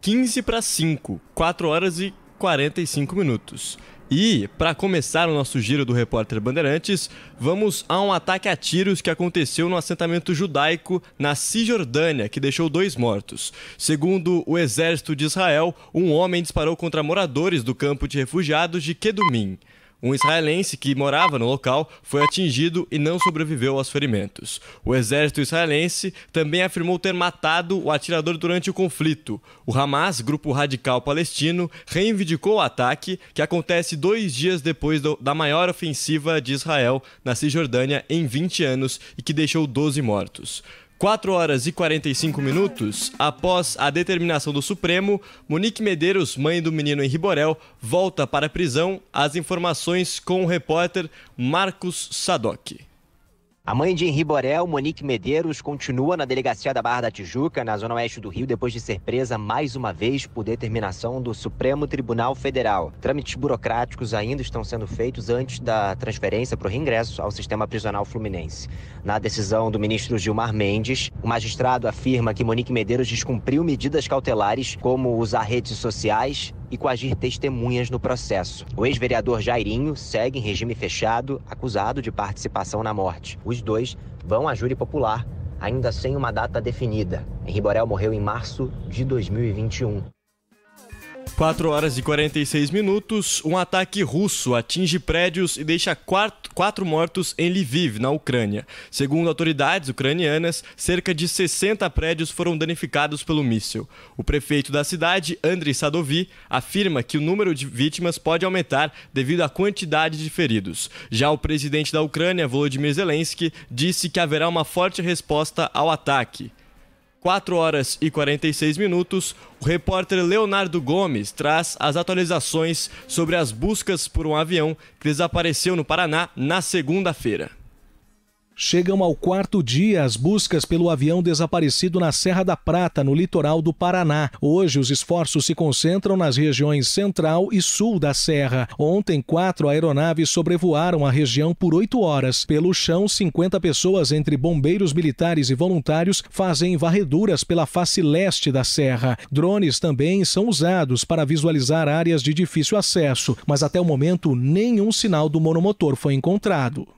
15 para 5, 4 horas e 45 minutos. E, para começar o nosso giro do repórter Bandeirantes, vamos a um ataque a tiros que aconteceu no assentamento judaico na Cisjordânia, que deixou dois mortos. Segundo o exército de Israel, um homem disparou contra moradores do campo de refugiados de Kedumim. Um israelense que morava no local foi atingido e não sobreviveu aos ferimentos. O exército israelense também afirmou ter matado o atirador durante o conflito. O Hamas, grupo radical palestino, reivindicou o ataque, que acontece dois dias depois da maior ofensiva de Israel na Cisjordânia em 20 anos e que deixou 12 mortos. 4 horas e 45 minutos após a determinação do Supremo, Monique Medeiros, mãe do menino Henri Borel, volta para a prisão. As informações com o repórter Marcos Sadoc. A mãe de Henri Borel, Monique Medeiros, continua na delegacia da Barra da Tijuca, na zona oeste do Rio, depois de ser presa mais uma vez por determinação do Supremo Tribunal Federal. Trâmites burocráticos ainda estão sendo feitos antes da transferência para o reingresso ao sistema prisional fluminense. Na decisão do ministro Gilmar Mendes, o magistrado afirma que Monique Medeiros descumpriu medidas cautelares, como usar redes sociais e coagir testemunhas no processo. O ex-vereador Jairinho segue em regime fechado, acusado de participação na morte. Os dois vão à júri popular, ainda sem uma data definida. Henri Borel morreu em março de 2021. 4 horas e 46 minutos, um ataque russo atinge prédios e deixa quatro, quatro, mortos em Lviv, na Ucrânia. Segundo autoridades ucranianas, cerca de 60 prédios foram danificados pelo míssil. O prefeito da cidade, Andriy Sadovi, afirma que o número de vítimas pode aumentar devido à quantidade de feridos. Já o presidente da Ucrânia, Volodymyr Zelensky, disse que haverá uma forte resposta ao ataque. 4 horas e 46 minutos, o repórter Leonardo Gomes traz as atualizações sobre as buscas por um avião que desapareceu no Paraná na segunda-feira. Chegam ao quarto dia as buscas pelo avião desaparecido na Serra da Prata, no litoral do Paraná. Hoje, os esforços se concentram nas regiões central e sul da Serra. Ontem, quatro aeronaves sobrevoaram a região por oito horas. Pelo chão, 50 pessoas, entre bombeiros militares e voluntários, fazem varreduras pela face leste da Serra. Drones também são usados para visualizar áreas de difícil acesso, mas até o momento, nenhum sinal do monomotor foi encontrado.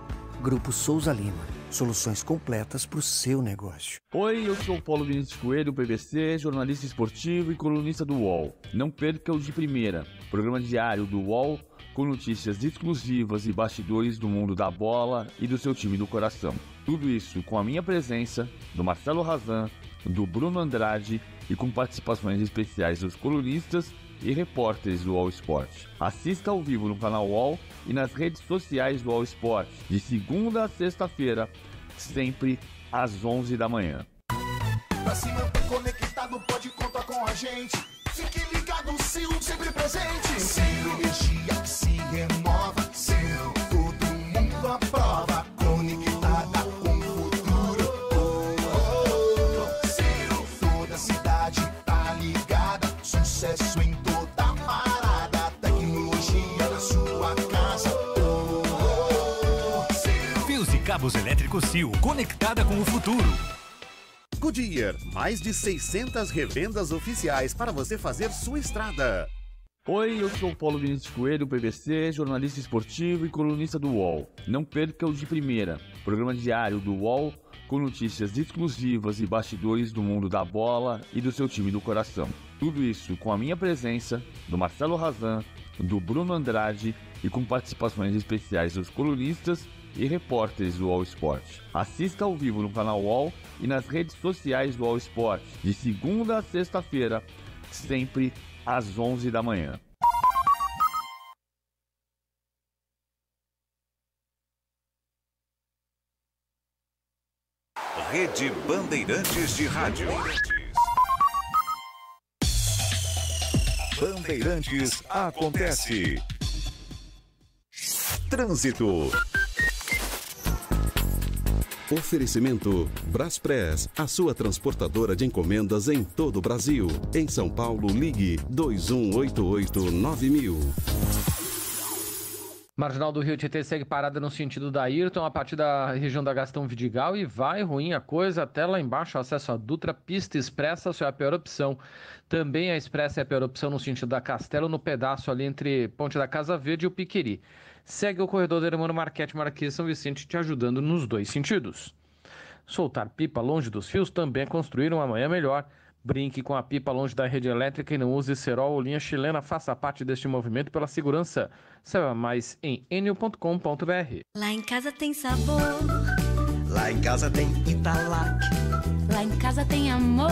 Grupo Souza Lima. Soluções completas para o seu negócio. Oi, eu sou Paulo Vinícius Coelho, PVC, jornalista esportivo e colunista do UOL. Não perca o de primeira, programa diário do UOL com notícias exclusivas e bastidores do mundo da bola e do seu time do coração. Tudo isso com a minha presença, do Marcelo Razan, do Bruno Andrade e com participações especiais dos colunistas e repórteres do All Sport. Assista ao vivo no canal All e nas redes sociais do All Sport, de segunda a sexta-feira, sempre às 11 da manhã. Pra se manter conectado, pode contar com a gente. Fique ligado, sempre presente. Sil, conectada com o futuro. Goodyear, mais de 600 revendas oficiais para você fazer sua estrada. Oi, eu sou o Paulo Vinícius Coelho, PVC, jornalista esportivo e colunista do UOL. Não perca o de primeira, programa diário do UOL com notícias exclusivas e bastidores do mundo da bola e do seu time do coração. Tudo isso com a minha presença, do Marcelo Razan, do Bruno Andrade e com participações especiais dos colunistas e repórteres do All Sport. Assista ao vivo no canal All e nas redes sociais do All Sport, de segunda a sexta-feira, sempre às 11 da manhã. Rede Bandeirantes de Rádio. Bandeirantes acontece. Trânsito. Oferecimento Braspress, a sua transportadora de encomendas em todo o Brasil. Em São Paulo, ligue 2188 9000. Marginal do Rio Tietê segue parada no sentido da Ayrton, a partir da região da Gastão Vidigal e vai ruim a coisa até lá embaixo, acesso à Dutra, pista expressa, só é a pior opção. Também a expressa é a pior opção no sentido da Castelo, no pedaço ali entre Ponte da Casa Verde e o Piqueri. Segue o corredor da Hermano Marquete Marquês São Vicente te ajudando nos dois sentidos. Soltar pipa longe dos fios também é construir uma manhã melhor. Brinque com a pipa longe da rede elétrica e não use cerol ou linha chilena. Faça parte deste movimento pela segurança. Saiba mais em enio.com.br. Lá em casa tem sabor. Lá em casa tem Italac. Lá em casa tem amor.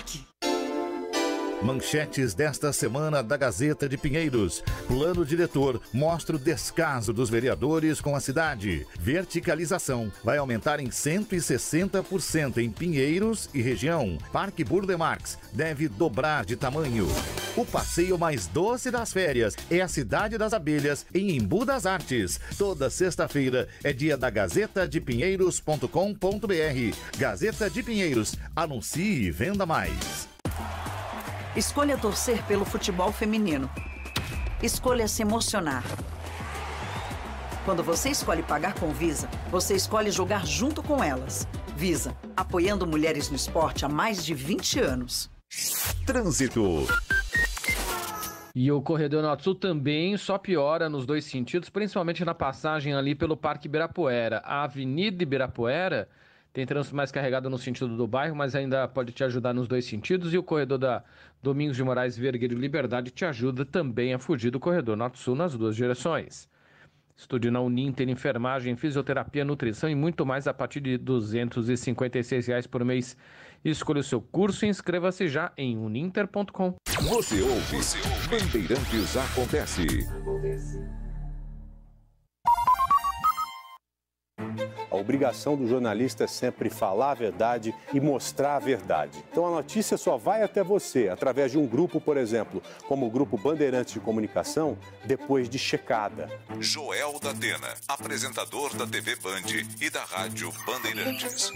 Manchetes desta semana da Gazeta de Pinheiros. Plano diretor mostra o descaso dos vereadores com a cidade. Verticalização vai aumentar em 160% em Pinheiros e região. Parque Burdemarx deve dobrar de tamanho. O passeio mais doce das férias é a Cidade das Abelhas, em Embu das Artes. Toda sexta-feira é dia da Gazeta de Pinheiros.com.br. Gazeta de Pinheiros. Anuncie e venda mais. Escolha torcer pelo futebol feminino. Escolha se emocionar. Quando você escolhe pagar com Visa, você escolhe jogar junto com elas. Visa, apoiando mulheres no esporte há mais de 20 anos. Trânsito. E o corredor Norte Sul também só piora nos dois sentidos, principalmente na passagem ali pelo Parque Ibirapuera. A Avenida Ibirapuera tem trânsito mais carregado no sentido do bairro, mas ainda pode te ajudar nos dois sentidos. E o corredor da Domingos de Moraes Vergueiro e Liberdade te ajuda também a fugir do corredor Norte-Sul nas duas direções. Estude na Uninter Enfermagem, Fisioterapia, Nutrição e muito mais a partir de 256 reais por mês. Escolha o seu curso e inscreva-se já em uninter.com. Você ouve, Bandeirantes Acontece. A obrigação do jornalista é sempre falar a verdade e mostrar a verdade. Então a notícia só vai até você através de um grupo, por exemplo, como o Grupo Bandeirantes de Comunicação, depois de checada. Joel da Atena, apresentador da TV Band e da Rádio Bandeirantes.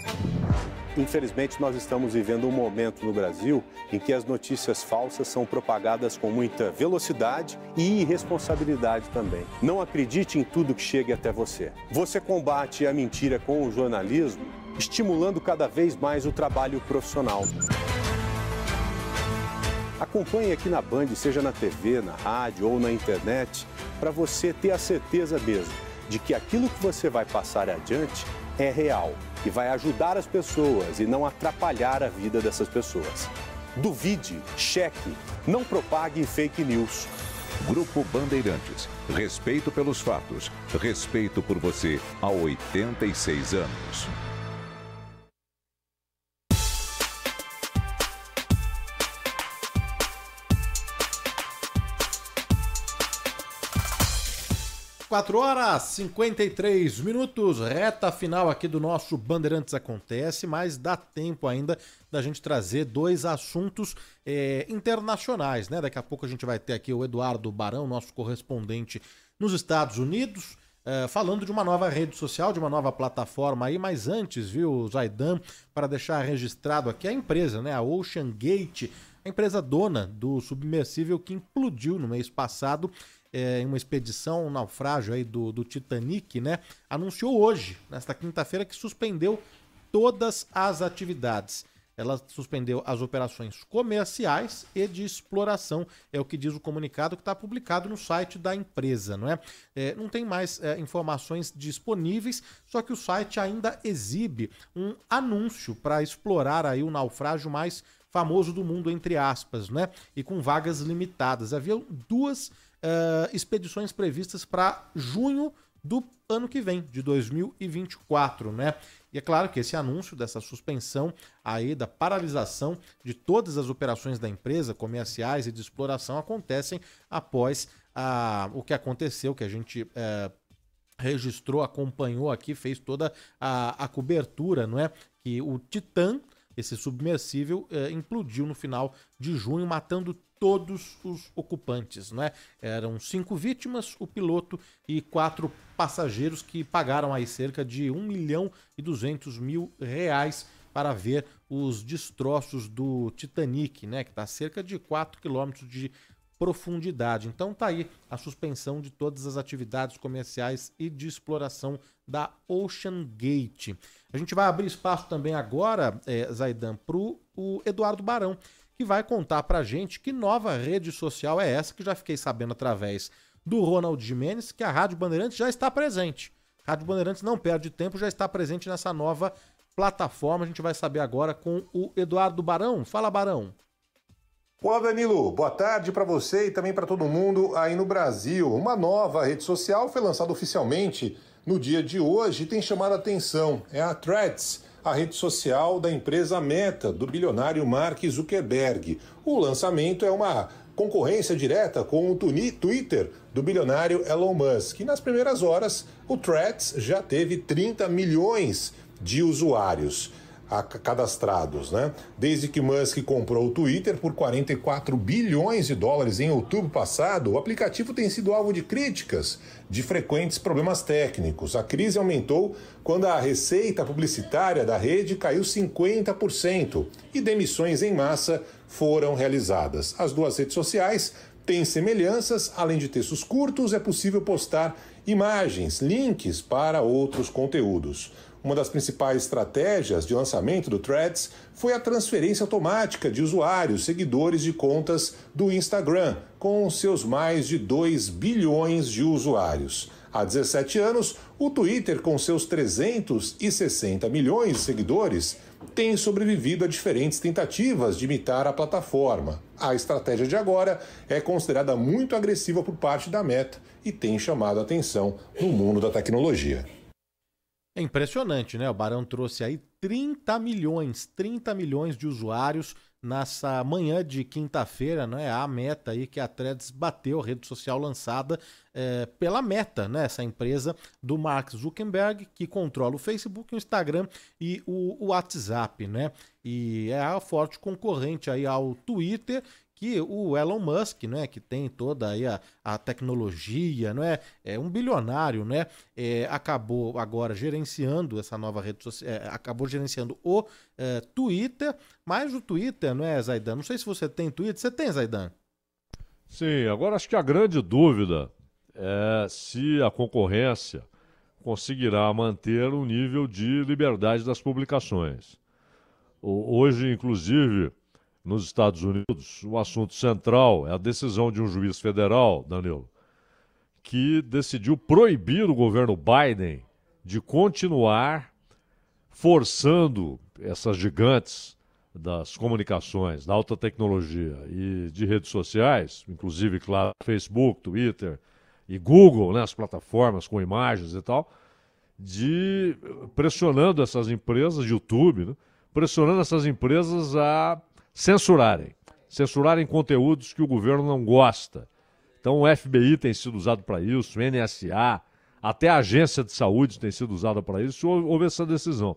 Infelizmente, nós estamos vivendo um momento no Brasil em que as notícias falsas são propagadas com muita velocidade e irresponsabilidade também. Não acredite em tudo que chegue até você. Você combate a mentira com o jornalismo, estimulando cada vez mais o trabalho profissional. Acompanhe aqui na Band, seja na TV, na rádio ou na internet, para você ter a certeza mesmo de que aquilo que você vai passar adiante é real e vai ajudar as pessoas e não atrapalhar a vida dessas pessoas. Duvide, cheque, não propague fake news. Grupo Bandeirantes. Respeito pelos fatos. Respeito por você há 86 anos. Quatro horas 53 minutos, reta final aqui do nosso Bandeirantes Acontece, mas dá tempo ainda da gente trazer dois assuntos eh, internacionais, né? Daqui a pouco a gente vai ter aqui o Eduardo Barão, nosso correspondente nos Estados Unidos, eh, falando de uma nova rede social, de uma nova plataforma aí, mas antes, viu, Zaidan, para deixar registrado aqui a empresa, né? A Ocean Gate, a empresa dona do submersível que implodiu no mês passado é, em uma expedição, um naufrágio aí do, do Titanic, né? Anunciou hoje, nesta quinta-feira, que suspendeu todas as atividades. Ela suspendeu as operações comerciais e de exploração, é o que diz o comunicado que está publicado no site da empresa, não é? é não tem mais é, informações disponíveis, só que o site ainda exibe um anúncio para explorar aí o naufrágio mais famoso do mundo, entre aspas, né? E com vagas limitadas. Havia duas uh, expedições previstas para junho do ano que vem, de 2024, né? E é claro que esse anúncio dessa suspensão aí da paralisação de todas as operações da empresa, comerciais e de exploração, acontecem após a, o que aconteceu, que a gente uh, registrou, acompanhou aqui, fez toda a, a cobertura, não é? Que o Titã, esse submersível, uh, implodiu no final de junho, matando todos os ocupantes, né? Eram cinco vítimas, o piloto e quatro passageiros que pagaram aí cerca de 1 milhão e 200 mil reais para ver os destroços do Titanic, né, que está a cerca de 4 quilômetros de profundidade. Então tá aí a suspensão de todas as atividades comerciais e de exploração da Ocean Gate. A gente vai abrir espaço também agora, é, Zaidan, para o Eduardo Barão, que vai contar para gente que nova rede social é essa, que já fiquei sabendo através do Ronald Jimenez, que a Rádio Bandeirantes já está presente. Rádio Bandeirantes não perde tempo, já está presente nessa nova plataforma. A gente vai saber agora com o Eduardo Barão. Fala, Barão. Olá, Danilo. Boa tarde para você e também para todo mundo aí no Brasil. Uma nova rede social foi lançada oficialmente no dia de hoje e tem chamado a atenção. É a Threads, a rede social da empresa Meta, do bilionário Mark Zuckerberg. O lançamento é uma concorrência direta com o Twitter do bilionário Elon Musk. E nas primeiras horas, o Threads já teve 30 milhões de usuários cadastrados, né? Desde que Musk comprou o Twitter por 44 bilhões de dólares em outubro passado, o aplicativo tem sido alvo de críticas de frequentes problemas técnicos. A crise aumentou quando a receita publicitária da rede caiu 50% e demissões em massa foram realizadas. As duas redes sociais têm semelhanças, além de textos curtos, é possível postar imagens, links para outros conteúdos. Uma das principais estratégias de lançamento do Threads foi a transferência automática de usuários, seguidores de contas do Instagram, com seus mais de 2 bilhões de usuários. Há 17 anos, o Twitter, com seus 360 milhões de seguidores, tem sobrevivido a diferentes tentativas de imitar a plataforma. A estratégia de agora é considerada muito agressiva por parte da Meta e tem chamado a atenção no mundo da tecnologia. É impressionante, né? O Barão trouxe aí 30 milhões, 30 milhões de usuários nessa manhã de quinta-feira, né? A meta aí que a Threads bateu, a rede social lançada é, pela Meta, né? Essa empresa do Mark Zuckerberg que controla o Facebook, o Instagram e o, o WhatsApp, né? E é a forte concorrente aí ao Twitter que o Elon Musk, né, que tem toda aí a, a tecnologia, não é, é um bilionário, né, é, acabou agora gerenciando essa nova rede social, é, acabou gerenciando o é, Twitter, mas o Twitter, não é, Zaidan? Não sei se você tem Twitter, você tem, Zaidan? Sim, agora acho que a grande dúvida é se a concorrência conseguirá manter o nível de liberdade das publicações. Hoje, inclusive, nos Estados Unidos, o assunto central é a decisão de um juiz federal, Danilo, que decidiu proibir o governo Biden de continuar forçando essas gigantes das comunicações, da alta tecnologia e de redes sociais, inclusive, claro, Facebook, Twitter e Google, né, as plataformas com imagens e tal, de pressionando essas empresas, YouTube, né, pressionando essas empresas a censurarem. Censurarem conteúdos que o governo não gosta. Então o FBI tem sido usado para isso, o NSA, até a agência de saúde tem sido usada para isso, houve essa decisão.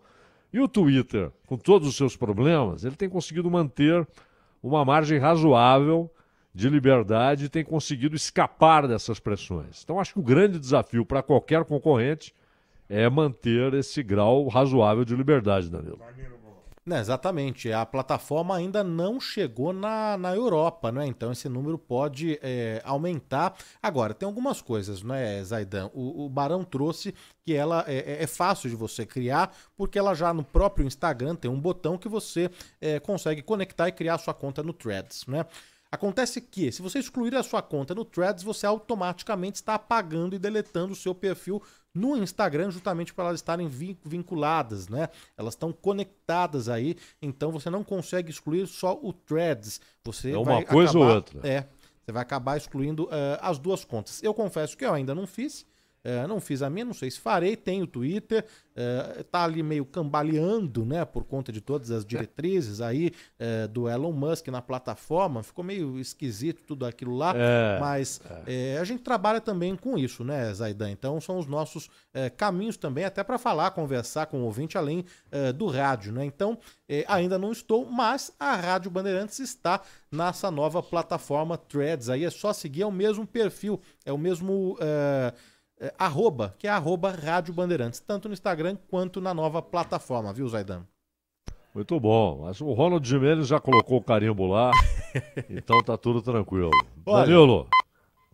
E o Twitter, com todos os seus problemas, ele tem conseguido manter uma margem razoável de liberdade e tem conseguido escapar dessas pressões. Então acho que o grande desafio para qualquer concorrente é manter esse grau razoável de liberdade, Danilo. Exatamente. A plataforma ainda não chegou na, na Europa, né? Então esse número pode é, aumentar. Agora, tem algumas coisas, né, Zaidan? O, o Barão trouxe que ela é, é, é, fácil de você criar, porque ela já no próprio Instagram tem um botão que você é, consegue conectar e criar sua conta no Threads, né? Acontece que, se você excluir a sua conta no Threads, você automaticamente está apagando e deletando o seu perfil no Instagram, justamente para elas estarem vinculadas, né? Elas estão conectadas aí, então você não consegue excluir só o Threads. Você é uma coisa acabar, ou outra. É, você vai acabar excluindo uh, as duas contas. Eu confesso que eu ainda não fiz. Uh, não fiz a minha, não sei se farei. Tenho Twitter, uh, tá ali meio cambaleando, né, por conta de todas as diretrizes aí uh, do Elon Musk na plataforma. Ficou meio esquisito tudo aquilo lá, é, mas é. a gente trabalha também com isso, né, Zaidan? Então são os nossos caminhos também, até para falar, conversar com o ouvinte além do rádio, né? Então ainda não estou, mas a Rádio Bandeirantes está nessa nova plataforma Threads. Aí é só seguir, é o mesmo perfil, é o mesmo é, arroba, que é arroba Rádio Bandeirantes, tanto no Instagram quanto na nova plataforma, viu, Zaidan? Muito bom. Mas o Ronald Gimenez já colocou o carimbo lá, então tá tudo tranquilo. Olha- Danilo,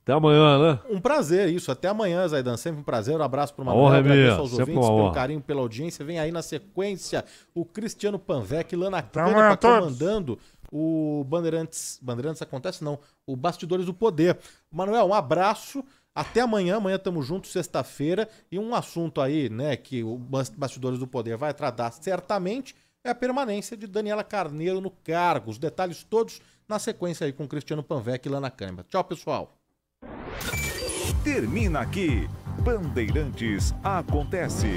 até amanhã, né? Um prazer, isso. Até amanhã, Zaidan. Sempre um prazer. Um abraço pro A Manuel. honra é agradeço minha. aos Sempre ouvintes pelo carinho, pela audiência. Vem aí na sequência o Cristiano Panvec, Lana amanhã a Cânipa todos. comandando o Bandeirantes. Bandeirantes acontece não, o Bastidores do Poder. Manuel, um abraço. Até amanhã, amanhã tamo juntos, sexta-feira. E um assunto aí, né, que o Bas- Bastidores do Poder vai tratar certamente é a permanência de Daniela Carneiro no cargo. Os detalhes todos na sequência aí com Cristiano Panvec e Lana Cânipa. Tchau, pessoal. Termina aqui. Bandeirantes acontece.